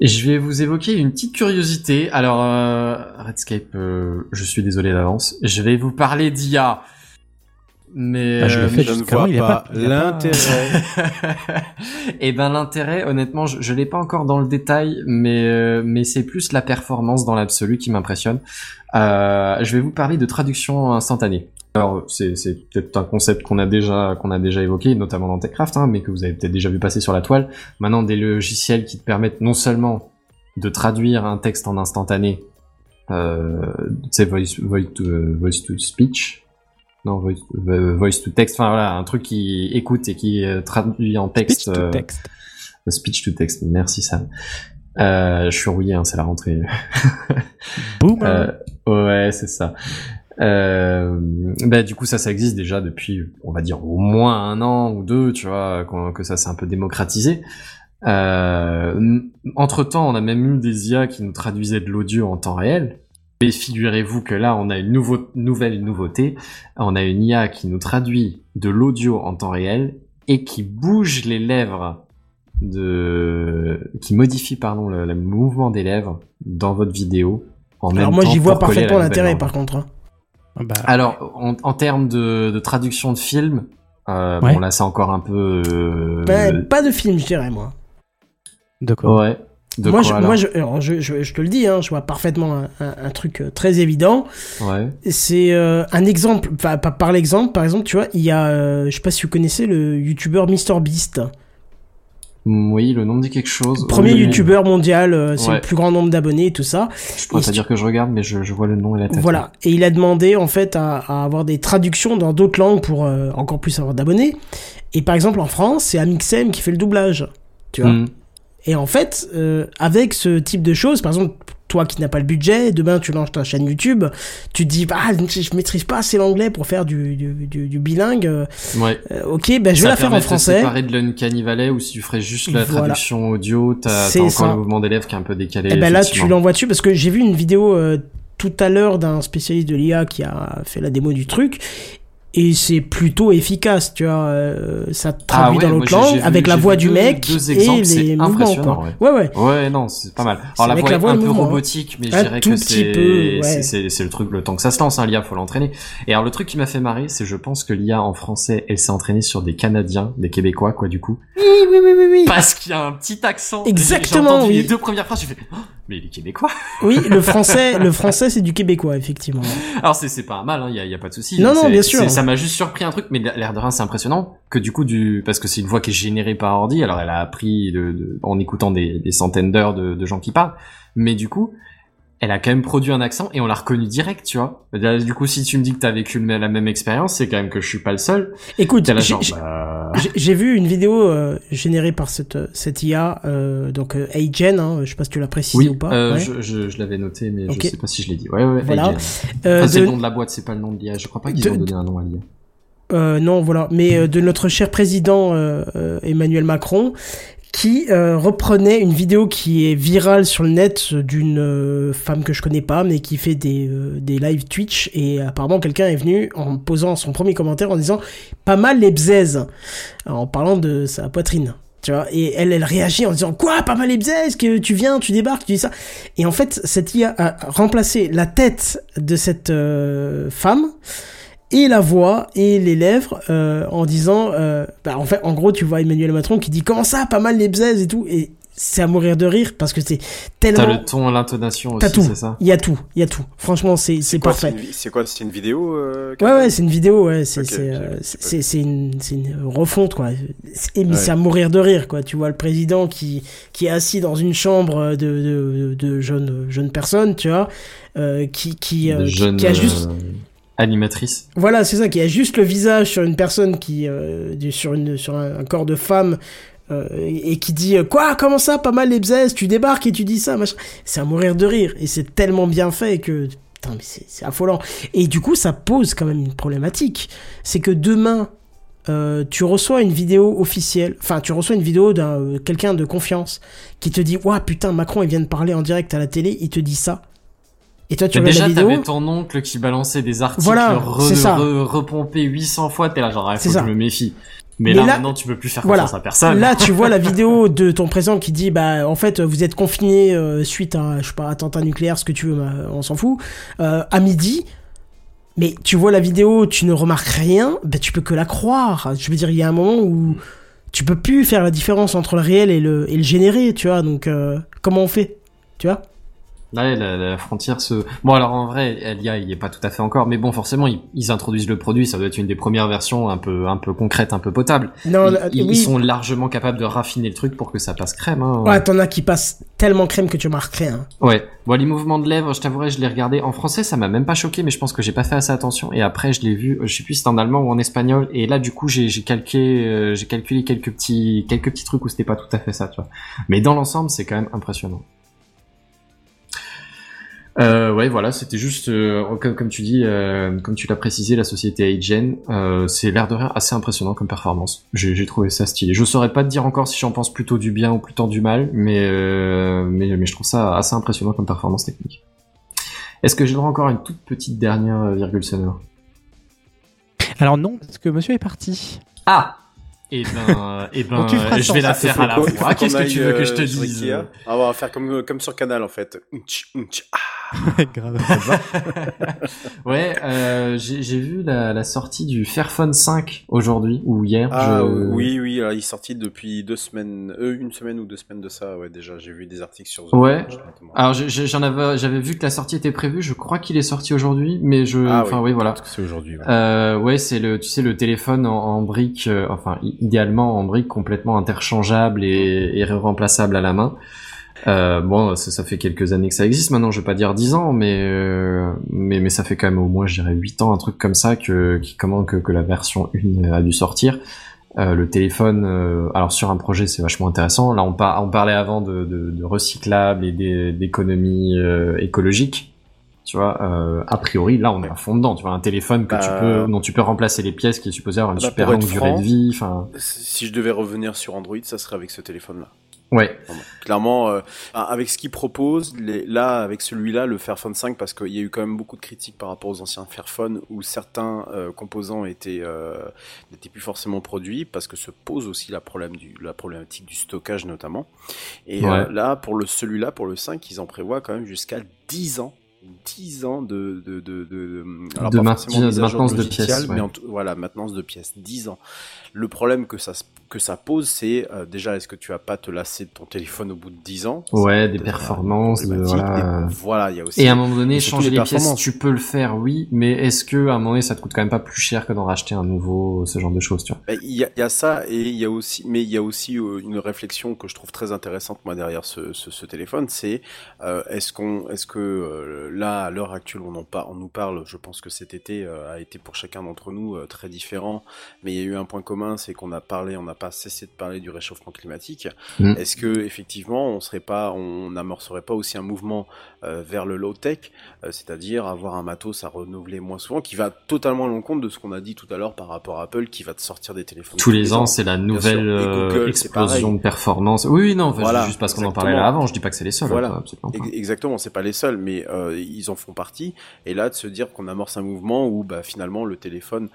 Et je vais vous évoquer une petite curiosité. Alors, euh, Redscape, euh, je suis désolé d'avance. Je vais vous parler d'IA. Mais Bah, je euh, ne vois il pas l'intérêt. Eh ben l'intérêt, honnêtement, je, je l'ai pas encore dans le détail, mais euh, mais c'est plus la performance dans l'absolu qui m'impressionne. Euh, je vais vous parler de traduction instantanée. Alors c'est c'est peut-être un concept qu'on a déjà qu'on a déjà évoqué, notamment dans Techcraft, hein, mais que vous avez peut-être déjà vu passer sur la toile. Maintenant, des logiciels qui te permettent non seulement de traduire un texte en instantané, euh, tu sais, voice, voice, to, voice to speech, non, voice, euh, voice to text, enfin voilà, un truc qui écoute et qui euh, traduit en texte. Speech to euh, text. euh, Speech to text, merci Sam. Euh, je suis rouillé, hein, c'est la rentrée. Boum. Euh, ouais, c'est ça. Euh, bah du coup ça ça existe déjà depuis on va dire au moins un an ou deux tu vois que ça s'est un peu démocratisé euh, entre temps on a même eu des IA qui nous traduisaient de l'audio en temps réel mais figurez-vous que là on a une nouveau- nouvelle nouveauté on a une IA qui nous traduit de l'audio en temps réel et qui bouge les lèvres de qui modifie pardon le, le mouvement des lèvres dans votre vidéo en Alors même moi, j'y vois parfaitement l'intérêt, par contre. hein. Bah, Alors, en, en termes de, de traduction de film, euh, Ouais. bon là c'est encore un peu. euh, Ben, pas de film, je dirais, moi. de quoi ouais. De moi, quoi, je, moi je, alors, je, je, je te le dis, hein, je vois parfaitement un, un- un truc euh, très évident. Ouais. C'est euh, un exemple, enfin, pas par l'exemple, par exemple, tu vois, il y a, euh, je sais pas si vous connaissez le youtubeur MrBeast. Mm, Oui, le nom me dit quelque chose. Premier Oui, oui. youtubeur mondial, euh, c'est Ouais. le plus grand nombre d'abonnés et tout ça. Je pourrais Et pas dire que je regarde, mais je, je vois le nom et la tête. Voilà. Et il a demandé, en fait, à, à avoir des traductions dans d'autres langues pour euh, encore plus avoir d'abonnés. Et par exemple, en France, c'est Amixem qui fait le doublage. Tu vois. Mm. Et en fait, euh, avec ce type de choses, par exemple, toi qui n'as pas le budget, demain tu lances ta chaîne YouTube, tu te dis, ah, je maîtrise pas assez l'anglais pour faire du, du, du, du bilingue. euh, Ouais. euh, ok, ben je vais Ça la faire en français. séparer de l'Uncanny Valley ou si tu ferais juste la Voilà. traduction audio, t'as encore ça. le mouvement des lèvres qui est un peu décalé. Et ben là, tu l'envoies dessus parce que j'ai vu une vidéo euh, tout à l'heure d'un spécialiste de l'IA qui a fait la démo du truc. Et c'est plutôt efficace, tu vois. euh, ça traduit ouais, dans l'autre langue avec la voix du deux- mec deux et exemples, les c'est mouvements, quoi. ouais. Ouais, ouais. Ouais, non, c'est pas mal. Alors la voix la est voix et un peu mouvement, robotique, mais je dirais que c'est c'est- le truc le temps que ça se lance. Hein, L'IA, faut l'entraîner. Et alors le truc qui m'a fait marrer, c'est je pense que l'IA en français, elle s'est entraînée sur des Canadiens, des Québécois, quoi, du coup. Oui, oui, oui, oui, oui. Parce qu'il y a un petit accent. Exactement, J'ai entendu oui. les deux premières phrases, j'ai fait, mais il est québécois. Oui, le français, le français, c'est du québécois, effectivement. Alors c'est c'est pas mal, il hein, y, a, y a pas de souci. Non, non, bien sûr. Ça m'a juste surpris un truc, mais l'air de rien c'est impressionnant que du coup du parce que c'est une voix qui est générée par ordi. Alors elle a appris de, de- en écoutant des, des centaines d'heures de, de gens qui parlent, mais du coup elle a quand même produit un accent et on l'a reconnu direct, tu vois. Du coup si tu me dis que t'as vécu la même expérience, c'est quand même que je suis pas le seul. Écoute, là, j'ai- bah, vu une vidéo euh, générée par cette, cette IA, euh, donc euh, Agen, hein, je sais pas si tu l'as précisé oui, ou pas. euh, ouais. je, je, je l'avais noté, mais Ok. je sais pas si je l'ai dit. Ouais, ouais. Voilà. Euh, Enfin, c'est de- le nom de la boîte, c'est pas le nom de l'IA. Je crois pas qu'ils De- ont donné un nom à l'IA. Euh, non, voilà, mais euh, de notre cher président euh, euh, Emmanuel Macron, qui euh, reprenait une vidéo qui est virale sur le net d'une euh, femme que je connais pas, mais qui fait des, euh, des live Twitch, et apparemment quelqu'un est venu en posant son premier commentaire en disant pas mal les bzaises, en parlant de sa poitrine. Tu vois, et elle, elle réagit en disant quoi, pas mal les bzaises, que tu viens, tu débarques, tu dis ça. Et en fait, cette IA a remplacé la tête de cette euh, femme et la voix et les lèvres euh, en disant euh, bah, en fait en gros tu vois Emmanuel Macron qui dit comment ça pas mal les bzaises et tout et c'est à mourir de rire parce que c'est T'as tellement. le ton, l'intonation T'as aussi, tout. c'est ça Il y a tout. Il y a tout. Franchement, c'est c'est Quoi, parfait. C'est une, c'est quoi C'est une vidéo euh, Ouais, ouais, c'est une vidéo, ouais, c'est euh, ok. c'est c'est une c'est une refonte quoi. C'est- Mais Ouais. c'est à mourir de rire quoi. Tu vois le président qui qui est assis dans une chambre de de, de jeunes jeunes personnes, tu vois, euh, qui qui, euh, qui- jeune qui a juste euh, animatrice. voilà, c'est ça, qui a juste le visage sur une personne qui, euh, sur une, sur un, corps de femme, euh, et, qui dit euh, quoi, comment ça, pas mal les tu débarques et tu dis ça, machin. C'est à mourir de rire, et c'est tellement bien fait que, putain, mais c'est c'est affolant. Et du coup, ça pose quand même une problématique, c'est que demain. euh, tu reçois une vidéo officielle, enfin tu reçois une vidéo d'un euh, quelqu'un de confiance qui te dit ouah putain Macron il vient de parler en direct à la télé, il te dit ça. Et toi tu regardes déjà, la vidéo. t'avais ton oncle qui balançait des articles Voilà, re, ça. re- repompés 800 fois, t'es là genre, ah, faut que ça. je me méfie. Mais, Mais là, là- maintenant, tu peux plus faire Voilà. confiance à personne. Là, tu vois la vidéo de ton président qui dit, bah, en fait, vous êtes confiné euh, suite à, je sais pas, attentat nucléaire, ce que tu veux, bah, on s'en fout, euh, à midi. Mais tu vois la vidéo, tu ne remarques rien, bah, tu peux que la croire. Je veux dire, il y a un moment où tu peux plus faire la différence entre le réel et le, et le généré, tu vois. Donc, euh, comment on fait, tu vois? Là, la, la frontière se... Bon, alors en vrai, l'IA, il y est pas tout à fait encore, mais bon, forcément, ils, ils introduisent le produit, ça doit être une des premières versions un peu, un peu concrète, un peu potable. Non, ils, ils- oui. ils sont largement capables de raffiner le truc pour que ça passe crème. Hein. Ouais, t'en as qui passent tellement crème que tu remarques rien. Ouais. Bon, les mouvements de lèvres, je t'avouerai, je l'ai regardé en français, ça m'a même pas choqué, mais je pense que j'ai pas fait assez attention. Et après, je l'ai vu, je sais plus si c'était en allemand ou en espagnol. Et là, du coup, j'ai j'ai calqué, euh, j'ai calculé quelques petits, quelques petits trucs où c'était pas tout à fait ça, tu vois. Mais dans l'ensemble, c'est quand même impressionnant. Euh, ouais, voilà, c'était juste, euh, comme, comme tu dis, euh, comme tu l'as précisé, la société Agen, euh, c'est l'air de rien assez impressionnant comme performance. J'ai trouvé ça stylé. Je saurais pas te dire encore si j'en pense plutôt du bien ou plutôt du mal, mais, euh, mais, mais je trouve ça assez impressionnant comme performance technique. Est-ce que j'ai le droit encore à une toute petite dernière virgule sonore? Alors non, parce que monsieur est parti. Ah Eh ben, eh ben, je vais la faire à la fois. faut Qu'est-ce que tu veux que je te dise? Ah, on va faire comme, comme sur Canal en fait. Unch, unch, ah. Grave. Ouais, euh, j'ai j'ai vu la, la sortie du Fairphone 5 aujourd'hui ou hier. Ah je- oui, oui, là, il est sorti depuis deux semaines, euh, une semaine ou deux semaines de ça, ouais, déjà, j'ai vu des articles sur The Ouais. Alors j'en avais, j'avais vu que la sortie était prévue. Je crois qu'il est sorti aujourd'hui, mais je, Ah enfin oui, oui, voilà. Parce que c'est aujourd'hui. ouais. Euh, ouais, c'est le, tu sais, le téléphone en, en brique, euh, enfin, idéalement en brique complètement interchangeable et, et remplaçable à la main. Euh, bon, ça, ça fait quelques années que ça existe maintenant, je vais pas dire 10 ans, mais, euh, mais, mais ça fait quand même au moins, je dirais, 8 ans, un truc comme ça, que, qui, comment, que, que la version 1 a dû sortir. Euh, le téléphone, euh, alors sur un projet, c'est vachement intéressant. Là, on, par, on parlait avant de, de, de recyclable et d'é- d'économie euh, écologique. Tu vois, euh, a priori, là, on est à fond dedans. Tu vois, un téléphone que tu Bah, peux, dont tu peux remplacer les pièces, qui est supposé avoir une Bah, super longue durée de vie. Si je devais revenir sur Android, ça serait avec ce téléphone-là. Ouais. Clairement, euh, avec ce qu'il propose, les, là, avec celui-là, le Fairphone 5, parce qu'il y a eu quand même beaucoup de critiques par rapport aux anciens Fairphone, où certains euh, composants étaient euh, n'étaient plus forcément produits, parce que se pose aussi la, problème du, la problématique du stockage notamment. Et Ouais. euh, là, pour le celui-là, pour le 5, ils en prévoient quand même jusqu'à 10 ans. 10 ans de de de de, De de maintenance de pièces, ouais. mais en voilà maintenance de pièces 10 ans le problème que ça que ça pose c'est euh, déjà est-ce que tu vas pas te lasser de ton téléphone au bout de 10 ans? Ouais, des performances, de- problématique. voilà. Et voilà il y a aussi Et à un moment donné, changer les pièces, tu peux le faire, oui, mais est-ce que à un moment donné, ça te coûte quand même pas plus cher que d'en racheter un nouveau, ce genre de choses, tu vois? Ben, Il y, a, il y a ça et il y a aussi, mais il y a aussi euh, une réflexion que je trouve très intéressante moi derrière ce, ce, ce téléphone, c'est euh, est-ce qu'on, est-ce que euh, là à l'heure actuelle on en on nous parle, je pense que cet été euh, a été pour chacun d'entre nous euh, très différent, mais il y a eu un point commun, c'est qu'on a parlé, on n'a pas cessé de parler du réchauffement climatique. Mm. Est-ce que effectivement on serait pas, on n'amorcerait pas aussi un mouvement euh, vers le low tech, euh, c'est-à-dire avoir un matos à renouveler moins souvent, qui va totalement à l'encontre de ce qu'on a dit tout à l'heure par rapport à Apple, qui va te sortir des téléphones Tous les ans, c'est la nouvelle euh, Google, explosion de performance. Oui, non, Voilà, juste parce qu'on en parlait là avant, je dis pas que c'est les seuls. Voilà. hein, pas. Ex- Exactement, c'est pas les seuls, mais ils en font partie. Et là, de se dire qu'on amorce un mouvement où bah, finalement le téléphone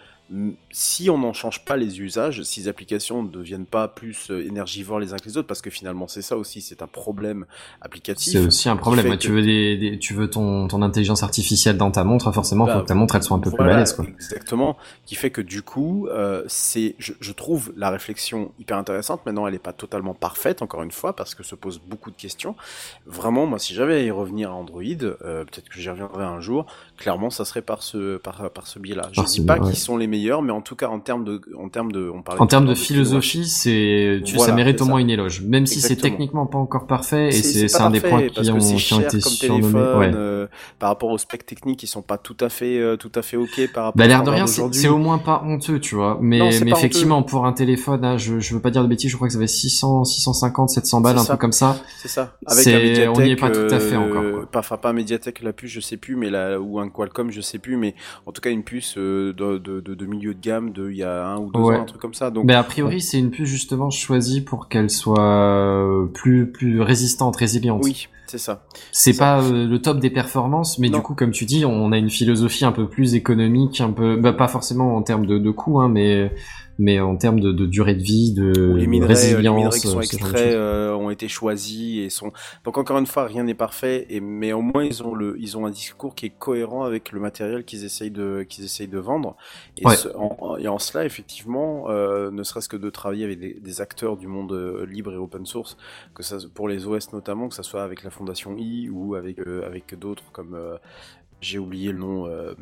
Si on n'en change pas les usages, si les applications ne deviennent pas plus euh, énergivores les uns que les autres, parce que finalement c'est ça aussi, c'est un problème applicatif. C'est aussi un problème. fait Ouais, que- Tu veux des, des- tu veux ton, ton intelligence artificielle dans ta montre, forcément, Bah, faut que ta montre elle soit un peu plus Voilà, balèze, quoi. Exactement, qui fait que du coup, euh, c'est, je, je trouve la réflexion hyper intéressante. Maintenant, elle n'est pas totalement parfaite, encore une fois, parce que se posent beaucoup de questions. Vraiment, moi, si j'avais à y revenir à Android, euh, peut-être que j'y reviendrai un jour. Clairement, ça serait par ce, par, par ce biais-là. Je ce dis pas ouais. qu'ils sont les meilleurs, mais en tout cas, en termes de, en termes de, on parlait En termes de philosophie, c'est, tu, Voilà, ça mérite au moins une éloge. Même si c'est techniquement pas encore parfait, et C'est- un des points qui ont, qui ont été surnommés. Ouais. euh, par rapport aux specs techniques qui sont pas tout à fait, euh, tout à fait ok par rapport. Bah, l'air de rien, c'est, au moins pas honteux, tu vois. Mais, Non, mais effectivement, pour un téléphone, hein, je, je veux pas dire de bêtises, je crois que ça va 600, 650, 700 balles, un truc comme ça. C'est ça. Avec un on n'y est pas tout à fait euh, encore. Pas, enfin, pas un Mediatek la puce, je sais plus, mais la, ou un Qualcomm, je sais plus, mais en tout cas une puce euh, de, de, de, de milieu de gamme de il y a un ou deux Ouais. ans, un truc comme ça. Donc, Mais a priori, c'est une puce justement choisie pour qu'elle soit euh, plus plus résistante, résiliente. oui, c'est ça. C'est pas euh, le top des performances, mais Non. du coup, comme tu dis, on a une philosophie un peu plus économique, un peu, bah, pas forcément en termes de, de coût, hein, mais mais en termes de, de durée de vie, de, Où les de minerais, les résilience, minerais qui sont euh, de extraits euh, ont été choisis et sont. Donc encore une fois, rien n'est parfait, et mais au moins ils ont le, ils ont un discours qui est cohérent avec le matériel qu'ils essayent de, qu'ils essayent de vendre. Et, Ouais. ce- en, en- et en cela, effectivement, euh, ne serait-ce que de travailler avec des, des acteurs du monde euh, libre et open source, que ça pour les OS notamment, que ça soit avec la fondation I ou avec euh, avec d'autres comme euh, j'ai oublié le nom, euh,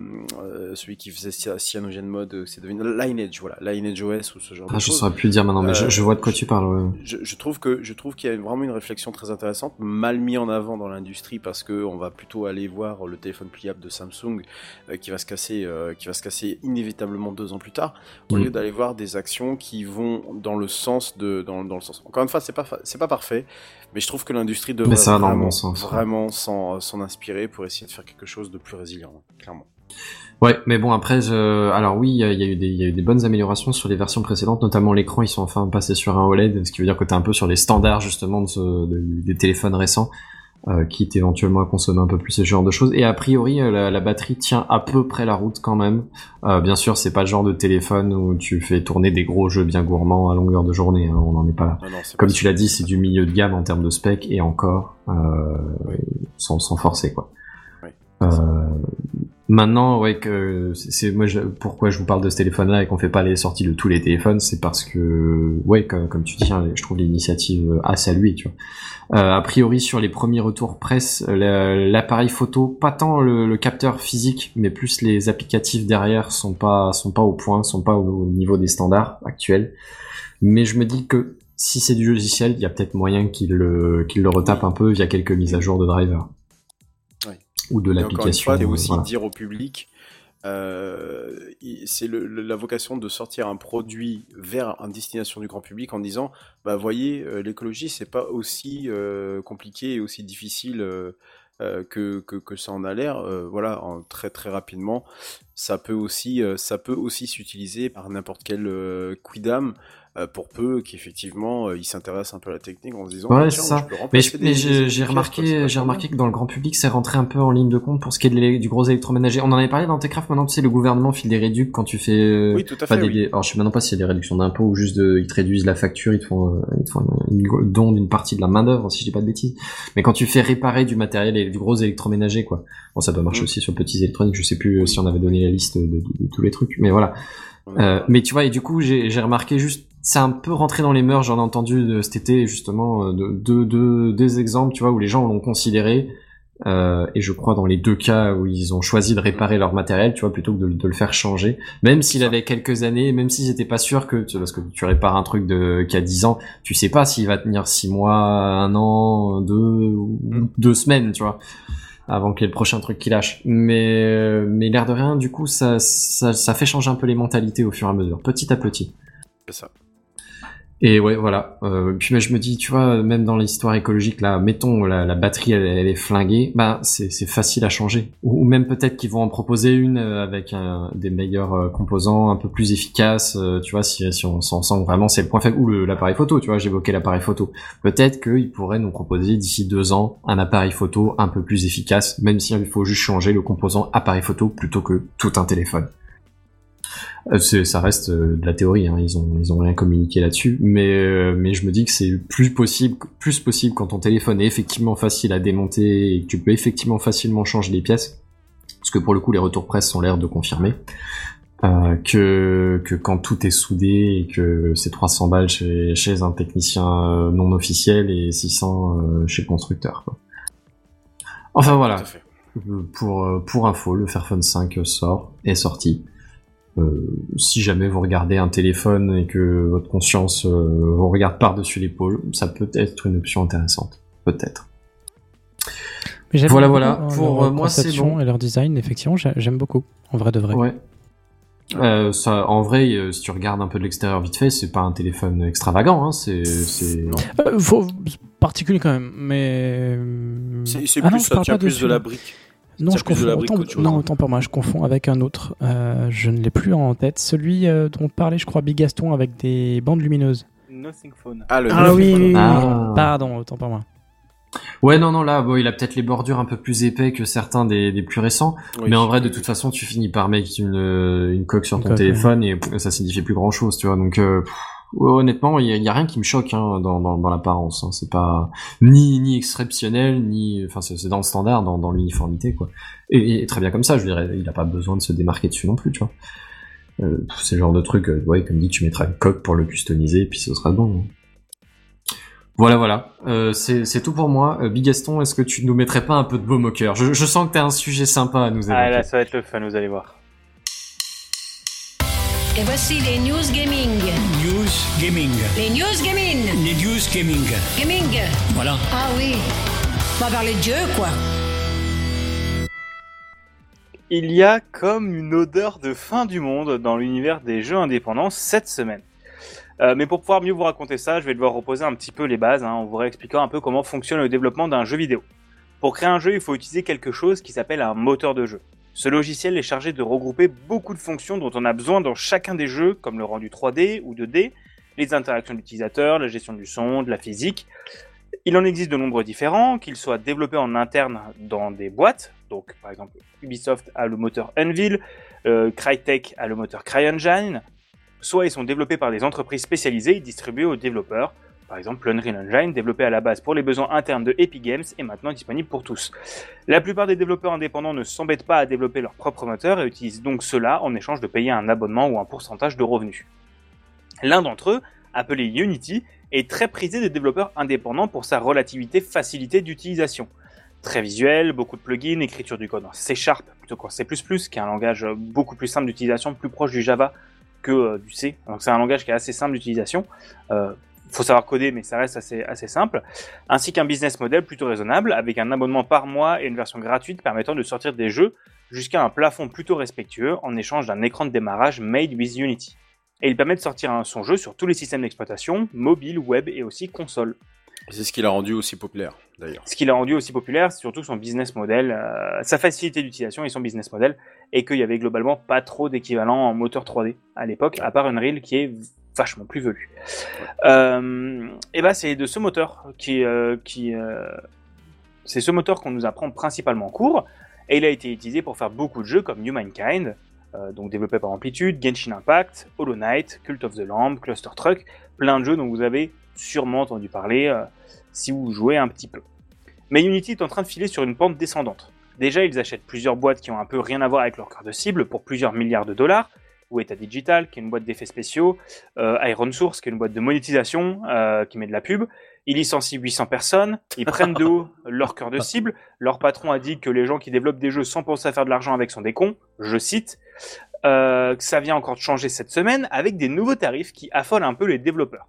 euh, celui qui faisait Cy- Cyanogen Mode, euh, c'est devenu Lineage, voilà, Lineage OS ou ce genre Ah, de je choses. saurais plus dire maintenant, mais je, Euh, je vois de quoi tu parles. ouais. Je, je trouve que je trouve qu'il y a vraiment une réflexion très intéressante, mal mis en avant dans l'industrie parce que on va plutôt aller voir le téléphone pliable de Samsung qui va se casser, qui va se casser inévitablement deux ans plus tard, au Mm. lieu d'aller voir des actions qui vont dans le sens de dans, dans le sens. Encore une fois, c'est pas c'est pas parfait, mais je trouve que l'industrie devrait ça vraiment, bon sens, ouais. vraiment s'en s'en inspirer pour essayer de faire quelque chose de plus résilient, clairement. Ouais, mais bon après, je... alors oui, il y, a y eu des, il y a eu des bonnes améliorations sur les versions précédentes, notamment l'écran, ils sont enfin passés sur un OLED, ce qui veut dire que t'es un peu sur les standards justement de ce- de- des téléphones récents, euh, quitte éventuellement à consommer un peu plus ce genre de choses. Et a priori, euh, la, la batterie tient à peu près la route quand même. Euh, bien sûr, c'est pas le genre de téléphone où tu fais tourner des gros jeux bien gourmands à longueur de journée, hein, on n'en est pas là. Non, c'est Comme pas tu l'as dit, c'est du milieu de gamme en termes de spec et encore euh, sans, sans forcer quoi. Euh, maintenant, ouais, que c'est moi je, pourquoi je vous parle de ce téléphone-là et qu'on fait pas les sorties de tous les téléphones, c'est parce que ouais, comme, tu dis, hein, je trouve l'initiative à saluer. Tu vois. Euh, a priori, sur les premiers retours presse, la- l'appareil photo, pas tant le, capteur physique, mais plus les applicatifs derrière sont pas sont pas au point, sont pas au, au niveau des standards actuels. Mais je me dis que si c'est du logiciel, il y a peut-être moyen qu'il le, qu'il le retape un peu via quelques mises à jour de driver. Ou de Et l'application. euh, aussi voilà. dire au public, euh, c'est la vocation de sortir un produit vers une destination du grand public en disant, bah voyez, euh, l'écologie c'est pas aussi euh, compliqué et aussi difficile euh, que, que que ça en a l'air. Voilà, en, très très rapidement, ça peut aussi ça peut aussi s'utiliser par n'importe quel quidam. Euh, pour peu qu'effectivement euh, il s'intéresse un peu à la technique en se disant Ouais, c'est tiens, ça. je peux Mais je- j'ai remarqué, j'ai remarqué que dans le grand public, c'est rentré un peu en ligne de compte pour ce qui est du gros électroménager. On en avait parlé dans Techcraft. Maintenant, tu sais, le gouvernement file des réductions quand tu fais. euh, Oui, tout à fait, des- oui. alors, je sais maintenant pas si c'est des réductions d'impôts ou juste de, ils te réduisent la facture, ils te font, ils te font une don d'une partie de la main d'œuvre, si je dis pas de bêtises. Mais quand tu fais réparer du matériel et du gros électroménager, quoi. Bon, ça doit marcher Mm. aussi sur petits électroniques. Je sais plus si on avait donné la liste de, de- de tous les trucs, mais voilà. Euh, mais tu vois, et du coup, j'ai j'ai remarqué juste, c'est un peu rentré dans les mœurs. J'en ai entendu de cet été justement euh, de deux deux deux exemples, tu vois, où les gens l'ont considéré. Euh, et je crois dans les deux cas où ils ont choisi de réparer leur matériel, tu vois, plutôt que de, de le faire changer. Même s'il avait quelques années, même s'ils étaient pas sûrs que, tu- parce que tu répares un truc de qui a 10 ans, tu sais pas s'il va tenir six mois, un an, deux, ou deux semaines, tu vois avant qu'il y ait le prochain truc qui lâche. Mais, mais l'air de rien, du coup, ça, ça, ça fait changer un peu les mentalités au fur et à mesure, petit à petit. C'est ça. Et ouais, voilà. Euh, puis mais je me dis, tu vois, même dans l'histoire écologique, là, mettons la, batterie, elle, est flinguée, bah c'est facile à changer. Ou, même peut-être qu'ils vont en proposer une euh, avec des meilleurs euh, composants, un peu plus efficaces. euh, tu vois, si, si on s'en sent vraiment, c'est le point faible. Ou l'appareil photo, tu vois, j'évoquais l'appareil photo. Peut-être qu'ils pourraient nous proposer d'ici deux ans un appareil photo un peu plus efficace, même s'il faut juste changer le composant appareil photo plutôt que tout un téléphone. Euh, ça reste euh, de la théorie, hein, ils ont ils ont rien communiqué là-dessus, mais euh, mais je me dis que c'est plus possible plus possible quand ton téléphone est effectivement facile à démonter et que tu peux effectivement facilement changer les pièces, parce que pour le coup les retours presse ont l'air de confirmer. euh, que que quand tout est soudé et que c'est 300 balles chez chez un technicien non officiel et 600 euh, chez le constructeur. Quoi. Enfin voilà. Pour, pour info, le Fairphone 5 sort, est sorti. Euh, si jamais vous regardez un téléphone et que votre conscience euh, vous regarde par-dessus l'épaule, ça peut être une option intéressante. Peut-être. Voilà, voilà. hein, Pour, leur euh, moi, c'est bon. Et leur design, effectivement, j'ai- j'aime beaucoup. En vrai de vrai. Ouais. Euh, ça, en vrai, euh, si tu regardes un peu de l'extérieur vite fait, c'est pas un téléphone extravagant, hein, c'est, c'est, Euh, faut... Particulier quand même, mais... C'est Ah non, plus, je ça tient plus dessus. de la brique. Non, je confonds. Autant, non, autant pour moi, je confonds avec un autre. Euh, je ne l'ai plus en tête. Celui euh, dont parlait, je crois, Big Gaston avec des bandes lumineuses. Nothing Phone. Ah, le Ah oui, oui. Ah. Pardon, autant pour moi. Ouais, non, non, là, bon, il a peut-être les bordures un peu plus épais que certains des, des plus récents, Oui. mais en vrai, de toute façon, tu finis par mettre une, une coque sur Une ton coque, téléphone et pff, ça signifie plus grand chose, tu vois. Donc, euh, pff, ouais, honnêtement, il y, a- rien qui me choque hein, dans, dans, dans l'apparence. Hein. C'est pas ni ni exceptionnel, ni, enfin, c'est dans le standard, dans, dans l'uniformité, quoi. Et, et très bien comme ça. Je dirais, il a pas besoin de se démarquer dessus non plus, tu vois. Euh, c'est le genre de truc, euh, ouais, comme dit, tu mettras une coque pour le customiser, et puis ce sera bon. hein. Voilà, voilà. Euh, c'est tout pour moi. Euh, Big Gaston, est-ce que tu nous mettrais pas un peu de baume au cœur je, je sens que t'as un sujet sympa à nous Ah évoquer. là, ça va être le fun, vous allez voir. Et voici les news gaming. News Gaming. Les news gaming. Les News Gaming. Gaming. Voilà. Ah oui. On va parler de jeu, quoi. Il y a comme une odeur de fin du monde dans l'univers des jeux indépendants cette semaine. Euh, mais pour pouvoir mieux vous raconter ça, je vais devoir reposer un petit peu les bases hein, en vous réexpliquant un peu comment fonctionne le développement d'un jeu vidéo. Pour créer un jeu, il faut utiliser quelque chose qui s'appelle un moteur de jeu. Ce logiciel est chargé de regrouper beaucoup de fonctions dont on a besoin dans chacun des jeux, comme le rendu 3D ou 2D, les interactions d'utilisateurs, la gestion du son, de la physique. Il en existe de nombreux différents, qu'ils soient développés en interne dans des boîtes, donc par exemple Ubisoft a le moteur Unreal, euh, Crytek a le moteur CryEngine, soit ils sont développés par des entreprises spécialisées et distribués aux développeurs. Par exemple, l'Unreal Engine, développé à la base pour les besoins internes de Epic Games, est maintenant disponible pour tous. La plupart des développeurs indépendants ne s'embêtent pas à développer leur propre moteur et utilisent donc cela en échange de payer un abonnement ou un pourcentage de revenus. L'un d'entre eux, appelé Unity, est très prisé des développeurs indépendants pour sa relativité facilité d'utilisation. Très visuel, beaucoup de plugins, écriture du code en C Sharp plutôt qu'en C++, qui est un langage beaucoup plus simple d'utilisation, plus proche du Java que euh, du C. Donc c'est un langage qui est assez simple d'utilisation. Euh, faut savoir coder, mais ça reste assez, assez simple. Ainsi qu'un business model plutôt raisonnable, avec un abonnement par mois et une version gratuite permettant de sortir des jeux jusqu'à un plafond plutôt respectueux en échange d'un écran de démarrage made with Unity. Et il permet de sortir son jeu sur tous les systèmes d'exploitation, mobile, web et aussi console. C'est ce qui l'a rendu aussi populaire, d'ailleurs. Ce qui l'a rendu aussi populaire, c'est surtout son business model, euh, sa facilité d'utilisation et son business model, et qu'il y avait globalement pas trop d'équivalent en moteur 3D à l'époque, à part Unreal qui est vachement plus velu. Euh, et ben c'est de ce moteur qui, euh, qui c'est ce moteur qu'on nous apprend principalement en cours, et il a été utilisé pour faire beaucoup de jeux comme Humankind, donc développé par Amplitude, Genshin Impact, Hollow Knight, Cult of the Lamb, Cluster Truck, plein de jeux dont vous avez sûrement entendu parler euh, si vous jouez un petit peu. Mais Unity est en train de filer sur une pente descendante. Déjà, ils achètent plusieurs boîtes qui ont un peu rien à voir avec leur cœur de cible pour plusieurs milliards de dollars. Weta Digital, qui est une boîte d'effets spéciaux, euh, Iron Source, qui est une boîte de monétisation, euh, qui met de la pub. Ils licencient 800 personnes, ils prennent de haut leur cœur de cible. Leur patron a dit que les gens qui développent des jeux sans penser à faire de l'argent avec sont des cons, je cite. Euh, que ça vient encore de changer cette semaine avec des nouveaux tarifs qui affolent un peu les développeurs.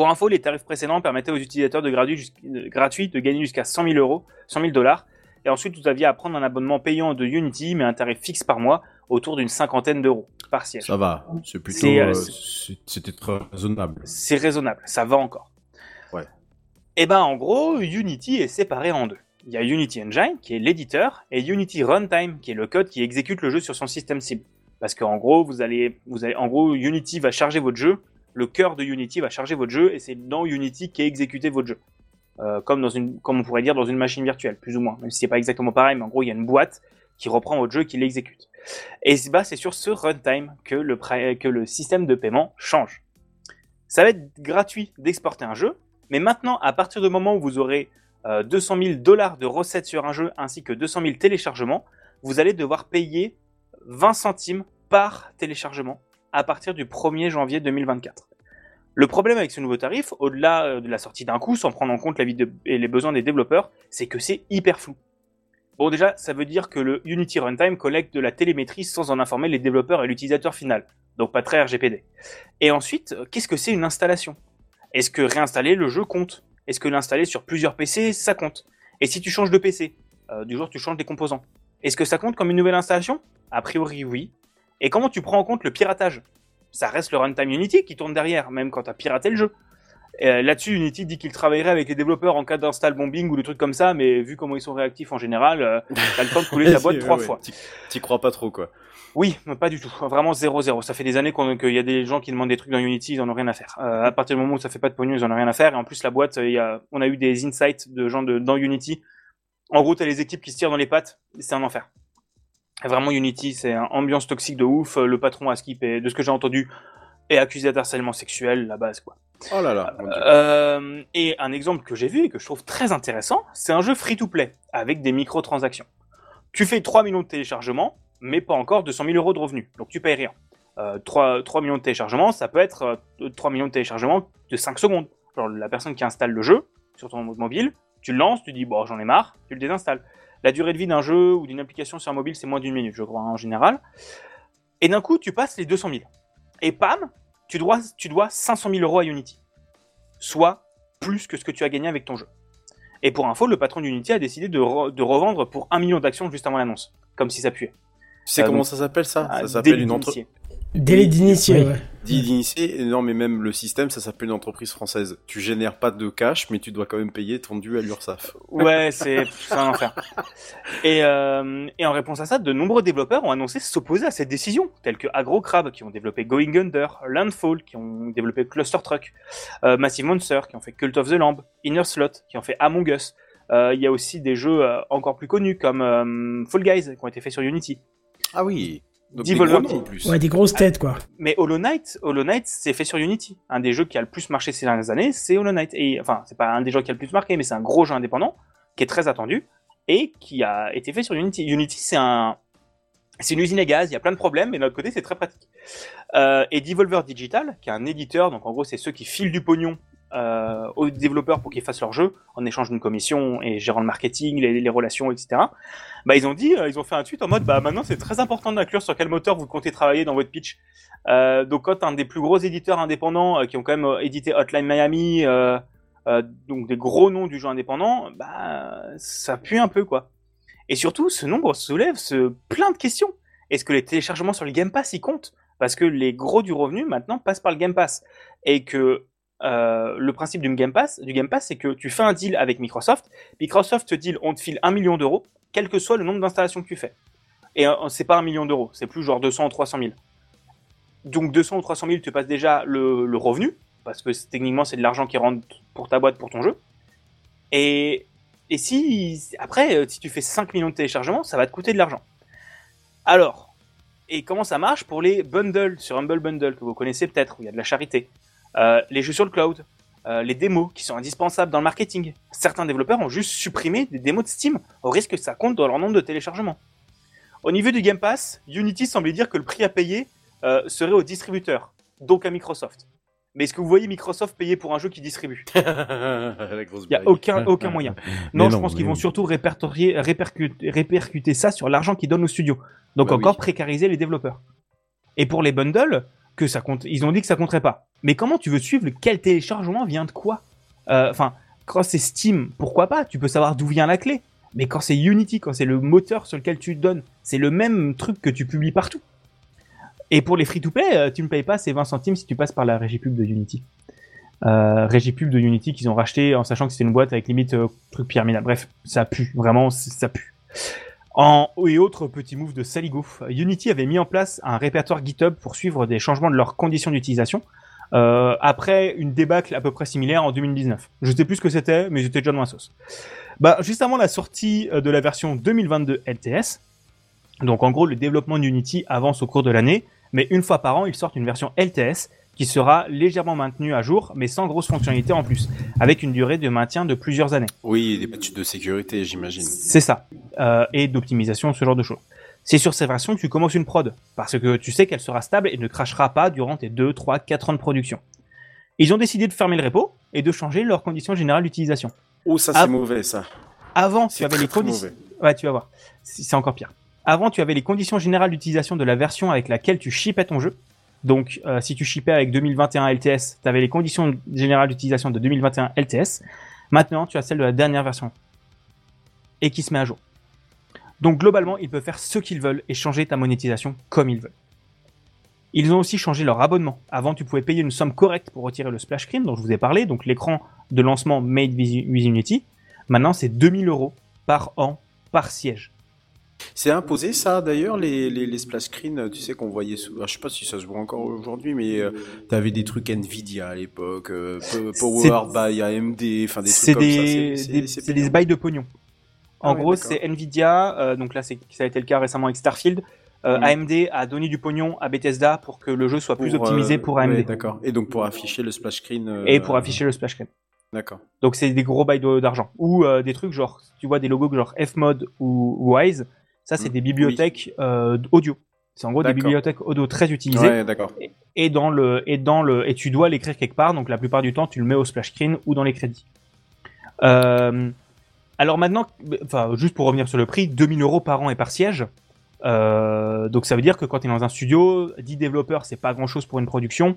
Pour info, les tarifs précédents permettaient aux utilisateurs de gratuit, jusqu'- euh, gratuit de gagner jusqu'à 100 000 euros, 100 000 dollars. Et ensuite, vous aviez à prendre un abonnement payant de Unity, mais un tarif fixe par mois, autour d'une cinquantaine d'euros par siège. Ça va, c'est plutôt, C'est, euh, euh, c'était très raisonnable. C'est raisonnable, ça va encore. Ouais. Et ben, en gros, Unity est séparé en deux. Il y a Unity Engine, qui est l'éditeur, et Unity Runtime, qui est le code qui exécute le jeu sur son système cible. Parce qu'en gros, vous allez, vous allez, en gros, Unity va charger votre jeu, le cœur de Unity va charger votre jeu, et c'est dans Unity qu'est exécuté votre jeu. Euh, comme on pourrait dire dans une machine virtuelle, plus ou moins. Même si c'est pas exactement pareil, mais en gros, il y a une boîte qui reprend votre jeu et qui l'exécute. Et bah, c'est sur ce runtime que le, que système de paiement change. Ça va être gratuit d'exporter un jeu, mais maintenant, à partir du moment où vous aurez euh, 200 000 dollars de recettes sur un jeu ainsi que 200 000 téléchargements, vous allez devoir payer 20 centimes par téléchargement à partir du 1er janvier 2024. Le problème avec ce nouveau tarif, au-delà euh, de la sortie d'un coup, sans prendre en compte la vie et les besoins des développeurs, c'est que c'est hyper flou. Bon déjà, ça veut dire que le Unity Runtime collecte de la télémétrie sans en informer les développeurs et l'utilisateur final. Donc pas très RGPD. Et ensuite, euh, qu'est-ce que c'est une installation? Est-ce que réinstaller le jeu compte? Est-ce que l'installer sur plusieurs PC, ça compte? Et si tu changes de PC, euh, du jour tu changes des composants, est-ce que ça compte comme une nouvelle installation? A priori oui. Et comment tu prends en compte le piratage? Ça reste le runtime Unity qui tourne derrière, même quand tu as piraté le jeu. Euh, Là-dessus, Unity dit qu'il travaillerait avec les développeurs en cas d'install bombing ou des trucs comme ça, mais vu comment ils sont réactifs en général, euh, t'as le temps de couler ta boîte trois ouais, fois. t'y- crois pas trop, quoi. Oui, pas du tout. Vraiment 0-0. Ça fait des années qu'il y a des gens qui demandent des trucs dans Unity, ils en ont rien à faire. Euh, à partir du moment où ça fait pas de pognon, ils en ont rien à faire. Et en plus, la boîte, il y a, on a eu des insights de gens de, dans Unity. En gros, t'as les équipes qui se tirent dans les pattes. C'est un enfer. Vraiment, Unity, c'est une ambiance toxique de ouf. Le patron à skip, et de ce que j'ai entendu, est accusé d'harcèlement sexuel, la base, quoi. Oh là là. Euh, et un exemple que j'ai vu et que je trouve très intéressant, c'est un jeu free-to-play avec des microtransactions. Tu fais 3 millions de téléchargements, mais pas encore 200 000 euros de revenus, donc tu payes rien. Euh, 3, 3 millions de téléchargements, ça peut être euh, 3 millions de téléchargements de 5 secondes. Genre la personne qui installe le jeu sur ton mobile, tu le lances, tu dis bon j'en ai marre, tu le désinstalles. La durée de vie d'un jeu ou d'une application sur un mobile c'est moins d'une minute je crois en général. Et d'un coup tu passes les 200 000. Et pam, tu dois, tu dois 500 000 euros à Unity soit plus que ce que tu as gagné avec ton jeu. Et pour info, le patron d'Unity a décidé de, re- de revendre pour 1 million d'actions juste avant l'annonce, comme si ça puait. Tu sais Euh, comment donc- ça s'appelle ça? Ah, Ça s'appelle une entreprise. D'initié. Délai d'initié, ouais. Dit d'initié, non mais même le système, ça s'appelle une entreprise française. Tu génères pas de cash, mais tu dois quand même payer ton dû à l'URSSAF. Ouais, c'est un enfer. Et, euh, et en réponse à ça, de nombreux développeurs ont annoncé s'opposer à cette décision, tels que AgroCrab, qui ont développé Going Under, Landfall, qui ont développé Cluster Truck, euh, Massive Monster, qui ont fait Cult of the Lamb, Inner Slot, qui ont fait Among Us. Euh, Il y a aussi des jeux euh, encore plus connus, comme euh, Fall Guys, qui ont été faits sur Unity. Ah oui. Donc Devolver des gros noms, Team. en plus. Ouais, des grosses têtes, quoi. Mais Hollow Knight, Hollow Knight, c'est fait sur Unity. Un des jeux qui a le plus marché ces dernières années, c'est Hollow Knight. Et enfin, c'est pas un des jeux qui a le plus marqué, mais c'est un gros jeu indépendant qui est très attendu et qui a été fait sur Unity. Unity, c'est un, c'est une usine à gaz. Il y a plein de problèmes, mais de notre côté, c'est très pratique. Euh, et Devolver Digital, qui est un éditeur, donc en gros, c'est ceux qui filent du pognon euh, aux développeurs pour qu'ils fassent leur jeu en échange d'une commission et gérant le marketing, les, relations, etc. Bah, ils ont dit, euh, ils ont fait un tweet en mode, bah maintenant c'est très important d'inclure sur quel moteur vous comptez travailler dans votre pitch. Euh, donc quand un des plus gros éditeurs indépendants qui ont quand même édité Hotline Miami, donc des gros noms du jeu indépendant, bah ça pue un peu quoi. Et surtout, ce nombre soulève plein de questions. Est-ce que les téléchargements sur le Game Pass y comptent? Parce que les gros du revenu maintenant passent par le Game Pass et que euh, le principe du Game Pass, du Game Pass, c'est que tu fais un deal avec Microsoft. Microsoft te dit, on te file un million d'euros, quel que soit le nombre d'installations que tu fais. Et euh, c'est pas un million d'euros, c'est plus genre 200 ou 300 000. Donc 200 ou 300 000 te passe déjà le, revenu, parce que techniquement c'est de l'argent qui rentre pour ta boîte, pour ton jeu. Et, et si après, euh, si tu fais 5 millions de téléchargements, ça va te coûter de l'argent. Alors, et comment ça marche pour les bundles? Sur Humble Bundle que vous connaissez peut-être, où il y a de la charité, Euh, les jeux sur le cloud, euh, les démos qui sont indispensables dans le marketing. Certains développeurs ont juste supprimé des démos de Steam au risque que ça compte dans leur nombre de téléchargements. Au niveau du Game Pass, Unity semblait dire que le prix à payer euh, serait au distributeur, donc à Microsoft. Mais est-ce que vous voyez Microsoft payer pour un jeu qui distribue? Il n'y a aucun, aucun moyen. Non, je pense qu'ils vont oui. surtout répertorier, répercuter, répercuter ça sur l'argent qu'ils donnent aux studios. Donc Bah encore oui. précariser les développeurs. Et pour les bundles, ça compte, ils ont dit que ça compterait pas. Mais comment tu veux suivre quel téléchargement vient de quoi? Euh, Enfin, quand c'est Steam, pourquoi pas? Tu peux savoir d'où vient la clé. Mais quand c'est Unity, quand c'est le moteur sur lequel tu donnes, c'est le même truc que tu publies partout. Et pour les free-to-play, euh, tu ne payes pas ces 20 centimes si tu passes par la régie pub de Unity. Euh, régie pub de Unity qu'ils ont racheté en sachant que c'était une boîte avec limite truc pyramidal. Bref, ça pue, vraiment, ça pue. En et autre petit move de Saligo, Unity avait mis en place un répertoire GitHub pour suivre des changements de leurs conditions d'utilisation. euh, après une débâcle à peu près similaire en 2019. Je sais plus ce que c'était, mais j'étais déjà dans la sauce. Bah, juste avant la sortie euh, de la version 2022 LTS, Donc en gros, le développement d'Unity avance au cours de l'année, mais une fois par an, ils sortent une version LTS qui sera légèrement maintenue à jour, mais sans grosse fonctionnalité en plus, avec une durée de maintien de plusieurs années. Oui, des patchs de sécurité, j'imagine. C'est ça. Euh, et d'optimisation, ce genre de choses. C'est sur ces versions que tu commences une prod, parce que tu sais qu'elle sera stable et ne crachera pas durant tes 2, 3, 4 ans de production. Ils ont décidé de fermer le repo et de changer leurs conditions générales d'utilisation. Oh, ça, c'est mauvais, ça. Avant, tu avais très, les conditions. Ouais, tu vas voir. C'est c'est encore pire. Avant, tu avais les conditions générales d'utilisation de la version avec laquelle tu shippais ton jeu. Donc, euh, si tu shippais avec 2021 LTS, tu avais les conditions générales d'utilisation de 2021 LTS. Maintenant, tu as celle de la dernière version. Et qui se met à jour. Donc, globalement, ils peuvent faire ce qu'ils veulent et changer ta monétisation comme ils veulent. Ils ont aussi changé leur abonnement. Avant, tu pouvais payer une somme correcte pour retirer le splash screen dont je vous ai parlé, donc l'écran de lancement Made with Unity. Maintenant, c'est 2000 euros par an, par siège. C'est imposé ça d'ailleurs les, les, les splash screens, tu sais qu'on voyait souvent, je sais pas si ça se voit encore aujourd'hui, mais euh, t'avais des trucs Nvidia à l'époque, euh, P- Powered by AMD, enfin des trucs comme ça. des, c'est- des, c'est- des bails de pognon. En Ah ouais, gros, c'est Nvidia, euh, donc là, ça a été le cas récemment avec Starfield. Euh, Mm. AMD a donné du pognon à Bethesda pour que le jeu soit plus optimisé euh, pour AMD. ouais, d'accord. Et donc pour afficher le splash screen. euh, et pour afficher le splash screen. D'accord. Donc c'est des gros bails d'argent. Ou euh, des trucs genre, tu vois des logos genre Fmod ou Wise, ça c'est Mm, des bibliothèques euh, audio. C'est en gros des bibliothèques audio très utilisées. Ouais, d'accord. Et- Et dans le et dans le et tu dois l'écrire quelque part. Donc la plupart du temps tu le mets au splash screen ou dans les crédits. Euh, alors maintenant, enfin juste pour revenir sur le prix, 2000 euros par an et par siège. Euh, donc ça veut dire que quand tu es dans un studio, 10 développeurs, c'est pas grand chose pour une production.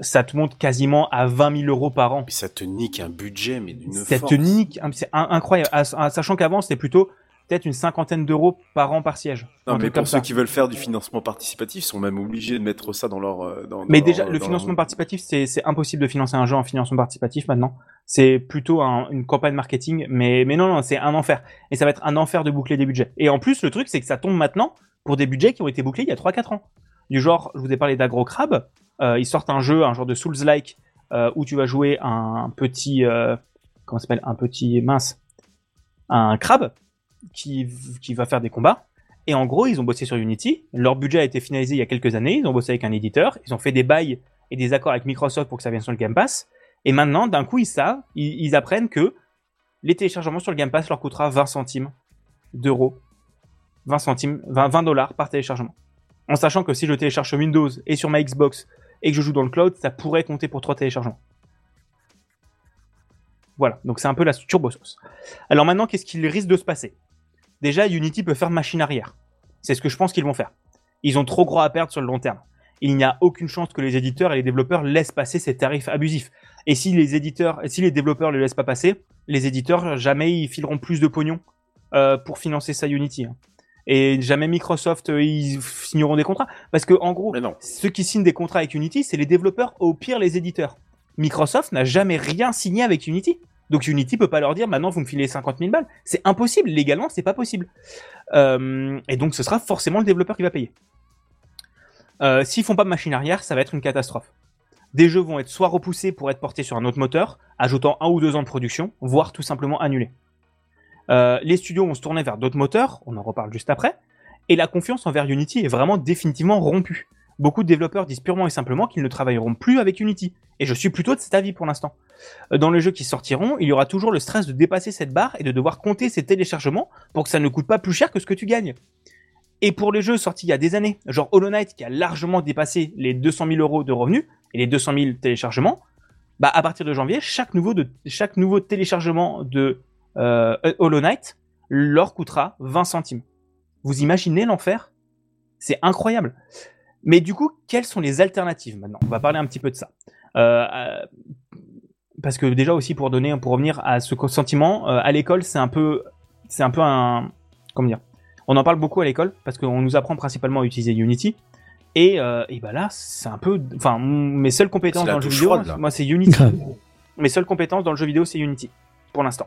Ça te monte quasiment à 20 000 euros par an. Puis ça te nique un budget, mais d'une Ça force. te nique, hein, c'est in- incroyable. À- à- Sachant qu'avant c'était plutôt peut-être une cinquantaine d'euros par an par siège. Non, mais pour ceux ça. qui veulent faire du financement participatif, ils sont même obligés de mettre ça dans leur. euh, Dans, Mais dans déjà, leur- le financement leur- participatif, c'est impossible de financer un jeu en financement participatif maintenant. C'est plutôt un- une campagne marketing, mais, mais non, non, c'est un enfer. Et ça va être un enfer de boucler des budgets. Et en plus, le truc, c'est que ça tombe maintenant pour des budgets qui ont été bouclés il y a 3-4 ans. Du genre, je vous ai parlé d'Agro Crab, euh, ils sortent un jeu, un genre de Souls-like, euh, où tu vas jouer un petit... euh, comment ça s'appelle? Un petit... mince. Un crabe qui, va faire des combats. Et en gros, ils ont bossé sur Unity. Leur budget a été finalisé il y a quelques années. Ils ont bossé avec un éditeur. Ils ont fait des bails et des accords avec Microsoft pour que ça vienne sur le Game Pass. Et maintenant, d'un coup, ils savent, ils, apprennent que les téléchargements sur le Game Pass leur coûtera 20 centimes d'euros. 20 centimes, 20, 20 dollars par téléchargement. En sachant que si je télécharge sur Windows et sur ma Xbox et que je joue dans le cloud, ça pourrait compter pour 3 téléchargements. Voilà, donc c'est un peu la turbo sauce. Alors maintenant, qu'est-ce qu'il risque de se passer? Déjà, Unity peut faire machine arrière. C'est ce que je pense qu'ils vont faire. Ils ont trop gros à perdre sur le long terme. Il n'y a aucune chance que les éditeurs et les développeurs laissent passer ces tarifs abusifs. Et si les éditeurs, si les développeurs ne le laissent pas passer, les éditeurs jamais ils fileront plus de pognon euh, pour financer sa Unity. hein. Et jamais Microsoft euh, ils signeront des contrats parce que en gros, ceux qui signent des contrats avec Unity, c'est les développeurs, au pire les éditeurs. Microsoft n'a jamais rien signé avec Unity. Donc Unity peut pas leur dire maintenant vous me filez 50 000 balles. C'est impossible, légalement c'est pas possible. Euh, et donc ce sera forcément le développeur qui va payer. Euh, S'ils font pas machine arrière, ça va être une catastrophe. Des jeux vont être soit repoussés pour être portés sur un autre moteur, ajoutant un ou deux ans de production, voire tout simplement annulés. Euh, les studios vont se tourner vers d'autres moteurs, on en reparle juste après, et la confiance envers Unity est vraiment définitivement rompue. Beaucoup de développeurs disent purement et simplement qu'ils ne travailleront plus avec Unity, et je suis plutôt de cet avis pour l'instant. Euh, Dans les jeux qui sortiront, il y aura toujours le stress de dépasser cette barre et de devoir compter ses téléchargements pour que ça ne coûte pas plus cher que ce que tu gagnes. Et pour les jeux sortis il y a des années, genre Hollow Knight qui a largement dépassé les 200 000 euros de revenus et les 200 000 téléchargements, bah à partir de janvier, chaque nouveau, téléchargement de euh, Hollow Knight leur coûtera 20 centimes. Vous imaginez l'enfer? C'est incroyable. Mais du coup, quelles sont les alternatives maintenant? On va parler un petit peu de ça. Euh, euh, parce que déjà aussi pour donner, pour revenir à ce sentiment, euh, à l'école c'est un peu, c'est un peu un, comment dire? On en parle beaucoup à l'école parce qu'on nous apprend principalement à utiliser Unity. Et, euh, et bah là, c'est un peu, enfin, mes seules compétences dans le jeu vidéo, froide, moi c'est Unity. Mes seules compétences dans le jeu vidéo, c'est Unity, pour l'instant.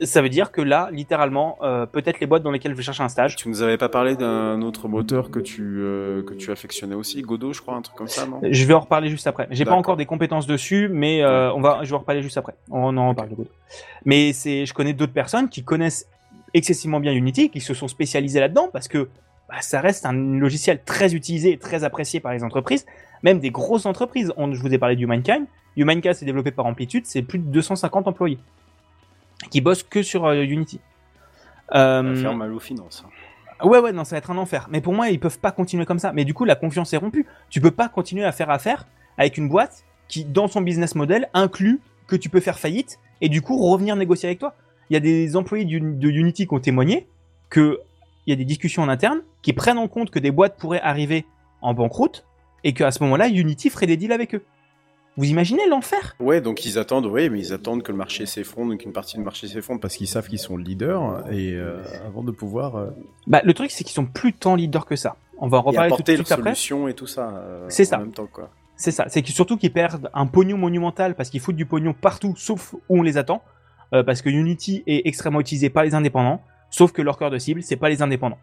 Ça veut dire que là, littéralement, euh, peut-être les boîtes dans lesquelles je vais chercher un stage. Tu nous avais pas parlé d'un autre moteur que tu euh, que tu affectionnais aussi, Godot, je crois, un truc comme ça, non? Je vais en reparler juste après. J'ai pas encore des compétences dessus, mais euh, on va, je vais en reparler juste après. On en reparle de Godot. Mais c'est, je connais d'autres personnes qui connaissent excessivement bien Unity, qui se sont spécialisés là-dedans, parce que bah, ça reste un logiciel très utilisé et très apprécié par les entreprises, même des grosses entreprises. On- je vous ai parlé du Humankind. Humankind, c'est développé par Amplitude, c'est plus de 250 employés qui bossent que sur euh, Unity. Ça Euh, va faire mal aux finances. hein. Ouais, ouais, non, ça va être un enfer. Mais pour moi, ils peuvent pas continuer comme ça. Mais du coup, la confiance est rompue. Tu peux pas continuer à faire affaire avec une boîte qui, dans son business model, inclut que tu peux faire faillite et du coup revenir négocier avec toi. Il y a des employés de Unity qui ont témoigné que il y a des discussions en interne qui prennent en compte que des boîtes pourraient arriver en banqueroute et qu'à ce moment-là, Unity ferait des deals avec eux. Vous imaginez l'enfer? Ouais, donc ils attendent, oui, mais ils attendent que le marché s'effondre, qu'une partie du marché s'effondre parce qu'ils savent qu'ils sont leaders et euh, avant de pouvoir euh, Bah, le truc, c'est qu'ils sont plus tant leaders que ça. On va en reparler tout de suite après. solutions et tout ça. euh, C'est en ça. même temps, quoi. C'est ça, c'est que surtout qu'ils perdent un pognon monumental parce qu'ils foutent du pognon partout sauf où on les attend. Parce que Unity est extrêmement utilisé par les indépendants, sauf que leur cœur de cible, c'est pas les indépendants.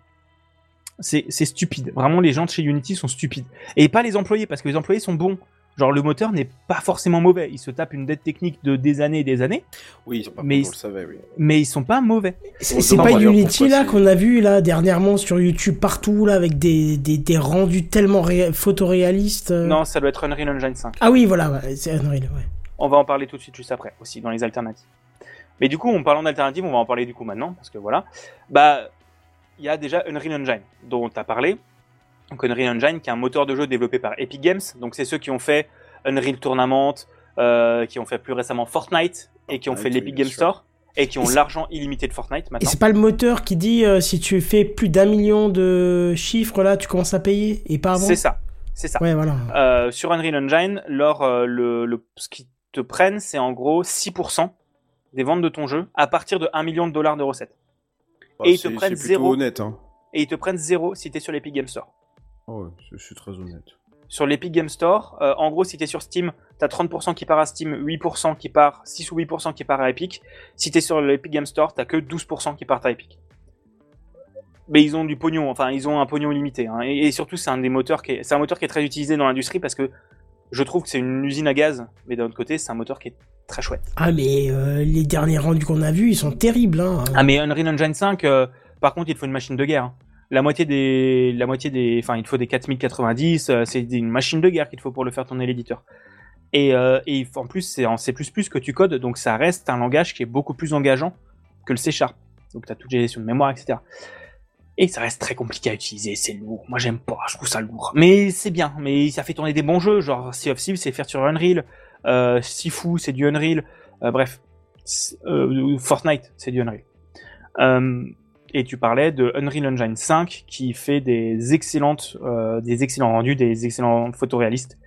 C'est stupide. Vraiment, les gens de chez Unity sont stupides. Et pas les employés, parce que les employés sont bons. Genre, le moteur n'est pas forcément mauvais. Ils se tapent une dette technique de des années et des années, Oui, ils sont pas Mais mais ils- on le savait, oui. mais ils sont pas mauvais. C'est pas Unity là qu'on a vu là dernièrement sur YouTube partout là avec des, des, des rendus tellement ré- photoréalistes. euh. Non, ça doit être Unreal Engine 5. Ah oui voilà, ouais, c'est Unreal. Ouais. On va en parler tout de suite juste après aussi dans les alternatives. Mais du coup, en parlant d'alternatives, on va en parler du coup maintenant parce que voilà. Bah, il y a déjà Unreal Engine dont tu as parlé. Donc Unreal Engine qui est un moteur de jeu développé par Epic Games. Donc c'est ceux qui ont fait Unreal Tournament, euh, qui ont fait plus récemment Fortnite et qui ont fait l'Epic Game sûr. Store et qui ont Et l'argent illimité de Fortnite Et maintenant. c'est pas le moteur qui dit euh, si tu fais plus d'un million de chiffres là, tu commences à payer et pas avant? C'est ça, c'est ça. Ouais voilà. Euh, sur Unreal Engine, leur, le, le- ce qu'ils te prennent, c'est en gros 6% des ventes de ton jeu à partir de 1 million de dollars de recettes. Bah, Et ils te prennent zéro. honnête, hein. Et ils te prennent 0 si tu es sur l'Epic Game Store. Oh, ouais, je- suis très honnête. Sur l'Epic Game Store, euh, en gros, si tu es sur Steam, tu as 30% qui part à Steam, 8% qui part, 6 ou 8% qui part à Epic. Si tu es sur l'Epic Game Store, tu que 12% qui partent à Epic. Mais ils ont du pognon, enfin, ils ont un pognon limité. hein. Et, et surtout, c'est un des moteurs qui est, c'est un moteur qui est très utilisé dans l'industrie parce que je trouve que c'est une usine à gaz, mais d'un autre côté, c'est un moteur qui est très chouette. Ah mais euh, les derniers rendus qu'on a vus, ils sont terribles hein. Ah mais Unreal Engine 5, euh, par contre, il te faut une machine de guerre. La moitié des, la moitié des, enfin, il te faut des 4090. euh, c'est une machine de guerre qu'il te faut pour le faire tourner l'éditeur. Et, euh, en plus, c'est en C++ que tu codes, donc ça reste un langage qui est beaucoup plus engageant que le C Sharp. Donc tu as toute gestion de mémoire, etc. Et ça reste très compliqué à utiliser, c'est lourd. Moi j'aime pas, je trouve ça lourd. Mais c'est bien, mais ça fait tourner des bons jeux, genre Sea of Thieves c'est fait sur Unreal, euh, Sifu c'est du Unreal, bref, Fortnite c'est du Unreal. Et tu parlais de Unreal Engine 5 qui fait des excellentes, euh, des excellents rendus, des excellents photoréalistes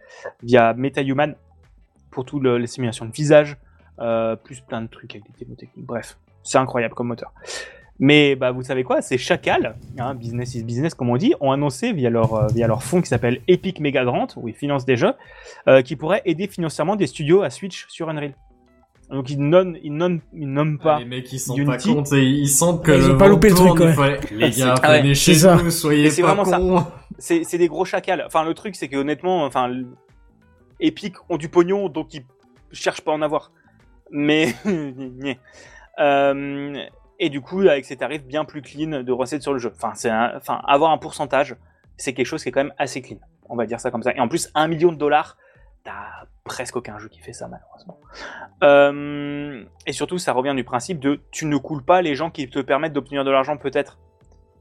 via MetaHuman pour toutes les simulations de visage, euh, plus plein de trucs avec des techniques. Bref, c'est incroyable comme moteur. Mais bah, vous savez quoi, c'est Chacal, hein, business is business comme on dit, ont annoncé via leur, euh, via leur fonds qui s'appelle Epic Mega Grant, où ils financent des jeux, qui pourraient aider financièrement des studios à switch sur Unreal. Donc ils nomment, ils nomment, ils nomment pas. Les mecs, ils sont Unity. pas compte et ils sentent que ils ont pas loupé le truc, ouais. fallait- Les gars, Ah ouais, venez chez ça. nous, soyez c'est pas vraiment ça. c'est c'est des gros chacals. Enfin, le truc, c'est que honnêtement, enfin, Epic ont du pognon, donc ils cherchent pas à en avoir. Mais, Euh, et du coup, avec ces tarifs bien plus clean de recettes sur le jeu. Enfin, c'est, un- enfin, avoir un pourcentage, c'est quelque chose qui est quand même assez clean. On va dire ça comme ça. Et en plus, un million de dollars, t'as presque aucun jeu qui fait ça malheureusement. Euh, et surtout, ça revient du principe de tu ne coules pas les gens qui te permettent d'obtenir de l'argent peut-être.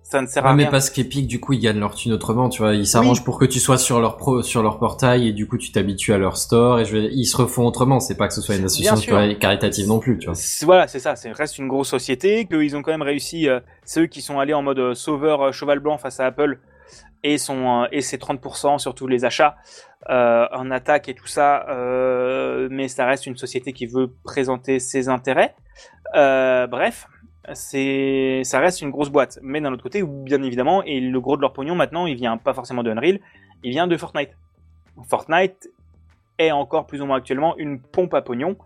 Ça ne sert Ouais, à mais rien. parce qu'Epic, du coup, ils gagnent leur thune autrement, tu vois. Ils s'arrangent pour que tu sois sur leur pro, sur leur portail et du coup, tu t'habitues à leur store et je vais, ils se refont autrement. C'est pas que ce soit une association caritative non plus, tu vois. C'est- Voilà, c'est ça. C'est reste une grosse société. Qu'ils ont quand même réussi. euh, c'est eux qui sont allés en mode euh, sauveur euh, cheval blanc face à Apple et son et ses 30% sur tous les achats en attaque et tout ça. euh, mais ça reste une société qui veut présenter ses intérêts. Euh, bref, c'est ça reste une grosse boîte. Mais d'un autre côté, bien évidemment, et le gros de leur pognon maintenant, il vient pas forcément de Unreal, il vient de Fortnite. Fortnite est encore plus ou moins actuellement une pompe à pognon.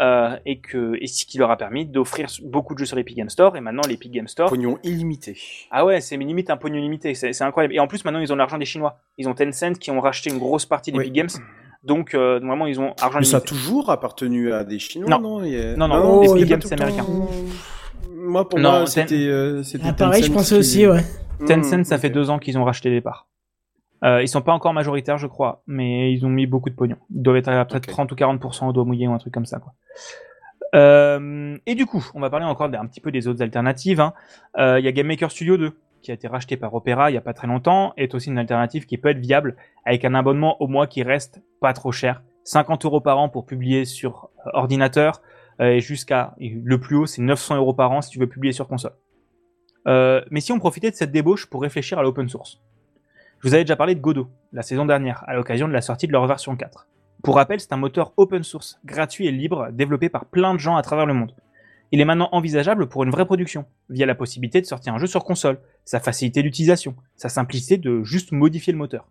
Euh, et que et ce qui leur a permis d'offrir beaucoup de jeux sur l'Epic Game Store et maintenant l'Epic Game Store Pognon illimité. ah ouais c'est limite un pognon limité c'est incroyable et en plus maintenant ils ont l'argent des chinois ils ont Tencent qui ont racheté une grosse partie d'Epic Oui. Games donc euh, vraiment ils ont argent Mais ça a toujours appartenu à des Chinois, Non. non il y a- Non, non, non, Epic il y a Games, c'est américain. temps- moi, pour Non, moi, c'était. euh, c'était Ah, pareil, je pensais qui- aussi, ouais. Tencent, ça fait ok. deux ans qu'ils ont racheté les parts. Euh, ils sont pas encore majoritaires, je crois, mais ils ont mis beaucoup de pognon. Ils doivent être à peut-être Ok. 30 ou 40% au doigt mouillé ou un truc comme ça, quoi. Euh, et du coup, on va parler encore d'un petit peu des autres alternatives. hein. Euh, Il y a Game Maker Studio 2, qui a été racheté par Opera il y a pas très longtemps, est aussi une alternative qui peut être viable avec un abonnement au mois qui reste pas trop cher. 50 euros par an pour publier sur euh, ordinateur et jusqu'à le plus haut, c'est 900 euros par an si tu veux publier sur console. Mais si on profitait de cette débauche pour réfléchir à l'open source. Je vous avais déjà parlé de Godot la saison dernière à l'occasion de la sortie de leur version 4. Pour rappel, c'est un moteur open source, gratuit et libre, développé par plein de gens à travers le monde. Il est maintenant envisageable pour une vraie production, via la possibilité de sortir un jeu sur console, sa facilité d'utilisation, sa simplicité de juste modifier le moteur.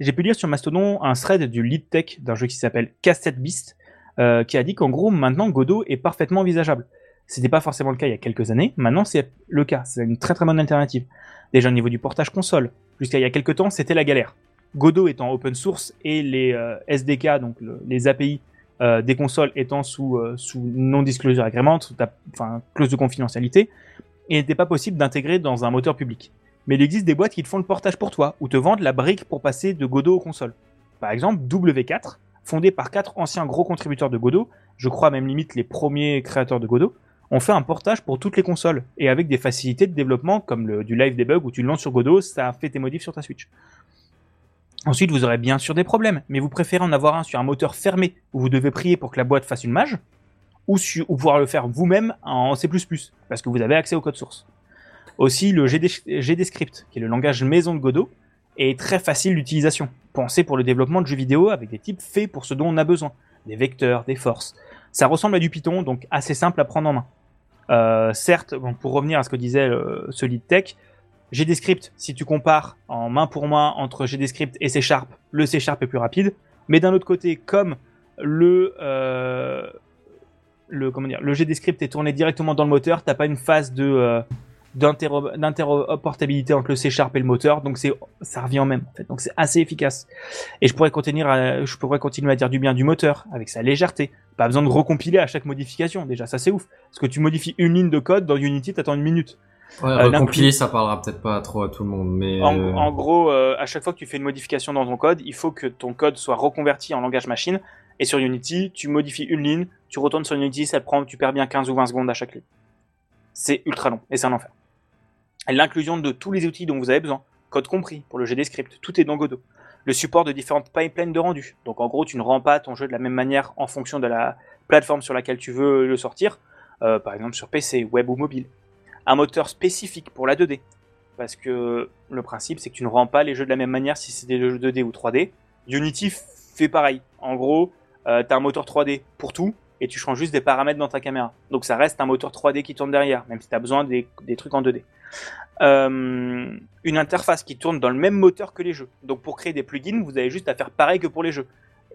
J'ai pu lire sur Mastodon un thread du lead tech d'un jeu qui s'appelle Cassette Beast, euh, qui a dit qu'en gros, maintenant, Godot est parfaitement envisageable. C'était pas forcément le cas il y a quelques années, maintenant c'est le cas, c'est une très très bonne alternative. Déjà au niveau du portage console, jusqu'à il y a quelques temps, c'était la galère. Godot étant open source et les euh, SDK, donc le- les API euh, des consoles étant sous, euh, sous non-disclosure agreement, sous enfin clause de confidentialité, il n'était pas possible d'intégrer dans un moteur public. Mais il existe des boîtes qui te font le portage pour toi, ou te vendent la brique pour passer de Godot aux consoles. Par exemple, W4, fondé par quatre anciens gros contributeurs de Godot, je crois même limite les premiers créateurs de Godot, ont fait un portage pour toutes les consoles, et avec des facilités de développement comme le, du live debug où tu le lances sur Godot, ça fait tes modifs sur ta Switch. Ensuite, vous aurez bien sûr des problèmes, mais vous préférez en avoir un sur un moteur fermé où vous devez prier pour que la boîte fasse une mage, ou pouvoir le faire vous-même en C++, parce que vous avez accès au code source. Aussi, le GD, GDScript, qui est le langage maison de Godot, est très facile d'utilisation, pensé pour le développement de jeux vidéo avec des types faits pour ce dont on a besoin, des vecteurs, des forces. Ça ressemble à du Python, donc assez simple à prendre en main. Euh, certes, pour revenir à ce que disait euh, lead tech, GDScript, si tu compares en main pour main entre GDScript et C Sharp, le C Sharp est plus rapide. Mais d'un autre côté, comme le, euh, le, comment le est tourné directement dans le moteur, t'as pas une phase de, euh, d'interopérabilité entre le C Sharp et le moteur, donc c'est, ça revient même, en fait. Donc c'est assez efficace. Et je pourrais continuer à, je pourrais continuer à dire du bien du moteur, avec sa légèreté. Pas besoin de recompiler à chaque modification, déjà, ça c'est ouf. Parce que tu modifies une ligne de code dans Unity, t'attends une minute. Ouais, Euh, recompiler, ça parlera peut-être pas trop à tout le monde, mais En, euh, en gros, euh, à chaque fois que tu fais une modification dans ton code, il faut que ton code soit reconverti en langage machine. Et sur Unity, tu modifies une ligne, tu retournes sur Unity, ça prend, tu perds bien 15 ou 20 secondes à chaque ligne. C'est ultra long et c'est un enfer. L'inclusion de tous les outils dont vous avez besoin, code compris pour le GDScript, tout est dans Godot. Le support de différentes pipelines de rendu. Donc en gros, tu ne rends pas ton jeu de la même manière en fonction de la plateforme sur laquelle tu veux le sortir, euh, par exemple sur PC, web ou mobile. Un moteur spécifique pour la 2D, parce que le principe c'est que tu ne rends pas les jeux de la même manière si c'est des jeux 2D ou 3D. Unity fait pareil. En gros, euh, tu as un moteur 3D pour tout et tu changes juste des paramètres dans ta caméra. Donc ça reste un moteur 3D qui tourne derrière, même si tu as besoin des trucs en 2D. Euh, une interface qui tourne dans le même moteur que les jeux. Donc pour créer des plugins, vous avez juste à faire pareil que pour les jeux.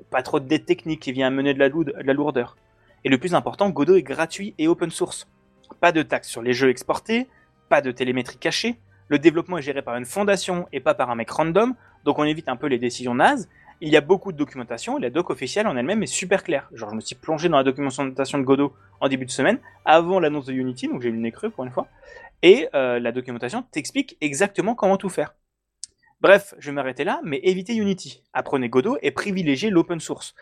Pas trop de dette technique qui vient amener de la, lourde- de la lourdeur. Et le plus important, Godot est gratuit et open source. Pas de taxes sur les jeux exportés, pas de télémétrie cachée. Le développement est géré par une fondation et pas par un mec random, donc on évite un peu les décisions nazes. Il y a beaucoup de documentation, la doc officielle en elle-même est super claire. Genre, je me suis plongé dans la documentation de Godot en début de semaine, avant l'annonce de Unity, donc j'ai eu le nez pour une fois. Et euh, la documentation t'explique exactement comment tout faire. Bref, je vais m'arrêter là, mais évitez Unity. Apprenez Godot et privilégiez l'open source.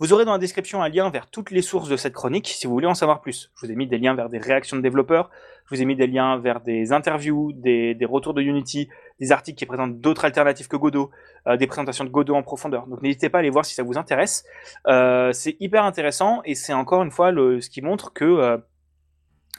Vous aurez dans la description un lien vers toutes les sources de cette chronique si vous voulez en savoir plus. Je vous ai mis des liens vers des réactions de développeurs, je vous ai mis des liens vers des interviews, des, des retours de Unity, des articles qui présentent d'autres alternatives que Godot, euh, des présentations de Godot en profondeur. Donc n'hésitez pas à aller voir si ça vous intéresse. Euh, c'est hyper intéressant et c'est encore une fois ce qui montre que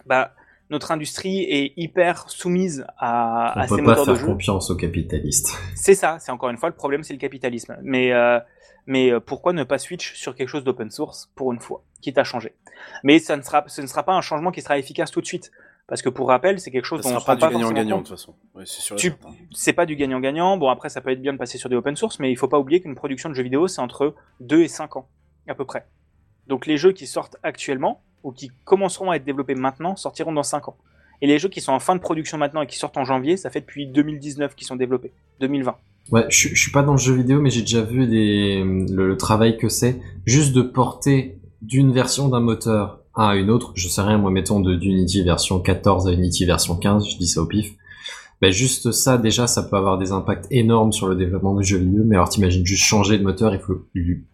bah, notre industrie est hyper soumise à, on à peut ces pas moteurs de faire jeu. confiance aux capitalistes. C'est ça, c'est encore une fois le problème, c'est le capitalisme. Mais, euh, mais euh, pourquoi ne pas switch sur quelque chose d'open source pour une fois, quitte à changer? Mais ça ne sera, ce ne sera pas un changement qui sera efficace tout de suite. Parce que pour rappel, c'est quelque chose Ça dont on sera se pas du gagnant-gagnant de toute façon. Ouais, c'est Tu-. C'est pas du gagnant-gagnant. Bon, après, ça peut être bien de passer sur des open source, mais il faut pas oublier qu'une production de jeux vidéo, c'est entre 2 et 5 ans, à peu près. Donc les jeux qui sortent actuellement, ou qui commenceront à être développés maintenant, sortiront dans 5 ans. Et les jeux qui sont en fin de production maintenant et qui sortent en janvier, ça fait depuis 2019 qu'ils sont développés. 2020. Ouais, je, je suis pas dans le jeu vidéo, mais j'ai déjà vu des, le, le travail que c'est juste de porter d'une version d'un moteur 1 à une autre, je sais rien, moi mettons de d'Unity version 14 à Unity version 15, je dis ça au pif. Ben juste ça déjà ça peut avoir des impacts énormes sur le développement du jeu vidéo, mais alors t'imagines juste changer de moteur, il faut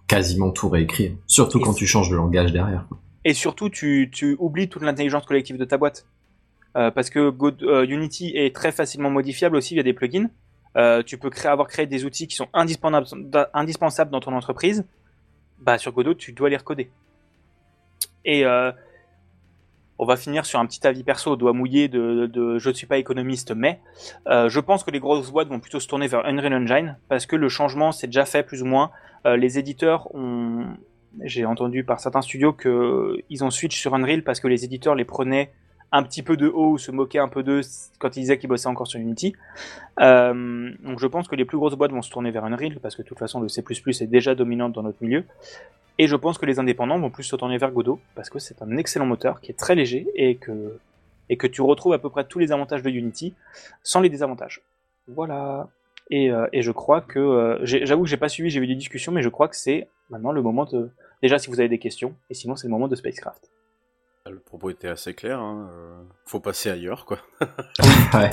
quasiment tout réécrire, surtout quand tu changes de langage derrière. Et surtout, tu, oublies toute l'intelligence collective de ta boîte. Euh, parce que euh, Unity est très facilement modifiable aussi via des plugins. Euh, tu peux avoir créé des outils qui sont indispensables, dans ton entreprise. Bah, sur Godot, tu dois les recoder. Et on va finir sur un petit avis perso, doigt mouillé de, de je ne suis pas économiste, mais je pense que les grosses boîtes vont plutôt se tourner vers Unreal Engine parce que le changement c'est déjà fait plus ou moins. Les éditeurs ont, j'ai entendu par certains studios que ils ont switch sur Unreal parce que les éditeurs les prenaient un petit peu de haut ou se moquaient un peu d'eux quand ils disaient qu'ils bossaient encore sur Unity. Euh, donc je pense que les plus grosses boîtes vont se tourner vers Unreal parce que de toute façon le C++ est déjà dominant dans notre milieu. Et je pense que les indépendants vont plus se tourner vers Godot parce que c'est un excellent moteur qui est très léger et que, et que tu retrouves à peu près tous les avantages de Unity sans les désavantages. Voilà. Et, euh, et je crois que euh, j'avoue que j'ai pas suivi, j'ai eu des discussions, mais je crois que c'est maintenant le moment de déjà si vous avez des questions et sinon c'est le moment de Spacecraft. Le propos était assez clair. Hein. euh, Faut passer ailleurs, quoi. Ouais.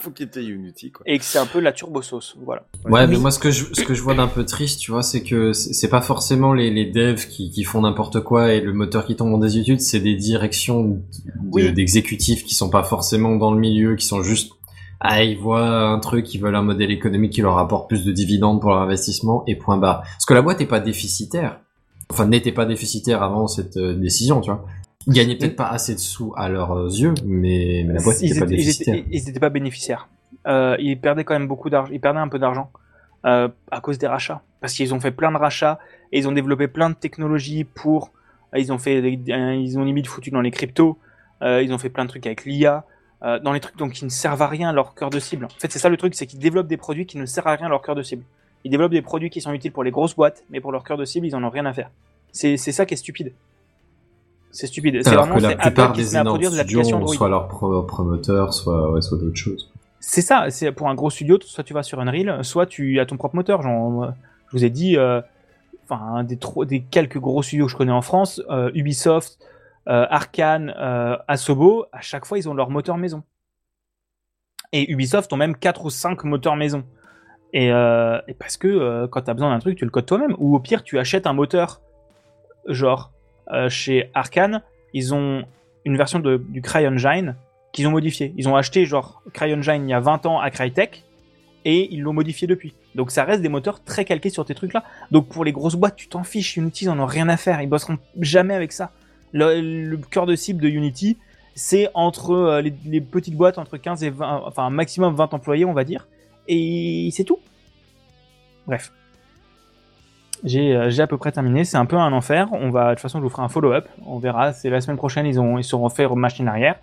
Faut quitter Unity, quoi. Et que c'est un peu la turbo sauce, voilà. Ouais, mais moi ce que je ce que je vois d'un peu triste, tu vois, c'est que c'est pas forcément les, les devs qui, qui font n'importe quoi et le moteur qui tombe en désuétude, c'est des directions de- Oui. d'exécutifs qui sont pas forcément dans le milieu, qui sont juste ah ils voient un truc, ils veulent un modèle économique qui leur apporte plus de dividendes pour leur investissement et point barre. Parce que la boîte est pas déficitaire, enfin n'était pas déficitaire avant cette euh, décision, tu vois. Ils gagnaient peut-être pas assez de sous à leurs yeux, mais, mais la boîte n'était pas déficitaire. ils étaient pas bénéficiaires. Euh, ils perdaient quand même beaucoup d'argent. Ils perdaient un peu d'argent euh, à cause des rachats, parce qu'ils ont fait plein de rachats et ils ont développé plein de technologies pour. Ils ont fait, ils ont limite foutu dans les cryptos. euh, ils ont fait plein de trucs avec l'IA, euh, dans les trucs donc qui ne servent à rien à leur cœur de cible. En fait, c'est ça le truc, c'est qu'ils développent des produits qui ne servent à rien à leur cœur de cible. Ils développent des produits qui sont utiles pour les grosses boîtes, mais pour leur cœur de cible, ils en ont rien à faire. C'est c'est ça qui est stupide. C'est stupide. C'est vraiment que la Apple plupart qui se des met à produire de studios l'application ont Android. soit leur propre moteur, soit, ouais, soit d'autres choses. C'est ça, c'est pour un gros studio, soit tu vas sur Unreal, soit tu as ton propre moteur. Genre, euh, je vous ai dit, euh, enfin, un des, des quelques gros studios que je connais en France, euh, Ubisoft, euh, Arkane, euh, Asobo, à chaque fois, ils ont leur moteur maison. Et Ubisoft ont même 4 ou 5 moteurs maison. Et, euh, parce que euh, quand tu as besoin d'un truc, tu le codes toi-même. Ou au pire, tu achètes un moteur. Genre, euh, chez Arkane, ils ont une version de, du CryEngine qu'ils ont modifié. Ils ont acheté genre CryEngine il y a 20 ans à Crytek et ils l'ont modifié depuis. Donc ça reste des moteurs très calqués sur tes trucs là. Donc pour les grosses boîtes, tu t'en fiches. Unity, ils en ont rien à faire. Ils bosseront jamais avec ça. Le, cœur de cible de Unity, c'est entre euh, les, petites boîtes entre 15 et 20, enfin un maximum 20 employés, on va dire. Et c'est tout. Bref. J'ai euh, j'ai à peu près terminé. C'est un peu un enfer. On va, de toute façon, je vous ferai un follow-up. On verra. C'est la semaine prochaine. Ils, ont, ils seront faits machine arrière.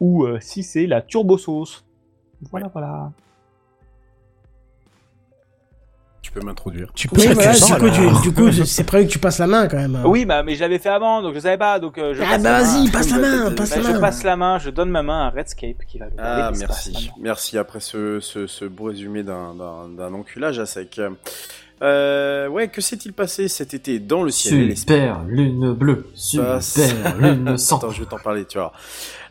Ou euh, si c'est la turbo sauce. Voilà, voilà. Tu peux m'introduire. Tu peux, voilà, du coup, tu- du coup, c'est prévu que tu passes la main quand même. Oui, bah, mais je l'avais fait avant, donc je savais pas. Donc, euh, je Ah bah vas-y, passe la main, passe Je passe la main, je donne ma main à Redscape qui va parler Ah, merci. Merci après ce, ce, ce beau résumé d'un, enculage à sec. Euh, ouais, que s'est-il passé cet été dans le ciel Super lune bleue, Bah, super lune sang. Attends, je vais t'en parler, tu vois.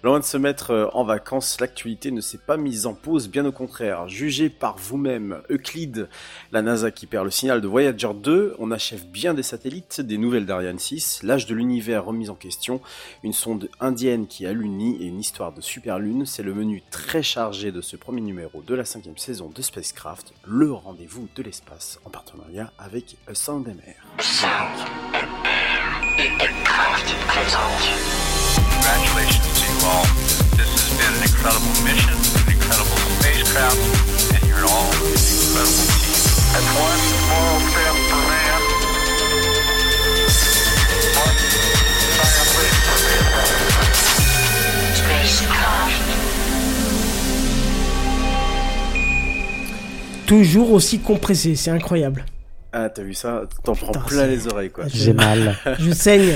Loin de se mettre euh, en vacances, l'actualité ne s'est pas mise en pause, bien au contraire. Jugez par vous-même, Euclide, la NASA qui perd le signal de Voyager 2, on achève bien des satellites, des nouvelles d'Ariane 6, l'âge de l'univers remis en question, une sonde indienne qui a l'uni et une histoire de super lune, c'est le menu très chargé de ce premier numéro de la cinquième saison de Spacecraft, le rendez-vous de l'espace, en partenariat avec A Sound MR. You all. This has been an incredible mission, an incredible spacecraft, and you're all an incredible team. That's one small step for man, one giant leap for mankind. Spacecraft. Toujours aussi compressé, c'est incroyable. Ah, t'as vu ça? T'en prends plein les oreilles, quoi. J'ai mal. Je saigne.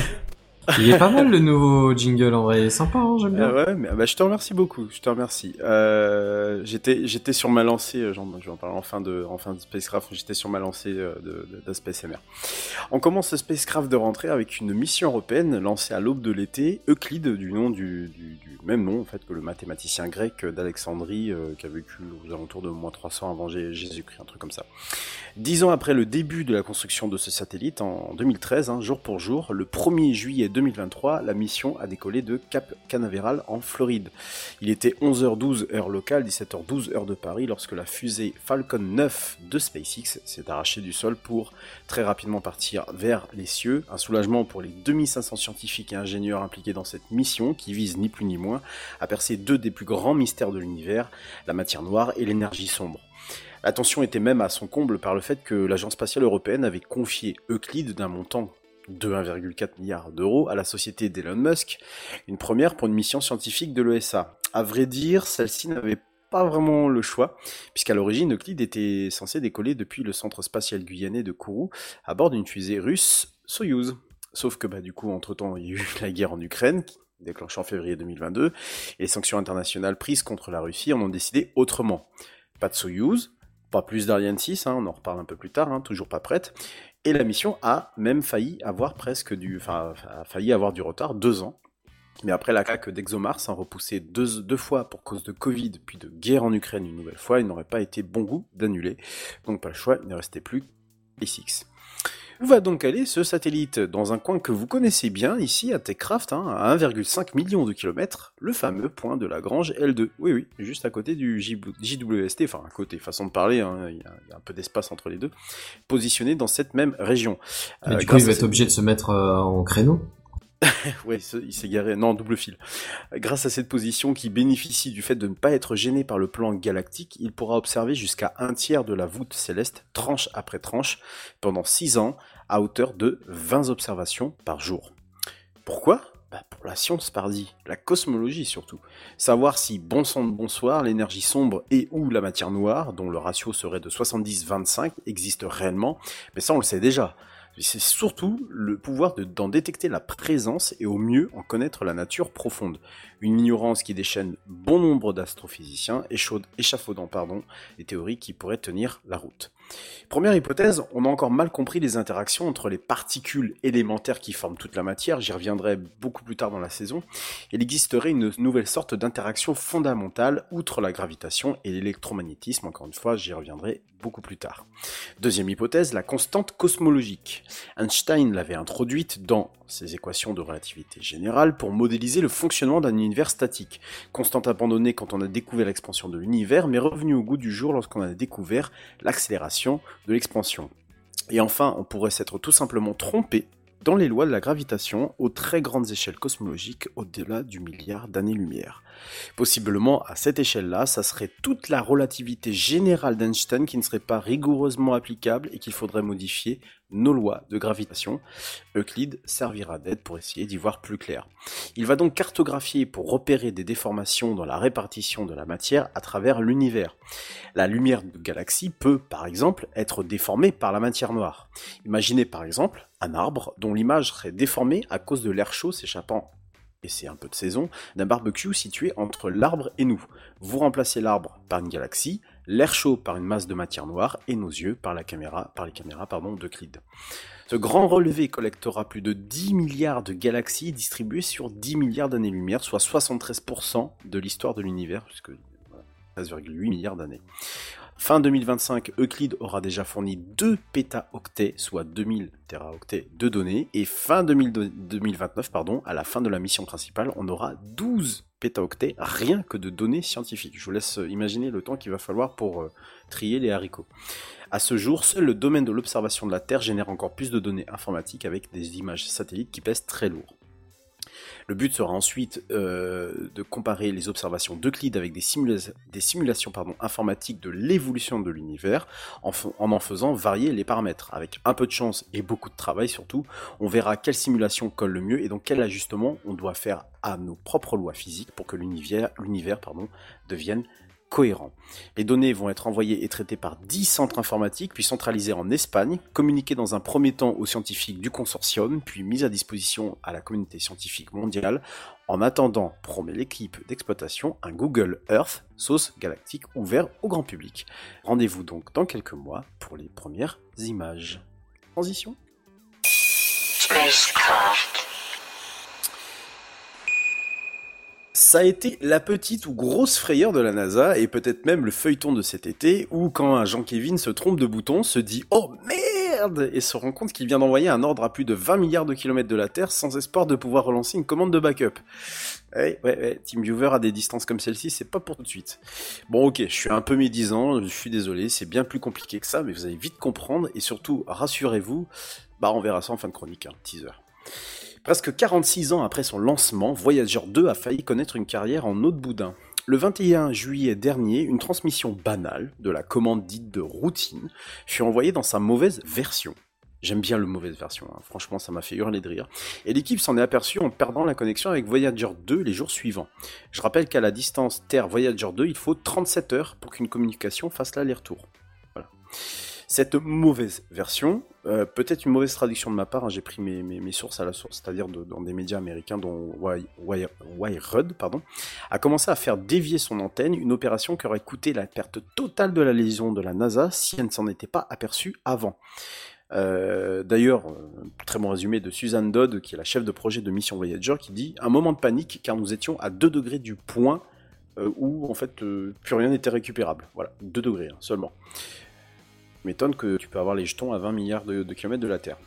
Il est pas mal le nouveau jingle en vrai, il sympa, hein, j'aime bien. Ah ouais, mais bah, je te remercie beaucoup. Je te remercie. Euh, j'étais, j'étais sur ma lancée. euh, je vais en parler en fin de, en fin de Spacecraft. J'étais sur ma lancée euh, de. On commence ce Spacecraft de rentrée avec une mission européenne lancée à l'aube de l'été. Euclide, du nom du, du, du même nom en fait que le mathématicien grec d'Alexandrie euh, qui a vécu aux alentours de moins 300 avant Jésus-Christ, un truc comme ça. Dix ans après le début de la construction de ce satellite, en 2013, hein, jour pour jour, le 1er juillet 2023, la mission a décollé de Cap Canaveral en Floride. Il était 11h12 heure locale, 17h12 heure de Paris, lorsque la fusée Falcon 9 de SpaceX s'est arrachée du sol pour très rapidement partir vers les cieux. Un soulagement pour les 2500 scientifiques et ingénieurs impliqués dans cette mission qui vise ni plus ni moins à percer deux des plus grands mystères de l'univers, la matière noire et l'énergie sombre. La tension était même à son comble par le fait que l'Agence spatiale européenne avait confié Euclide d'un montant de 1,4 milliard d'euros à la société d'Elon Musk, une première pour une mission scientifique de l'ESA. À vrai dire, celle-ci n'avait pas vraiment le choix, puisqu'à l'origine, Euclide était censé décoller depuis le centre spatial guyanais de Kourou à bord d'une fusée russe Soyuz. Sauf que bah, du coup, entre-temps, il y a eu la guerre en Ukraine, déclenchée en février 2022, et les sanctions internationales prises contre la Russie en ont décidé autrement. Pas de Soyuz, pas plus d'Ariane 6, hein, on en reparle un peu plus tard, hein, toujours pas prête. Et la mission a même failli avoir presque du, a failli avoir du retard, deux ans. Mais après la claque d'ExoMars, hein, repoussée deux, deux fois pour cause de Covid, puis de guerre en Ukraine une nouvelle fois, il n'aurait pas été bon goût d'annuler. Donc pas le choix, il ne restait plus SpaceX. Où va donc aller ce satellite Dans un coin que vous connaissez bien, ici à TechCraft, hein, à 1,5 million de kilomètres, le fameux point de Lagrange L2. Oui, oui, juste à côté du JWST, enfin à côté, façon de parler, hein, il y, a- il y a un peu d'espace entre les deux, positionné dans cette même région. Mais Euh, du coup, il va être obligé de se mettre euh, en créneau? Ouais, il se- il s'est garé. Non, double fil. Grâce à cette position qui bénéficie du fait de ne pas être gêné par le plan galactique, il pourra observer jusqu'à un tiers de la voûte céleste, tranche après tranche, pendant 6 ans, à hauteur de 20 observations par jour. Pourquoi? Bah pour la science, pardi, la cosmologie surtout. Savoir si bon sang de bonsoir, l'énergie sombre et ou la matière noire, dont le ratio serait de 70-25, existe réellement, mais ça on le sait déjà. C'est surtout le pouvoir de- d'en détecter la présence et au mieux en connaître la nature profonde. Une ignorance qui déchaîne bon nombre d'astrophysiciens, échafaudant pardon, les théories qui pourraient tenir la route. Première hypothèse, on a encore mal compris les interactions entre les particules élémentaires qui forment toute la matière, j'y reviendrai beaucoup plus tard dans la saison. Il existerait une nouvelle sorte d'interaction fondamentale, outre la gravitation et l'électromagnétisme, encore une fois, j'y reviendrai beaucoup plus tard. Deuxième hypothèse, la constante cosmologique. Einstein l'avait introduite dans ses équations de relativité générale pour modéliser le fonctionnement d'un univers statique. Constante abandonnée quand on a découvert l'expansion de l'univers, mais revenue au goût du jour lorsqu'on a découvert l'accélération de l'expansion. Et enfin, on pourrait s'être tout simplement trompé dans les lois de la gravitation aux très grandes échelles cosmologiques au-delà du milliard d'années-lumière. Possiblement, à cette échelle-là, ça serait toute la relativité générale d'Einstein qui ne serait pas rigoureusement applicable et qu'il faudrait modifier nos lois de gravitation. Euclide servira d'aide pour essayer d'y voir plus clair. Il va donc cartographier pour repérer des déformations dans la répartition de la matière à travers l'univers. La lumière de galaxie peut, par exemple, être déformée par la matière noire. Imaginez par exemple un arbre dont l'image serait déformée à cause de l'air chaud s'échappant et c'est un peu de saison, d'un barbecue situé entre l'arbre et nous. Vous remplacez l'arbre par une galaxie, l'air chaud par une masse de matière noire et nos yeux par la caméra, par les caméras pardon, d'Euclide. Ce grand relevé collectera plus de 10 milliards de galaxies distribuées sur 10 milliards d'années-lumière, soit 73% de l'histoire de l'univers, puisque voilà, 13,8 milliards d'années. Fin 2025, Euclide aura déjà fourni 2 pétaoctets, soit 2000 téraoctets de données, et fin 2000 2029, pardon, à la fin de la mission principale, on aura 12 pétaoctets rien que de données scientifiques. Je vous laisse imaginer le temps qu'il va falloir pour euh, trier les haricots. À ce jour, seul le domaine de l'observation de la Terre génère encore plus de données informatiques avec des images satellites qui pèsent très lourd. Le but sera ensuite euh, de comparer les observations d'Euclide avec des, simula- des simulations informatiques de l'évolution de l'univers en, en en faisant varier les paramètres. Avec un peu de chance et beaucoup de travail surtout, on verra quelle simulation colle le mieux et donc quel ajustement on doit faire à nos propres lois physiques pour que l'univers devienne cohérent. Les données vont être envoyées et traitées par 10 centres informatiques, puis centralisées en Espagne, communiquées dans un premier temps aux scientifiques du consortium, puis mises à disposition à la communauté scientifique mondiale. En attendant, promet l'équipe d'exploitation, un Google Earth sauce galactique ouvert au grand public. Rendez-vous donc dans quelques mois pour les premières images. Transition Ça a été la petite ou grosse frayeur de la NASA, et peut-être même le feuilleton de cet été, où quand un Jean-Kévin se trompe de bouton, se dit « Oh merde !» et se rend compte qu'il vient d'envoyer un ordre à plus de 20 milliards de kilomètres de la Terre sans espoir de pouvoir relancer une commande de backup. Ouais, ouais, ouais, TeamViewer à des distances comme celle-ci, c'est pas pour tout de suite. Bon ok, je suis un peu médisant, je suis désolé, c'est bien plus compliqué que ça, mais vous allez vite comprendre, et surtout, rassurez-vous, bah on verra ça en fin de chronique, hein, teaser. Presque 46 ans après son lancement, Voyager 2 a failli connaître une carrière en eau de boudin. Le 21 juillet dernier, une transmission banale de la commande dite de routine fut envoyée dans sa mauvaise version. J'aime bien le mauvaise version, hein. franchement ça m'a fait hurler de rire. Et l'équipe s'en est aperçue en perdant la connexion avec Voyager 2 les jours suivants. Je rappelle qu'à la distance Terre Voyager 2, il faut 37 heures pour qu'une communication fasse l'aller-retour. Voilà. Cette mauvaise version, euh, peut-être une mauvaise traduction de ma part, hein, j'ai pris mes, sources à la source, c'est-à-dire dans des médias américains dont Wired, pardon, a commencé à faire dévier son antenne, une opération qui aurait coûté la perte totale de la liaison de la NASA si elle ne s'en était pas aperçue avant. Euh, D'ailleurs, très bon résumé de Suzanne Dodd, qui est la chef de projet de Mission Voyager, qui dit un moment de panique car nous étions à 2 degrés du point euh, où en fait euh, plus rien n'était récupérable. Voilà, 2 degrés hein, seulement m'étonne que tu peux avoir les jetons à 20 milliards de, de kilomètres de la Terre.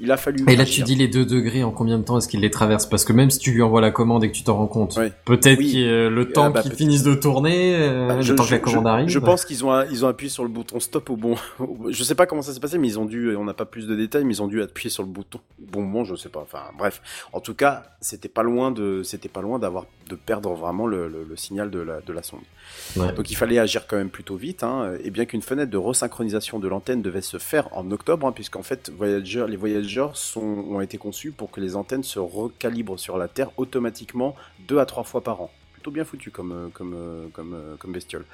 Il a fallu. Et là, tu dis les 2 degrés, en combien de temps est-ce qu'il les traverse? Parce que même si tu lui envoies la commande et que tu t'en rends compte, peut-être oui. y ait le temps ah bah, qu'ils finissent de tourner, euh, bah, je, le temps que la commande je, arrive. Je pense qu'ils ont, ils ont appuyé sur le bouton stop au bon. je sais pas comment ça s'est passé, mais ils ont dû, on n'a pas plus de détails, mais ils ont dû appuyer sur le bouton bon moment, je sais pas. Enfin, bref. En tout cas, c'était pas loin de, c'était pas loin d'avoir, de perdre vraiment le, le, le, signal de la, de la sonde. Ouais. Donc il fallait agir quand même plutôt vite, hein, et bien qu'une fenêtre de resynchronisation de l'antenne devait se faire en octobre, hein, puisqu'en fait, Voyager, les voyageurs sont ont été conçus pour que les antennes se recalibrent sur la Terre automatiquement deux à trois fois par an. Plutôt bien foutu comme, comme, comme, comme bestiole.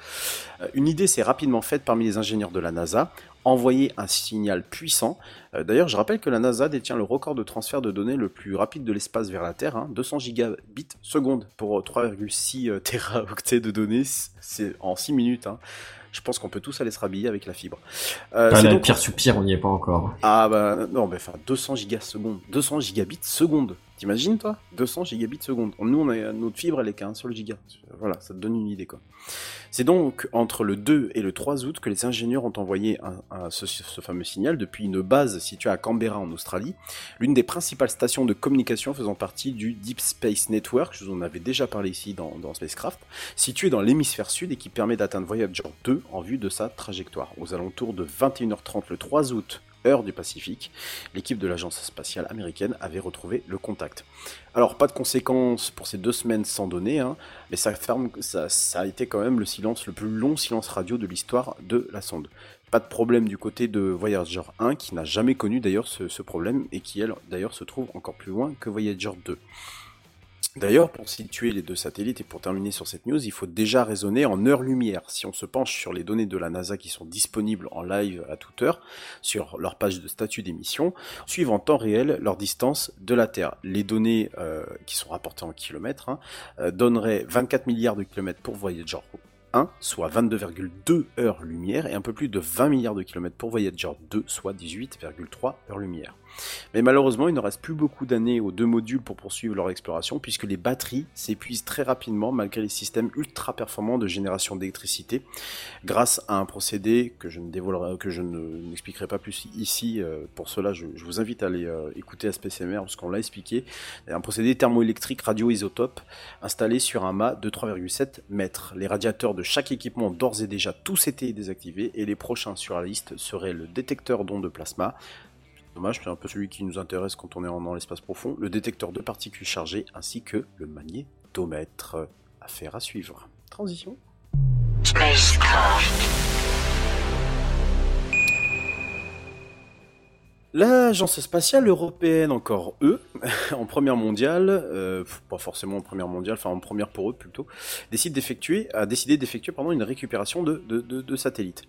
Une idée s'est rapidement faite parmi les ingénieurs de la NASA, envoyer un signal puissant. D'ailleurs, je rappelle que la NASA détient le record de transfert de données le plus rapide de l'espace vers la Terre, hein, 200 gigabits seconde pour 3,6 téraoctets de données, c'est en 6 minutes. Hein je pense qu'on peut tous aller se rhabiller avec la fibre. Euh, donc... Pire sur pire, on n'y est pas encore. Ah bah non, mais enfin 200 gigas seconde, 200 gigabits seconde. T'imagines toi 200 gigabits seconde. Nous, on a notre fibre, elle est qu'à un seul giga. Voilà, ça te donne une idée quoi. C'est donc entre le 2 et le 3 août que les ingénieurs ont envoyé ce, fameux signal depuis une base située à Canberra en Australie, l'une des principales stations de communication faisant partie du Deep Space Network, je vous en avais déjà parlé ici dans, dans Spacecraft, située dans l'hémisphère sud et qui permet d'atteindre Voyager 2 en vue de sa trajectoire. Aux alentours de 21h30 le 3 août, heure du Pacifique, l'équipe de l'agence spatiale américaine avait retrouvé le contact. Alors, pas de conséquences pour ces deux semaines sans données, hein, mais ça, a été quand même le silence, le plus long silence radio de l'histoire de la sonde. Pas de problème du côté de Voyager 1, qui n'a jamais connu d'ailleurs ce, ce, problème, et qui, elle, d'ailleurs, se trouve encore plus loin que Voyager 2. D'ailleurs, pour situer les deux satellites et pour terminer sur cette news, il faut déjà raisonner en heure-lumière. Si on se penche sur les données de la NASA qui sont disponibles en live à toute heure, sur leur page de statut d'émission, suivent en temps réel leur distance de la Terre. Les données euh, qui sont rapportées en kilomètres hein, euh, donneraient 24 milliards de kilomètres pour Voyager 1, soit 22,2 heures-lumière, et un peu plus de 20 milliards de kilomètres pour Voyager 2, soit 18,3 heures-lumière. Mais malheureusement, il ne reste plus beaucoup d'années aux deux modules pour poursuivre leur exploration, puisque les batteries s'épuisent très rapidement malgré les systèmes ultra performants de génération d'électricité, grâce à un procédé que je ne dévoilerai, que je n'expliquerai pas plus ici. Pour cela, je, vous invite à aller écouter SPCMR, parce qu'on l'a expliqué. Un procédé thermoélectrique radioisotope installé sur un mât de 3,7 mètres. Les radiateurs de chaque équipement ont d'ores et déjà tous été désactivés, et les prochains sur la liste seraient le détecteur d'ondes de plasma, dommage, c'est un peu celui qui nous intéresse quand on est dans l'espace profond, le détecteur de particules chargées ainsi que le magnétomètre. Affaire à suivre. Transition. L'agence spatiale européenne, encore eux, en première mondiale, euh, pas forcément en première mondiale, enfin en première pour eux plutôt, décide d'effectuer, a décidé d'effectuer pendant une récupération de, de, de, de satellites.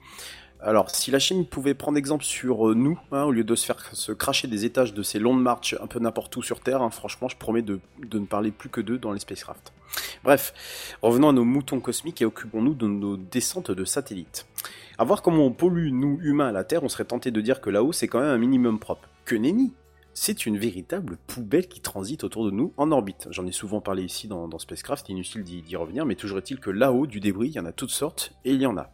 Alors, si la Chine pouvait prendre exemple sur euh, nous, hein, au lieu de se faire se cracher des étages de ces longues marches un peu n'importe où sur Terre, hein, franchement, je promets de, ne parler plus que d'eux dans les spacecraft. Bref, revenons à nos moutons cosmiques et occupons-nous de nos descentes de satellites. À voir comment on pollue, nous, humains, la Terre, on serait tenté de dire que là-haut, c'est quand même un minimum propre. Que nenni c'est une véritable poubelle qui transite autour de nous en orbite. J'en ai souvent parlé ici dans, dans Spacecraft, inutile d'y revenir, mais toujours est-il que là-haut, du débris, il y en a toutes sortes, et il y en a.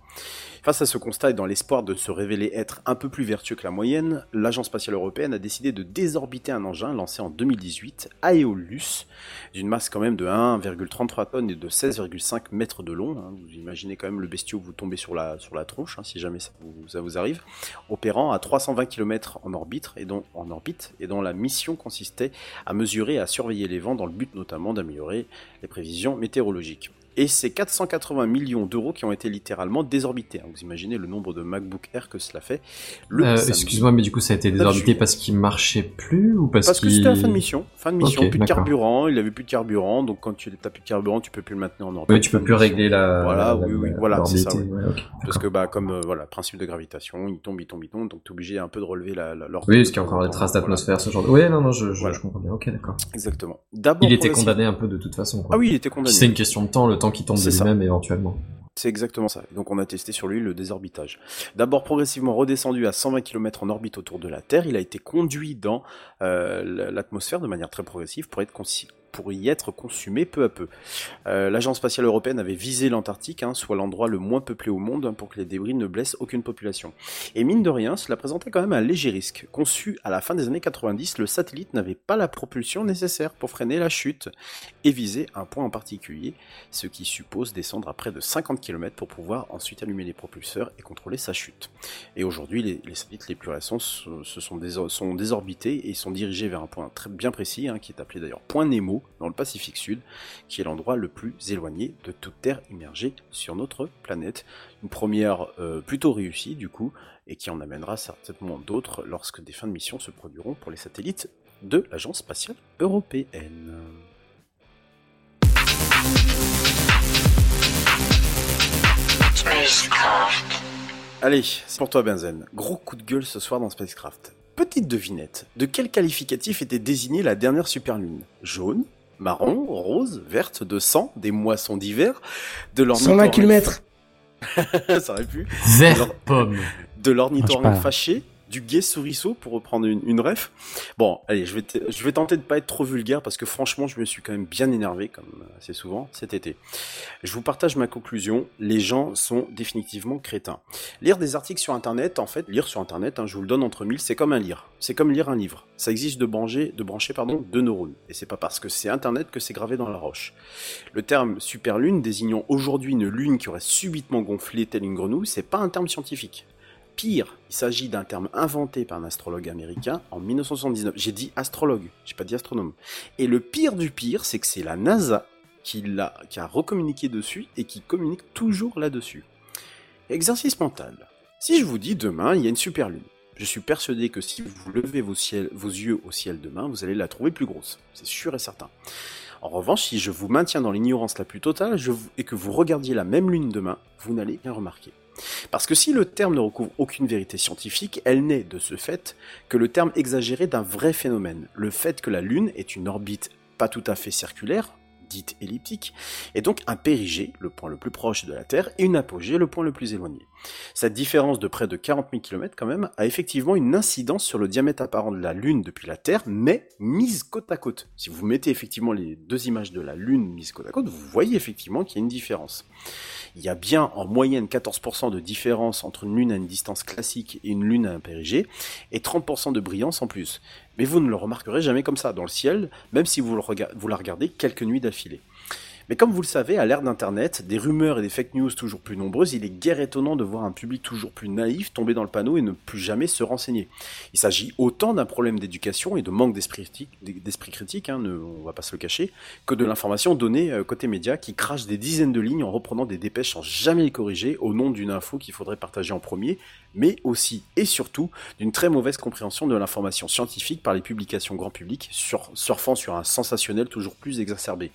Face à ce constat et dans l'espoir de se révéler être un peu plus vertueux que la moyenne, l'Agence spatiale européenne a décidé de désorbiter un engin lancé en 2018, Aeolus, d'une masse quand même de 1,33 tonnes et de 16,5 mètres de long. hein. Vous imaginez quand même le bestiau vous tombez sur la, tronche, hein, si jamais ça vous, arrive, opérant à 320 km en en orbite, et dont la mission consistait à mesurer et à surveiller les vents dans le but notamment d'améliorer les prévisions météorologiques. Et c'est 480 millions d'euros qui ont été littéralement désorbités. hein. Vous imaginez le nombre de MacBook Air que cela fait. Euh. Excuse-moi, mais du coup, ça a été désorbité parce qu'il marchait plus ou parce, Parce que c'était la fin de mission. Fin de mission, plus de carburant, il avait plus de carburant, donc quand tu n'as plus de carburant, tu peux plus le maintenir en orbite. Oui, tu peux plus régler la. Voilà, la- oui, oui, la- voilà, c'est ça. oui. ouais, Parce que bah comme euh, voilà, principe de gravitation, il tombe, il tombe, il tombe, donc tu es obligé un peu de relever la, l'orbite. Oui, parce qu'il y a encore des traces d'atmosphère, ce genre de. Oui, non, non, je, je, Voilà. je comprends bien. Ok, d'accord. Exactement. D'abord, Il était condamné un peu de toute façon. Quoi. Ah oui, il était condamné. C'est une question de temps, le temps qui tombe de C'est ça. lui-même éventuellement. C'est exactement ça. Donc on a testé sur lui le désorbitage. D'abord progressivement redescendu à 120 km en orbite autour de la Terre, il a été conduit dans euh, l'atmosphère de manière très progressive pour être pour y être consumé peu à peu. Euh, L'agence spatiale européenne avait visé l'Antarctique, hein, soit l'endroit le moins peuplé au monde, hein, pour que les débris ne blessent aucune population. Et mine de rien, cela présentait quand même un léger risque. Conçu à la fin des années 90, le satellite n'avait pas la propulsion nécessaire pour freiner la chute et viser un point en particulier, ce qui suppose descendre à près de 50 km pour pouvoir ensuite allumer les propulseurs et contrôler sa chute. Et aujourd'hui, les, satellites les plus récents se, sont désorbités et sont dirigés vers un point très bien précis, hein, qui est appelé d'ailleurs Point Nemo, dans le Pacifique Sud, qui est l'endroit le plus éloigné de toute Terre immergée sur notre planète. Une première euh, plutôt réussie, du coup, et qui en amènera certainement d'autres lorsque des fins de mission se produiront pour les satellites de l'Agence spatiale européenne. Allez, c'est pour toi Benzen. Gros coup de gueule ce soir dans Spacecraft. Petite devinette, de quel qualificatif était désignée la dernière superlune Jaune, marron, rose, verte, de sang, des moissons d'hiver, de 120 l'ornithorynque... km. Ça aurait pu. Vert Alors- pomme. de l'ornithorynque fâché, du guet souriceau pour reprendre une, ref. Bon, allez, je vais, je vais tenter de pas être trop vulgaire parce que franchement, je me suis quand même bien énervé, comme assez souvent cet été. Je vous partage ma conclusion. Les gens sont définitivement crétins. Lire des articles sur Internet, en fait, lire sur Internet, hein, je vous le donne entre mille, c'est comme un lire. C'est comme lire un livre. Ça exige de brancher, de brancher pardon, deux neurones. Et c'est pas parce que c'est Internet que c'est gravé dans la roche. Le terme superlune désignant aujourd'hui une lune qui aurait subitement gonflé telle une grenouille, c'est pas un terme scientifique. Pire, il s'agit d'un terme inventé par un astrologue américain en 1979. J'ai dit astrologue, j'ai pas dit astronome. Et le pire du pire, c'est que c'est la NASA qui, l'a, qui a recommuniqué dessus et qui communique toujours là-dessus. Exercice mental. Si je vous dis demain, il y a une super lune, je suis persuadé que si vous levez vos, yeux au ciel demain, vous allez la trouver plus grosse. C'est sûr et certain. En revanche, si je vous maintiens dans l'ignorance la plus totale et que vous regardiez la même lune demain, vous n'allez rien remarquer. Parce que si le terme ne recouvre aucune vérité scientifique, elle n'est de ce fait que le terme exagéré d'un vrai phénomène, le fait que la Lune est une orbite pas tout à fait circulaire, dite elliptique, et donc un périgée, le point le plus proche de la Terre, et une apogée, le point le plus éloigné. Cette différence de près de 40 000 km quand même a effectivement une incidence sur le diamètre apparent de la Lune depuis la Terre, mais mise côte à côte. Si vous mettez effectivement les deux images de la Lune mises côte à côte, vous voyez effectivement qu'il y a une différence. Il y a bien en moyenne 14% de différence entre une Lune à une distance classique et une Lune à un périgée, et 30% de brillance en plus. Mais vous ne le remarquerez jamais comme ça dans le ciel, même si vous la regardez quelques nuits d'affilée. Mais comme vous le savez, à l'ère d'Internet, des rumeurs et des fake news toujours plus nombreuses, il est guère étonnant de voir un public toujours plus naïf tomber dans le panneau et ne plus jamais se renseigner. Il s'agit autant d'un problème d'éducation et de manque d'esprit critique, hein, ne, va pas se le cacher, que de l'information donnée euh, côté média qui crache des dizaines de lignes en reprenant des dépêches sans jamais les corriger au nom d'une info qu'il faudrait partager en premier, mais aussi et surtout d'une très mauvaise compréhension de l'information scientifique par les publications grand public, sur, surfant sur un sensationnel toujours plus exacerbé.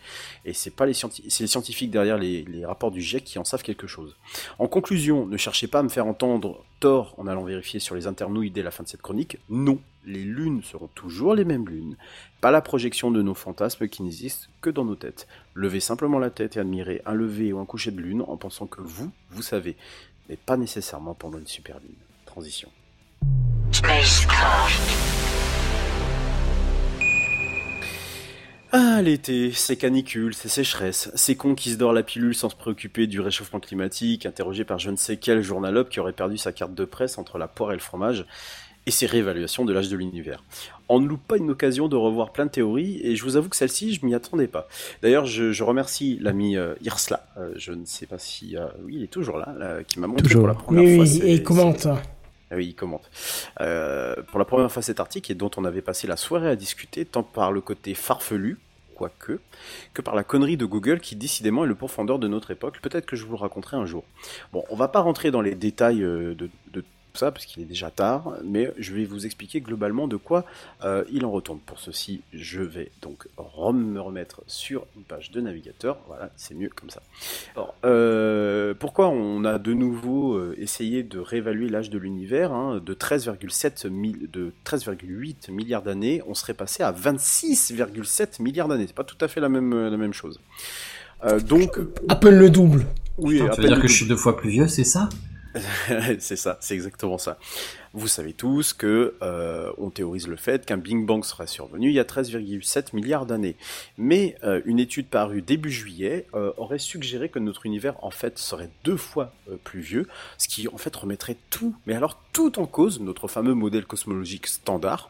Et c'est pas les, c'est les scientifiques derrière les, rapports du GIEC qui en savent quelque chose. En conclusion, ne cherchez pas à me faire entendre tort en allant vérifier sur les internouilles dès la fin de cette chronique. Non, les lunes seront toujours les mêmes lunes. Pas la projection de nos fantasmes qui n'existent que dans nos têtes. Levez simplement la tête et admirez un lever ou un coucher de lune en pensant que vous, vous savez, mais pas nécessairement pendant une super lune. Transition. Ah, l'été, c'est canicule, c'est sécheresse, c'est con qui se dort la pilule sans se préoccuper du réchauffement climatique, interrogé par je ne sais quel journalope qui aurait perdu sa carte de presse entre la poire et le fromage, et ses réévaluations de l'âge de l'univers. On ne loupe pas une occasion de revoir plein de théories, et je vous avoue que celle-ci, je m'y attendais pas. D'ailleurs, je, je remercie l'ami euh, Irsla, euh, je ne sais pas si... euh, oui, il est toujours là, là, qui m'a montré Toujours. pour la première Oui, fois... oui, ces- et il commente. Ah oui, il commente. Euh, pour la première fois cet article et dont on avait passé la soirée à discuter, tant par le côté farfelu, quoique, que par la connerie de Google qui décidément est le pourfendeur de notre époque. Peut-être que je vous le raconterai un jour. Bon, on va pas rentrer dans les détails euh, de, de ça parce qu'il est déjà tard, mais je vais vous expliquer globalement de quoi euh, il en retourne. Pour ceci, je vais donc me remettre sur une page de navigateur. Voilà, c'est mieux comme ça. Alors, euh, pourquoi on a de nouveau euh, essayé de réévaluer l'âge de l'univers hein, de 13,7 mi- de 13,8 milliards d'années, on serait passé à 26,7 milliards d'années. C'est pas tout à fait la même la même chose. Euh, donc, peine le double. oui, tu veux peine dire que je suis deux fois plus vieux, c'est ça? c'est ça, c'est exactement ça. Vous savez tous que euh, on théorise le fait qu'un Big Bang serait survenu il y a 13,7 milliards d'années. Mais euh, une étude parue début juillet euh, aurait suggéré que notre univers en fait serait deux fois plus vieux, ce qui en fait remettrait tout, mais alors tout en cause, notre fameux modèle cosmologique standard,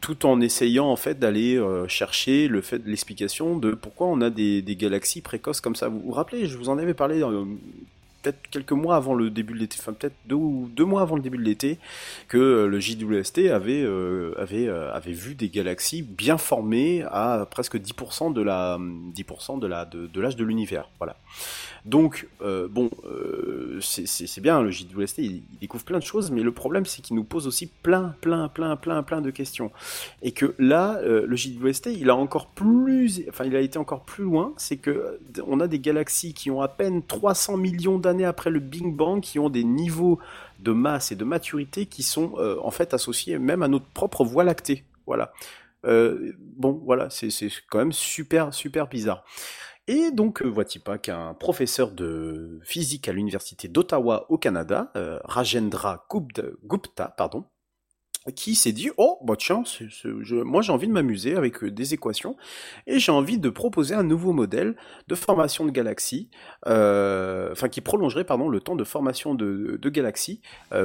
tout en essayant en fait d'aller chercher l'explication de pourquoi on a des, des galaxies précoces comme ça. Vous vous rappelez, je vous en avais parlé euh, peut-être quelques mois avant le début de l'été, enfin peut-être deux ou deux mois avant le début de l'été, que euh, le JWST avait euh, avait euh, avait vu des galaxies bien formées à presque 10% de la 10% de la de, de l'âge de l'univers. Voilà. Donc euh, bon, euh, c'est- bien le JWST, il, découvre plein de choses, mais le problème c'est qu'il nous pose aussi plein plein plein plein plein de questions. Et que là euh, le JWST il a encore plus enfin il a été encore plus loin c'est que on a des galaxies qui ont à peine 300 millions d'années après le Big Bang qui ont des niveaux de masse et de maturité qui sont en fait associés même à notre propre voie lactée. Voilà. Bon voilà c'est quand même super super bizarre et donc, euh, voici pas qu'un professeur de physique à l'université d'Ottawa au Canada, euh, Rajendra Gupta, pardon, qui s'est dit oh bah tiens moi j'ai envie de m'amuser avec euh, des équations et j'ai envie de proposer un nouveau modèle de formation de galaxies euh, enfin qui prolongerait pardon le temps de formation de, galaxies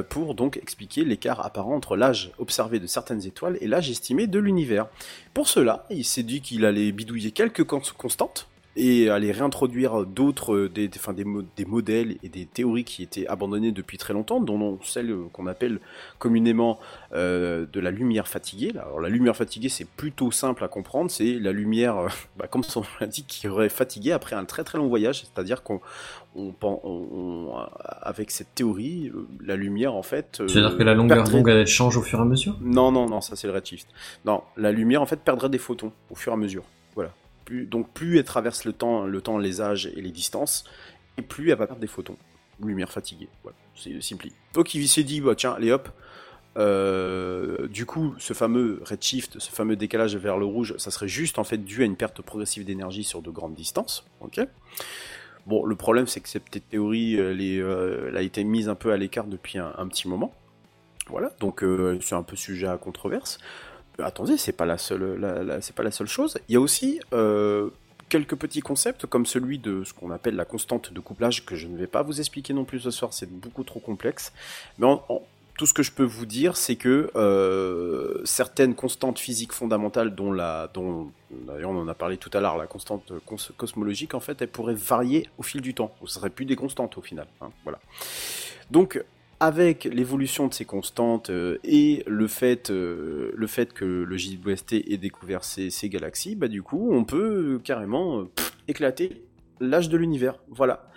pour donc expliquer l'écart apparent entre l'âge observé de certaines étoiles et l'âge estimé de l'univers pour cela il s'est dit qu'il allait bidouiller quelques cons- constantes et aller réintroduire d'autres, euh, des, des- enfin, des, mo- des modèles et des théories qui étaient abandonnées depuis très longtemps, dont celle euh, qu'on appelle communément euh, de la lumière fatiguée. Alors la lumière fatiguée, c'est plutôt simple à comprendre, c'est la lumière, euh, bah, comme son nom l'indique, qui aurait fatigué après un très très long voyage, c'est-à-dire qu'on on, pen- on- on- avec cette théorie, la lumière en fait... euh, C'est-à-dire que la longueur perdrait- d'onde, elle change au fur et à mesure? Non, non, non, ça c'est le redshift. Non, la lumière en fait perdrait des photons au fur et à mesure. Donc plus elle traverse le temps, le temps, les âges et les distances, et plus elle va perdre des photons. Lumière fatiguée. Voilà, c'est simpli. Donc il s'est dit, bah tiens, allez hop. euh, du coup, ce fameux redshift, ce fameux décalage vers le rouge, ça serait juste en fait dû à une perte progressive d'énergie sur de grandes distances. Ok. Bon, le problème c'est que cette théorie, euh, elle a été mise un peu à l'écart depuis un, un petit moment. Voilà, donc euh, c'est un peu sujet à controverse. Attendez, c'est pas la seule, c'est pas la seule chose. Il y a aussi euh, quelques petits concepts comme celui de ce qu'on appelle la constante de couplage que je ne vais pas vous expliquer non plus ce soir, c'est beaucoup trop complexe. Mais tout ce que je peux vous dire, c'est que euh, certaines constantes physiques fondamentales, dont d'ailleurs on en a parlé tout à l'heure, la constante cos- cosmologique, en fait, elles pourraient varier au fil du temps. Ce serait plus des constantes au final. hein, voilà. Donc, avec l'évolution de ces constantes euh, et le fait, euh, le fait que le JWST ait découvert ces, galaxies, bah du coup, on peut euh, carrément éclater l'âge de l'univers. Voilà.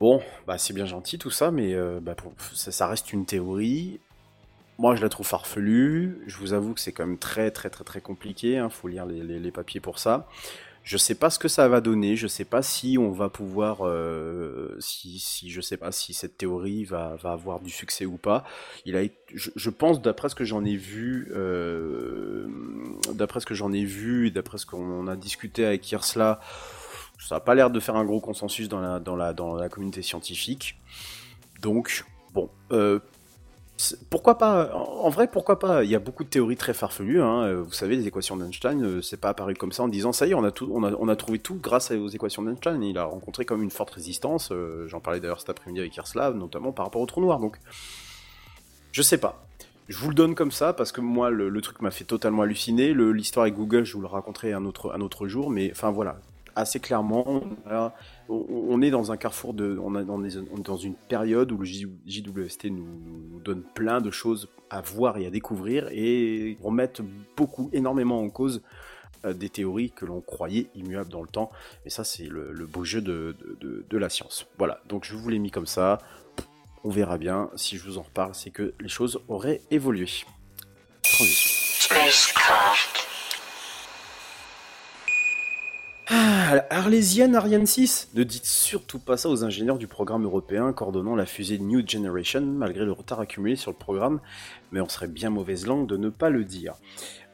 Bon, bah c'est bien gentil tout ça, mais bah, ça, reste une théorie. Moi, je la trouve farfelue. Je vous avoue que c'est quand même très, très, très, très compliqué. Il faut lire les papiers pour ça. Je sais pas ce que ça va donner. Je sais pas si on va pouvoir, euh, si, si, je sais pas si cette théorie va, va avoir du succès ou pas. Il a, je, je pense, d'après ce que j'en ai vu, euh, d'après ce que j'en ai vu, et d'après ce qu'on a discuté avec Hirsla, ça n'a pas l'air de faire un gros consensus dans la, dans la, dans la communauté scientifique. Donc, bon, euh, pourquoi pas En vrai, pourquoi pas? Il y a beaucoup de théories très farfelues. Hein. euh, Vous savez, les équations d'Einstein, euh, c'est pas apparu comme ça en disant ça y est, on a tout, on a, trouvé tout grâce aux équations d'Einstein. Il a rencontré comme une forte résistance. euh, J'en parlais d'ailleurs cet après-midi avec Yerslav, notamment par rapport au trou noir. Donc, je sais pas. Je vous le donne comme ça parce que moi, le, truc m'a fait totalement halluciner. L'histoire avec Google, je vous le raconterai un autre, jour. Mais enfin voilà, assez clairement, on, on est dans un carrefour de, on, on est on dans une période où le JWST nous, donne plein de choses à voir et à découvrir et remettre beaucoup, énormément en cause euh, des théories que l'on croyait immuables dans le temps. Et ça, c'est le, beau jeu de, la science. Voilà, donc je vous l'ai mis comme ça. On verra bien. Si je vous en reparle, c'est que les choses auraient évolué. Transition. Ah, Arlésienne Ariane 6 Ne dites surtout pas ça aux ingénieurs du programme européen coordonnant la fusée New Generation, malgré le retard accumulé sur le programme, mais on serait bien mauvaise langue de ne pas le dire.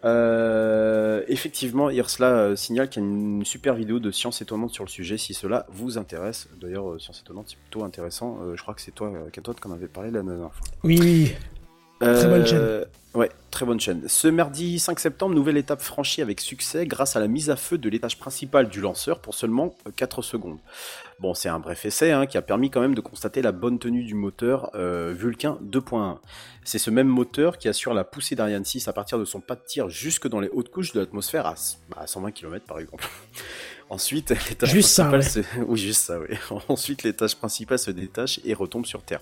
Euh, effectivement, Irsla euh, signale qu'il y a une super vidéo de Science Étonnante sur le sujet, si cela vous intéresse. D'ailleurs, euh, Science Étonnante, c'est plutôt intéressant. Je crois que c'est toi, Cathode, qu'on avait parlé la dernière fois. Oui. Très bonne chaîne. Euh, Ouais, très bonne chaîne. Ce mardi 5 septembre, nouvelle étape franchie avec succès grâce à la mise à feu de l'étage principal du lanceur pour seulement euh, 4 secondes. Bon, c'est un bref essai hein, qui a permis quand même de constater la bonne tenue du moteur euh, Vulcain 2.1. C'est ce même moteur qui assure la poussée d'Ariane 6 à partir de son pas de tir jusque dans les hautes couches de l'atmosphère à, bah, à 120 km par exemple. Ensuite, l'étage Juste ça, ouais. se... Oui, juste ça, oui. Ensuite, l'étage principal se détache et retombe sur Terre.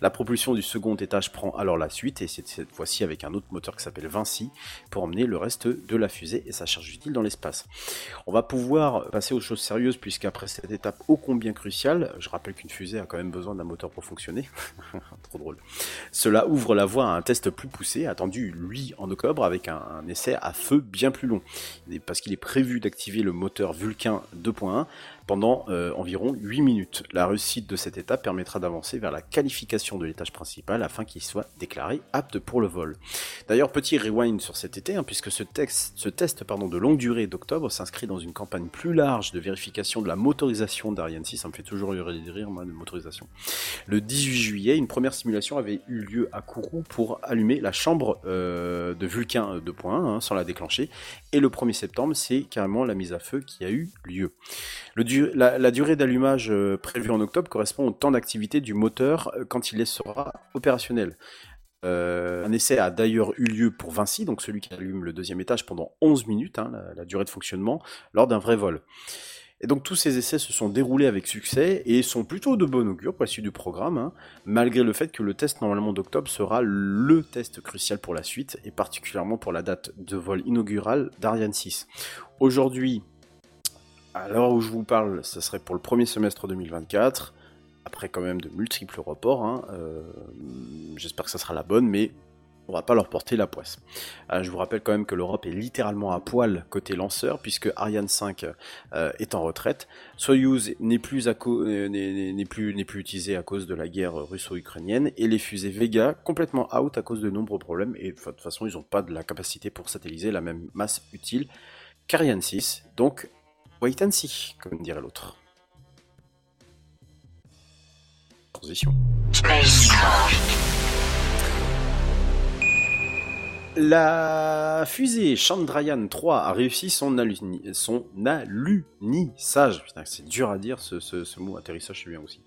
La propulsion du second étage prend alors la suite, et c'est cette fois-ci avec un autre moteur qui s'appelle Vinci, pour emmener le reste de la fusée et sa charge utile dans l'espace. On va pouvoir passer aux choses sérieuses, puisqu'après cette étape ô combien cruciale, je rappelle qu'une fusée a quand même besoin d'un moteur pour fonctionner, trop drôle, cela ouvre la voie à un test plus poussé, attendu lui en octobre, avec un, un essai à feu bien plus long, parce qu'il est prévu d'activer le moteur Vulcain 2.1 pendant euh, environ 8 minutes. La réussite de cette étape permettra d'avancer vers la qualification de l'étage principal afin qu'il soit déclaré apte pour le vol. D'ailleurs, petit rewind sur cet été, hein, puisque ce, test de longue durée d'octobre s'inscrit dans une campagne plus large de vérification de la motorisation d'Ariane 6, ça me fait toujours rire, moi, de motorisation. Le 18 juillet, une première simulation avait eu lieu à Kourou pour allumer la chambre euh, de Vulcain 2.1 hein, sans la déclencher, et le 1er septembre, c'est carrément la mise à feu qui a eu lieu. Le la, durée d'allumage euh, prévue en octobre correspond au temps d'activité du moteur euh, quand il sera opérationnel. Euh, un essai a d'ailleurs eu lieu pour Vinci, donc celui qui allume le deuxième étage pendant 11 minutes, hein, la, la durée de fonctionnement, lors d'un vrai vol. Et donc tous ces essais se sont déroulés avec succès et sont plutôt de bon augure pour la suite du programme, hein, malgré le fait que le test normalement d'octobre sera le test crucial pour la suite, et particulièrement pour la date de vol inaugural d'Ariane 6. Aujourd'hui, l'heure où je vous parle, ce serait pour le premier semestre 2024, après quand même de multiples reports, hein, euh, j'espère que ça sera la bonne, mais on va pas leur porter la poisse. Euh, je vous rappelle quand même que l'Europe est littéralement à poil côté lanceur, puisque Ariane 5 euh, est en retraite. Soyuz n'est plus, plus, plus utilisé à cause de la guerre russo-ukrainienne, et les fusées Vega complètement out à cause de nombreux problèmes, et de toute façon ils n'ont pas de la capacité pour satelliser la même masse utile qu'Ariane 6, donc wait and see, comme dirait l'autre. Transition. La fusée Chandrayaan 3 a réussi son, aluni- son alunissage. Putain, c'est dur à dire ce, mot atterrissage, c'est bien aussi.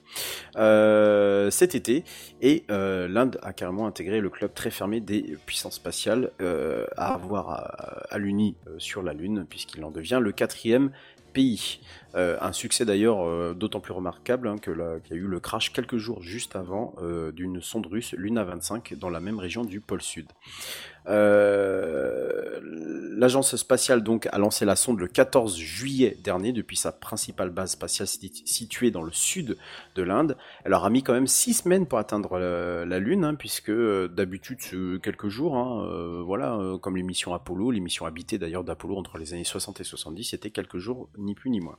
Euh, cet été, et euh, l'Inde a carrément intégré le club très fermé des puissances spatiales euh, à avoir aluni sur la Lune, puisqu'il en devient le quatrième pays. Euh, un succès d'ailleurs euh, d'autant plus remarquable hein, qu'il y a eu le crash quelques jours juste avant euh, d'une sonde russe Luna 25 dans la même région du pôle sud. Euh, L'agence spatiale donc a lancé la sonde le 14 juillet dernier depuis sa principale base spatiale sit- située dans le sud de l'Inde. Elle aura mis quand même six semaines pour atteindre la, la Lune, hein, puisque euh, d'habitude quelques jours. hein, euh, voilà, euh, comme les missions Apollo, les missions habitées d'ailleurs d'Apollo entre les années 60 et 70, c'était quelques jours, ni plus ni moins.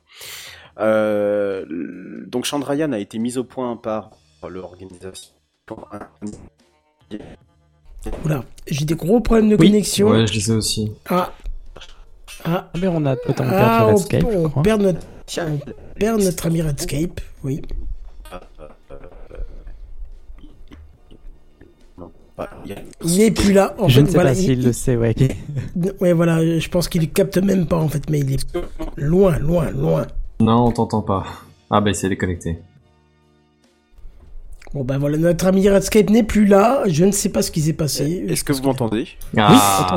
Euh, donc Chandrayaan a été mise au point par l'organisation. Oula, j'ai des gros problèmes de Oui. connexion. Ouais, je disais aussi. Ah. Ah. Mais on a peut-être Ah, perdu on, Redscape, je on crois. perd notre, on perd notre ami Redscape, oui. Il n'est plus là. En je fait, ne sais voilà, pas s'il il- le sait, ouais. Ouais, voilà, je pense qu'il capte même pas en fait, mais il est loin, loin, loin. Non, on t'entend pas. Ah bah il s'est déconnecté. Bon bah voilà, notre ami Redscape n'est plus là. Je ne sais pas ce qui s'est passé. Est-ce que vous m'entendez? Ah.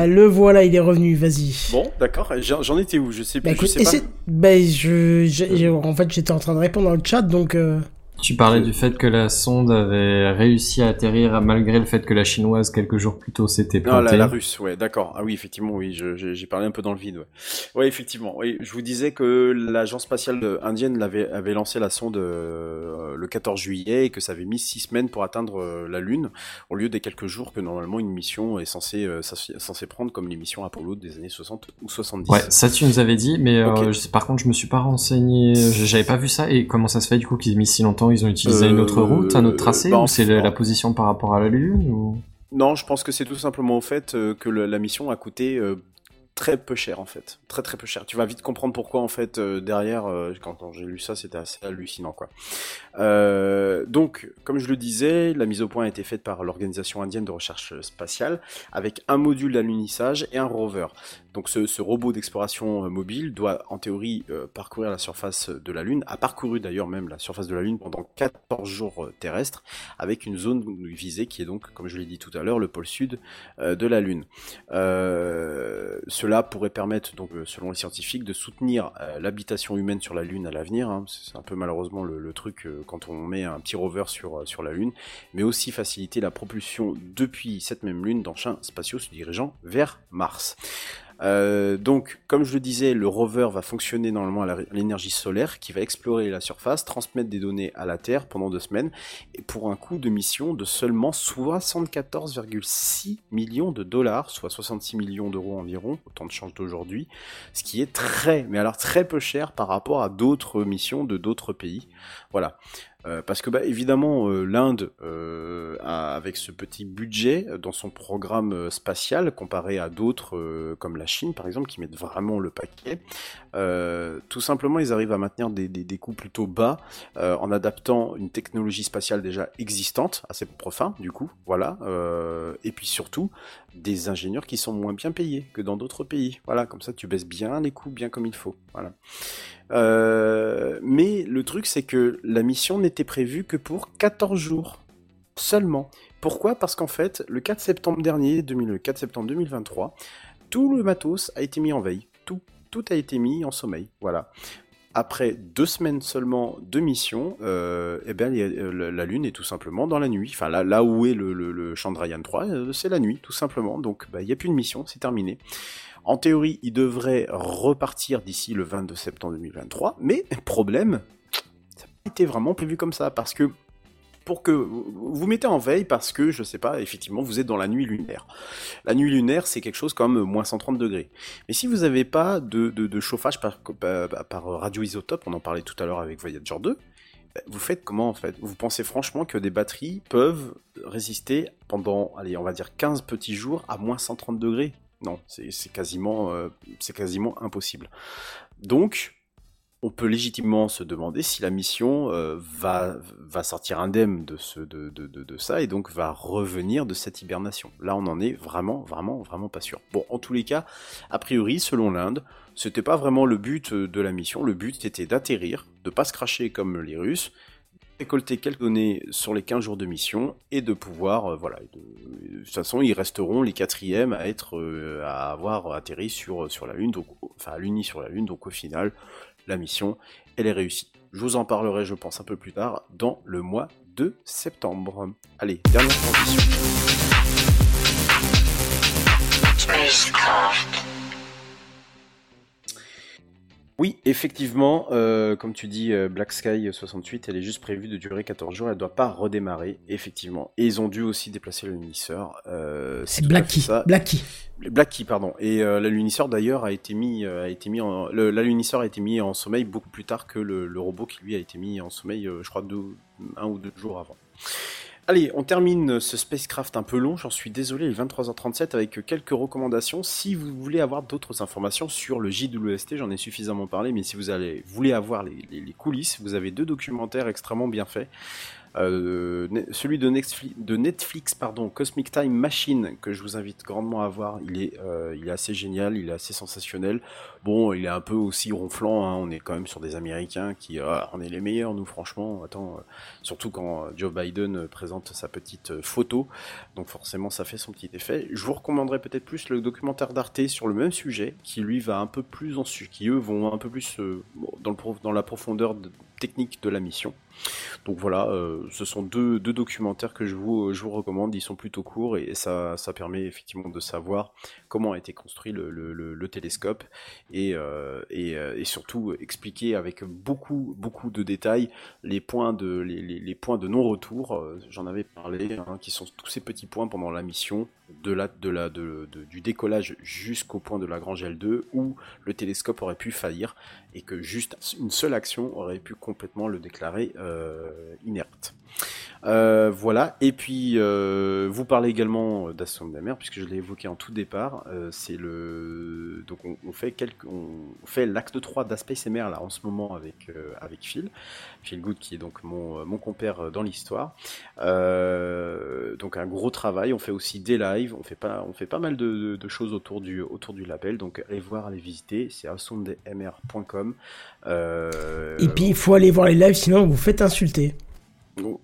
Ah, le voilà, il est revenu. Vas-y. Bon, d'accord. J'en étais où? Je sais, Bah je écoute, sais pas. bah, je, en fait, j'étais en train de répondre dans le chat, donc. euh, Tu parlais du fait que la sonde avait réussi à atterrir malgré le fait que la chinoise quelques jours plus tôt s'était Non, plantée. la, la russe, ouais, d'accord. Ah oui, effectivement, oui, j'ai parlé un peu dans le vide. Ouais, ouais effectivement. Oui, je vous disais que l'agence spatiale indienne l'avait avait lancé la sonde euh, le 14 juillet et que ça avait mis six semaines pour atteindre euh, la Lune, au lieu des quelques jours que normalement une mission est censée euh, censée prendre comme les missions Apollo des années 60 ou 70. Ouais, ça tu nous avais dit, mais par contre je me suis pas renseigné, j'avais pas vu ça. Et comment ça se fait du coup qu'ils aient mis si longtemps Ils ont utilisé une autre Euh, route, un autre tracé, bah, ou c'est la, position par rapport à la Lune ou... Non, je pense que c'est tout simplement au fait euh, que le- la mission a coûté euh, très peu cher en fait, très très peu cher. Tu vas vite comprendre pourquoi en fait euh, derrière. euh, quand, quand j'ai lu ça, c'était assez hallucinant quoi. Euh, donc, comme je le disais, la mise au point a été faite par l'organisation indienne de recherche spatiale avec un module d'alunissage et un rover. Donc, ce, robot d'exploration euh, mobile doit en théorie euh, parcourir la surface de la Lune, a parcouru d'ailleurs même la surface de la Lune pendant 14 jours terrestres avec une zone visée qui est donc, comme je l'ai dit tout à l'heure, le pôle sud de la Lune. Cela pourrait permettre, donc, selon les scientifiques, de soutenir l'habitation humaine sur la Lune à l'avenir. hein. C'est un peu malheureusement le, truc quand on met un petit rover sur, euh, sur la Lune, mais aussi faciliter la propulsion depuis cette même Lune d'engins spatiaux se dirigeant vers Mars. Euh, donc, comme je le disais, le rover va fonctionner normalement à l'énergie solaire, qui va explorer la surface, transmettre des données à la Terre pendant deux semaines, et pour un coût de mission de seulement 74,6 millions de dollars, soit 66 millions d'euros environ, autant de change d'aujourd'hui, ce qui est très, mais alors très peu cher par rapport à d'autres missions de d'autres pays. Voilà. Euh, parce que bah, évidemment euh, l'Inde euh, a- avec ce petit budget dans son programme spatial comparé à d'autres comme la Chine par exemple qui mettent vraiment le paquet tout simplement ils arrivent à maintenir des, des, des coûts plutôt bas en adaptant une technologie spatiale déjà existante assez profane du coup voilà et puis surtout des ingénieurs qui sont moins bien payés que dans d'autres pays. Voilà comme ça tu baisses bien les coûts bien comme il faut voilà euh, mais le truc, c'est que la mission n'était prévue que pour 14 jours seulement. Pourquoi? Parce qu'en fait, le 4 septembre dernier, 2000 le 4 septembre 2023, tout le matos a été mis en veille. Tout, tout a été mis en sommeil. Voilà. Après deux semaines seulement de mission, euh, eh les- euh, la, la Lune est tout simplement dans la nuit. Enfin, là, là où est le, le, le Chandrayaan 3, euh, c'est la nuit, tout simplement. Donc, bah, il n'y a plus de mission, c'est terminé. En théorie, il devrait repartir d'ici le 22 septembre 2023, mais problème, ça n'a pas été vraiment prévu comme ça, parce que pour que vous mettez en veille parce que, je sais pas, effectivement, vous êtes dans la nuit lunaire. La nuit lunaire, c'est quelque chose comme moins 130 degrés. Mais si vous n'avez pas de, chauffage par, par, par radioisotope, on en parlait tout à l'heure avec Voyager 2, ben, vous faites comment en fait? Vous pensez franchement que des batteries peuvent résister pendant, allez, on va dire 15 petits jours à moins 130 degrés? Non, c'est c'est quasiment, euh, c'est quasiment impossible. Donc, on peut légitimement se demander si la mission euh, va, sortir indemne de, ce, de, de, de, de ça et donc va revenir de cette hibernation. Là, on en est vraiment, vraiment, vraiment pas sûr. Bon, en tous les cas, a priori, selon l'Inde, c'était pas vraiment le but euh, de la mission. Le but était d'atterrir, de pas se cracher comme les Russes, récolter quelques données sur les 15 jours de mission et de pouvoir, euh, voilà, de, toute façon, ils resteront les quatrièmes à être, euh, à avoir atterri sur, sur la Lune, donc, enfin, à l'uni sur la Lune, donc au final, la mission, elle est réussie. Je vous en parlerai, je pense, un peu plus tard, dans le mois de septembre. Allez, dernière transition. Oui, effectivement, euh, comme tu dis, euh, Black Sky 68, elle est juste prévue de durer 14 jours, elle doit pas redémarrer, effectivement. Et ils ont dû aussi déplacer le lunisseur. Euh, C'est ça. Blacky. Blacky, pardon. Et l'alunisseur d'ailleurs a été mis, a été mis en, l'alunisseur a été mis en sommeil beaucoup plus tard que le, le robot qui lui a été mis en sommeil, je crois deux, un ou deux jours avant. Allez, on termine ce spacecraft un peu long, j'en suis désolé, il est 23h37 avec quelques recommandations. Si vous voulez avoir d'autres informations sur le JWST, j'en ai suffisamment parlé, mais si vous allez, voulez avoir les, coulisses, vous avez deux documentaires extrêmement bien faits. Euh, celui de Netflix, pardon, Cosmic Time Machine, que je vous invite grandement à voir. Il est, euh, il est assez génial, il est assez sensationnel. Bon, il est un peu aussi ronflant. hein, on est quand même sur des Américains qui, ah, on est les meilleurs, nous, franchement. Attends, surtout quand Joe Biden présente sa petite photo. Donc forcément, ça fait son petit effet. Je vous recommanderais peut-être plus le documentaire d'Arte sur le même sujet, qui lui va un peu plus en qui eux vont un peu plus dans, le dans la profondeur de- technique de la mission. Donc voilà, euh, ce sont deux, documentaires que je vous, je vous recommande. Ils sont plutôt courts et ça, ça permet effectivement de savoir comment a été construit le, le- le- le télescope et, euh, euh, et surtout expliquer avec beaucoup, beaucoup de détails les points de, non-retour. euh, J'en avais parlé, hein, qui sont tous ces petits points pendant la mission, de du décollage jusqu'au point de Lagrange L2 où le télescope aurait pu faillir et que juste une seule action aurait pu complètement le déclarer inerte. Euh, voilà, et puis euh, vous parlez également d'Aston de la mer, puisque je l'ai évoqué en tout départ. euh, c'est le donc on, fait quelques, on fait l'acte 3 d'Aspace MR là en ce moment avec euh, Phil, Phil Good qui est donc mon euh, mon compère dans l'histoire. Euh, donc un gros travail. On fait aussi des lives, on fait pas on fait pas mal de, de- de choses autour du autour label. Donc allez voir, allez visiter. C'est asondemr.com. Euh, Et puis, il faut aller voir les lives, sinon vous faites insulter.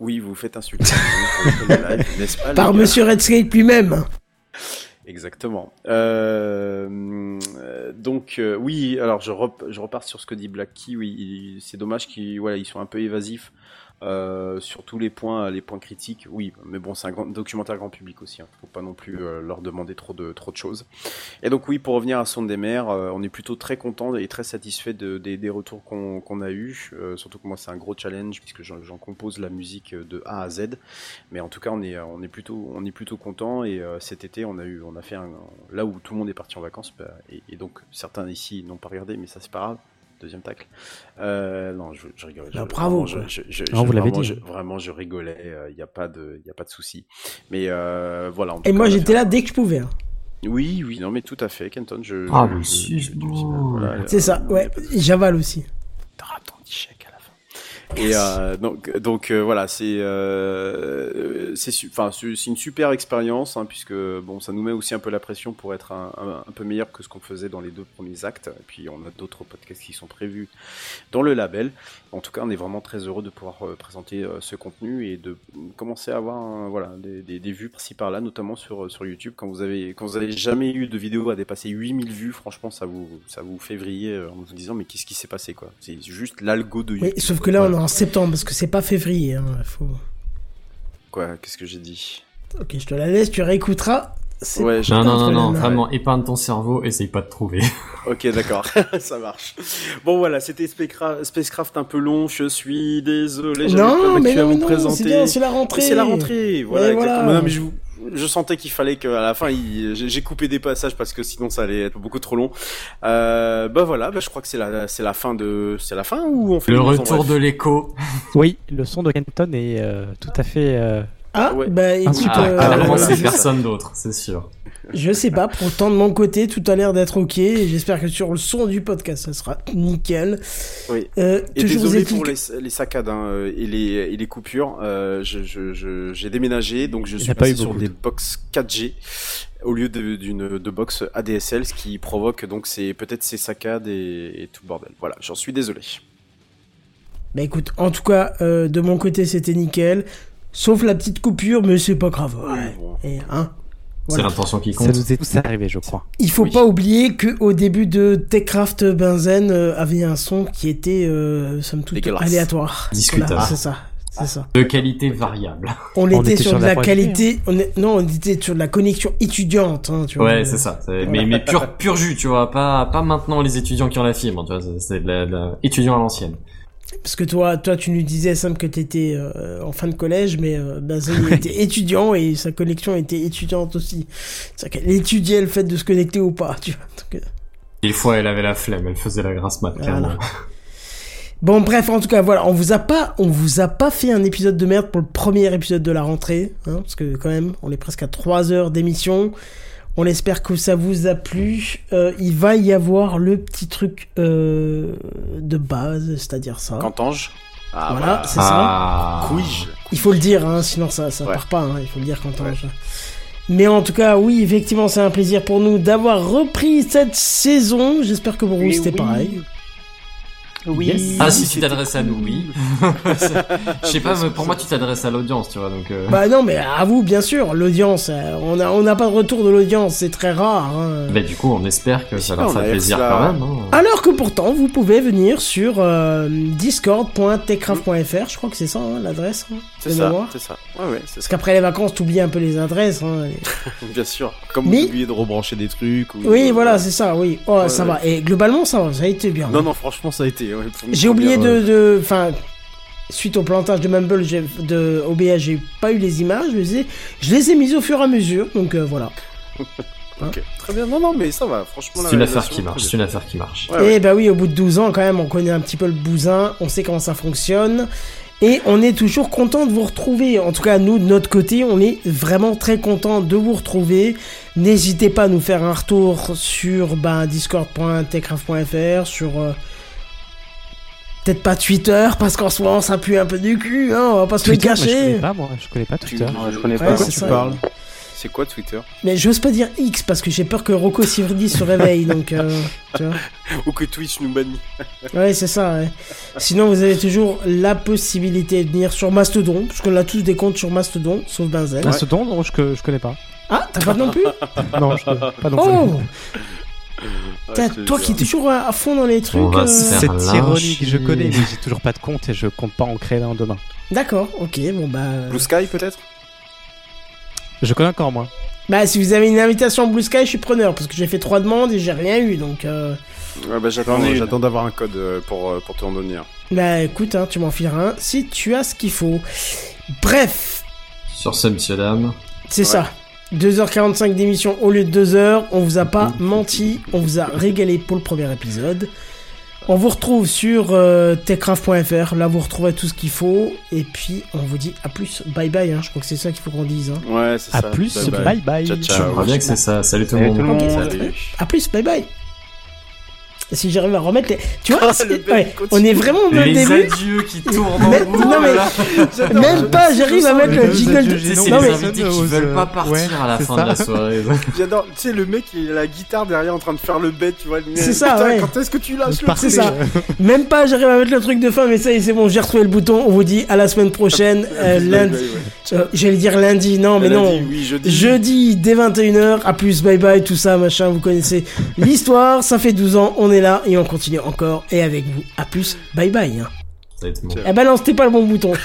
Oui, vous faites insulter pas Par Monsieur Redscape lui-même. Exactement. Euh, donc euh, oui, alors je, rep- je repars sur ce que dit Black Key. Oui, c'est dommage qu'ils voilà, ils sont un peu évasifs euh, sur tous les points, les points critiques. Oui, mais bon, c'est un grand, documentaire grand public aussi. Hein. Faut pas non plus euh, leur demander trop de trop de choses. Et donc oui, pour revenir à Sonde des mers, euh, on est plutôt très content et très satisfait de, des, retours qu'on a eu. surtout que moi, c'est un gros challenge puisque j'en compose la musique de A à Z. Mais en tout cas, on est plutôt plutôt content et cet été, on a eu on a fait là où tout le monde est parti en vacances bah, et, et donc certains ici n'ont pas regardé, mais ça c'est pas grave. Deuxième tacle. Euh, non, je, je rigole. Bah, bravo, vraiment, Je, quoi. je, je- Non, je- vous l'avez dit. je- vraiment, je rigolais. Il n'y a pas de, il a pas de souci. Mais euh, voilà. en tout Et cas, moi, j'étais là dès que je pouvais. hein. Oui, oui, non, mais tout à fait, Kenton. Je, Ah, je- mais je- si, je- je- voilà, C'est ça, euh, ouais. J'avale aussi. Ton petit chèque à la Et euh, donc, donc euh, voilà, c'est euh, une super expérience hein, puisque bon, ça nous met aussi un peu la pression pour être un, un- un peu meilleur que ce qu'on faisait dans les deux premiers actes. Et puis on a d'autres podcasts qui sont prévus dans le label. En tout cas, on est vraiment très heureux de pouvoir euh, présenter euh, ce contenu et de commencer à avoir voilà des, des, des vues par-ci par-là, notamment sur sur YouTube. Quand vous avez quand vous avez jamais eu de vidéo à dépasser 8000 vues, franchement, ça vous ça vous fait vriller euh, en vous disant mais qu'est-ce qui s'est passé quoi? C'est juste l'algo de YouTube. Oui, sauf que là, on est en septembre, parce que c'est pas février. hein, faut- Quoi? Qu'est-ce que j'ai dit? Ok, je te la laisse, tu réécouteras. C'est Ouais, Non, pas non, non, vraiment, épargne ton cerveau, essaye pas de trouver. Ok, d'accord, ça marche. Bon voilà, c'était Spacecraft, un peu long. Je suis désolé, j'avais Non, pas mais d'actu à non, vous présenter. c'est bien, c'est la rentrée. C'est la rentrée, voilà, exactement. voilà. Non, mais je, vous- je sentais qu'il fallait qu'à la fin, il- j'ai coupé des passages parce que sinon ça allait être beaucoup trop long. Euh, bah voilà, bah, je crois que c'est la, c'est la fin de, c'est la fin ou on fait Le retour de l'écho. Oui, le son de Kenton est euh, tout à fait. euh, Ah, Ouais. bah écoute, euh, Ah, clairement, voilà, c'est personne d'autre, c'est sûr. Je sais pas, pourtant de mon côté, tout a l'air d'être ok. J'espère que sur le son du podcast, ça sera nickel. Oui. Euh, Et désolé pour les, les saccades hein, euh, et, les, et les coupures. Euh, je, je, je- j'ai déménagé, donc je Il suis pas passé sur des de- box 4G au lieu de- d'une de box ADSL, ce qui provoque donc c'est peut-être ces saccades et, et tout le bordel. Voilà, j'en suis désolé. Bah écoute, en tout cas, euh, de mon côté, c'était nickel. Sauf la petite coupure, mais c'est pas grave. Ouais. Et, hein, C'est l'intention qui Ça compte. nous est tous arrivé, je crois. Il faut pas oublier que au début de Techcraft Benzen euh, avait un son qui était euh, somme toute aléatoire. Discutable. Voilà, c'est ça. C'est ça. De qualité variable. On, était, sur, de la, la qualité. On est, non, on était sur de la connexion étudiante. Hein, tu vois. Ouais, c'est ça. C'est- Mais, mais pur, pur jus, tu vois. Pas, pas maintenant les étudiants qui ont la fibre, tu vois. c'est- C'est de la, de la- étudiant à l'ancienne. Parce que toi, toi, tu nous disais Sam que t'étais euh, en fin de collège, mais euh, Benzen était étudiant et sa connexion était étudiante aussi. C'est-à-dire qu'elle étudiait le fait de se connecter ou pas. Tu vois. Donc, euh, Des fois, elle avait la flemme, elle faisait la grasse mat, clairement. Bon bref en tout cas voilà on vous a pas on vous a pas fait un épisode de merde pour le premier épisode de la rentrée hein, parce que quand même on est presque à 3 heures d'émission on espère que ça vous a plu Euh, il va y avoir le petit truc euh, de base c'est-à-dire ça Cantange. Ah, voilà, c'est Ah. ça Quiz. il faut le dire hein, sinon ça ça Ouais. part pas hein, il faut le dire on mais en tout cas oui effectivement c'est un plaisir pour nous d'avoir repris cette saison j'espère que pour vous c'était oui. pareil Oui. Ah, si tu t'adresses à nous, oui. Je sais pas, mais pour moi, tu t'adresses à l'audience, tu vois, donc. euh, Bah non, mais à vous, bien sûr, l'audience. euh, On a, on n'a pas de retour de l'audience, c'est très rare. hein. Bah, du coup, on espère que ça leur fera a plaisir quand même. Hein. Alors que pourtant, vous pouvez venir sur euh, discord.techcraft.fr, je crois que c'est ça hein, l'adresse. hein, C'est ça, c'est ça. Ouais, ouais, Parce ça. qu'après les vacances, t'oublies un peu les adresses. hein, et- Bien sûr. Comme Mais- vous oubliez de rebrancher des trucs. Ou... Oui, voilà, c'est ça, oui. Oh, Ouais, ça ouais. va. Et globalement, ça va, ça a été bien. Non, non, franchement, ça a été. Ouais, J'ai oublié de, euh, de, enfin, suite au plantage de Mumble, de OBS, j'ai pas eu les images. Je les ai, je les ai mises au fur et à mesure. Donc euh, voilà. Ok, très bien. Non, non, mais ça va. Franchement, C'est une affaire qui marche, c'est une affaire qui marche. Ouais, ouais. Et bah oui, au bout de 12 ans, quand même, on connaît un petit peu le bousin, on sait comment ça fonctionne. Et on est toujours content de vous retrouver. En tout cas, nous, de notre côté, on est vraiment très content de vous retrouver. N'hésitez pas à nous faire un retour sur ben, discord.techcraft.fr, sur... euh, Peut-être pas Twitter, parce qu'en ce moment, ça pue un peu du cul, hein, on va pas se le Twitter, mais je cacher. connais pas, moi. Je connais pas Twitter. Je connais Ouais, pas. c'est tu ça. parles C'est quoi Twitter Mais j'ose pas dire X, parce que j'ai peur que Rocco Sivridi se réveille, donc... euh, tu vois. Ou que Twitch nous bannit Ouais, c'est ça, ouais. Sinon, vous avez toujours la possibilité de venir sur Mastodon, parce qu'on a tous des comptes sur Mastodon, sauf Benzen. Ah, ce don, non, je, je connais pas. Ah, t'as pas non plus Non, je connais pas non plus. Oh Ouais, Toi qui es toujours à, à fond dans les trucs. Euh, C'est ironique, je connais, mais j'ai toujours pas de compte et je compte pas en créer un demain. D'accord, ok, bon bah... euh, Blue Sky peut-être? Je connais encore moins. Bah, si vous avez une invitation Blue Sky, je suis preneur, parce que j'ai fait trois demandes et j'ai rien eu, donc... euh, Ouais, bah j'attends, d'avoir un code euh, pour, euh, pour te en donner un. Bah, écoute, hein, tu m'en fileras un si tu as ce qu'il faut. Bref, Sur ce, monsieur, dame. c'est Ouais. ça. 2h45 d'émission au lieu de 2h. On vous a pas menti. On vous a régalé pour le premier épisode. On vous retrouve sur euh, techcraft.fr. Là, vous retrouverez tout ce qu'il faut. Et puis, on vous dit à plus. Bye bye. Hein. Je crois que c'est ça qu'il faut qu'on dise. Hein. Ouais, c'est À ça. plus, bye bye. Ciao, Je ciao. crois bien que c'est ça. Salut tout le Salut monde. tout le monde. Salut. À plus. Bye bye. Si j'arrive à remettre les... Tu vois, Ah, ouais, continue. on est vraiment le Les début. adieux qui tournent en non, mais- là. Même pas, j'arrive à mettre le jingle. de- c'est Non, les mais- invités qui veulent pas partir ouais, à la fin ça. de la soirée. J'adore. Tu sais, le mec, il a la guitare derrière en train de faire le bête, tu vois. C'est ça, Putain, ouais. Quand est-ce que tu lâches le C'est ça. Même pas, j'arrive à mettre le truc de fin, mais ça y est, c'est bon, j'ai retrouvé le bouton. On vous dit à la semaine prochaine, euh, lundi. euh, J'allais dire lundi, non, mais non. Jeudi dès 21h, à plus, bye bye, tout ça, machin, vous connaissez l'histoire, ça fait 12 ans, on est là et on continue encore et avec vous. À plus, bye bye. Hein. Ça bon. Ben non, c'était pas le bon bouton.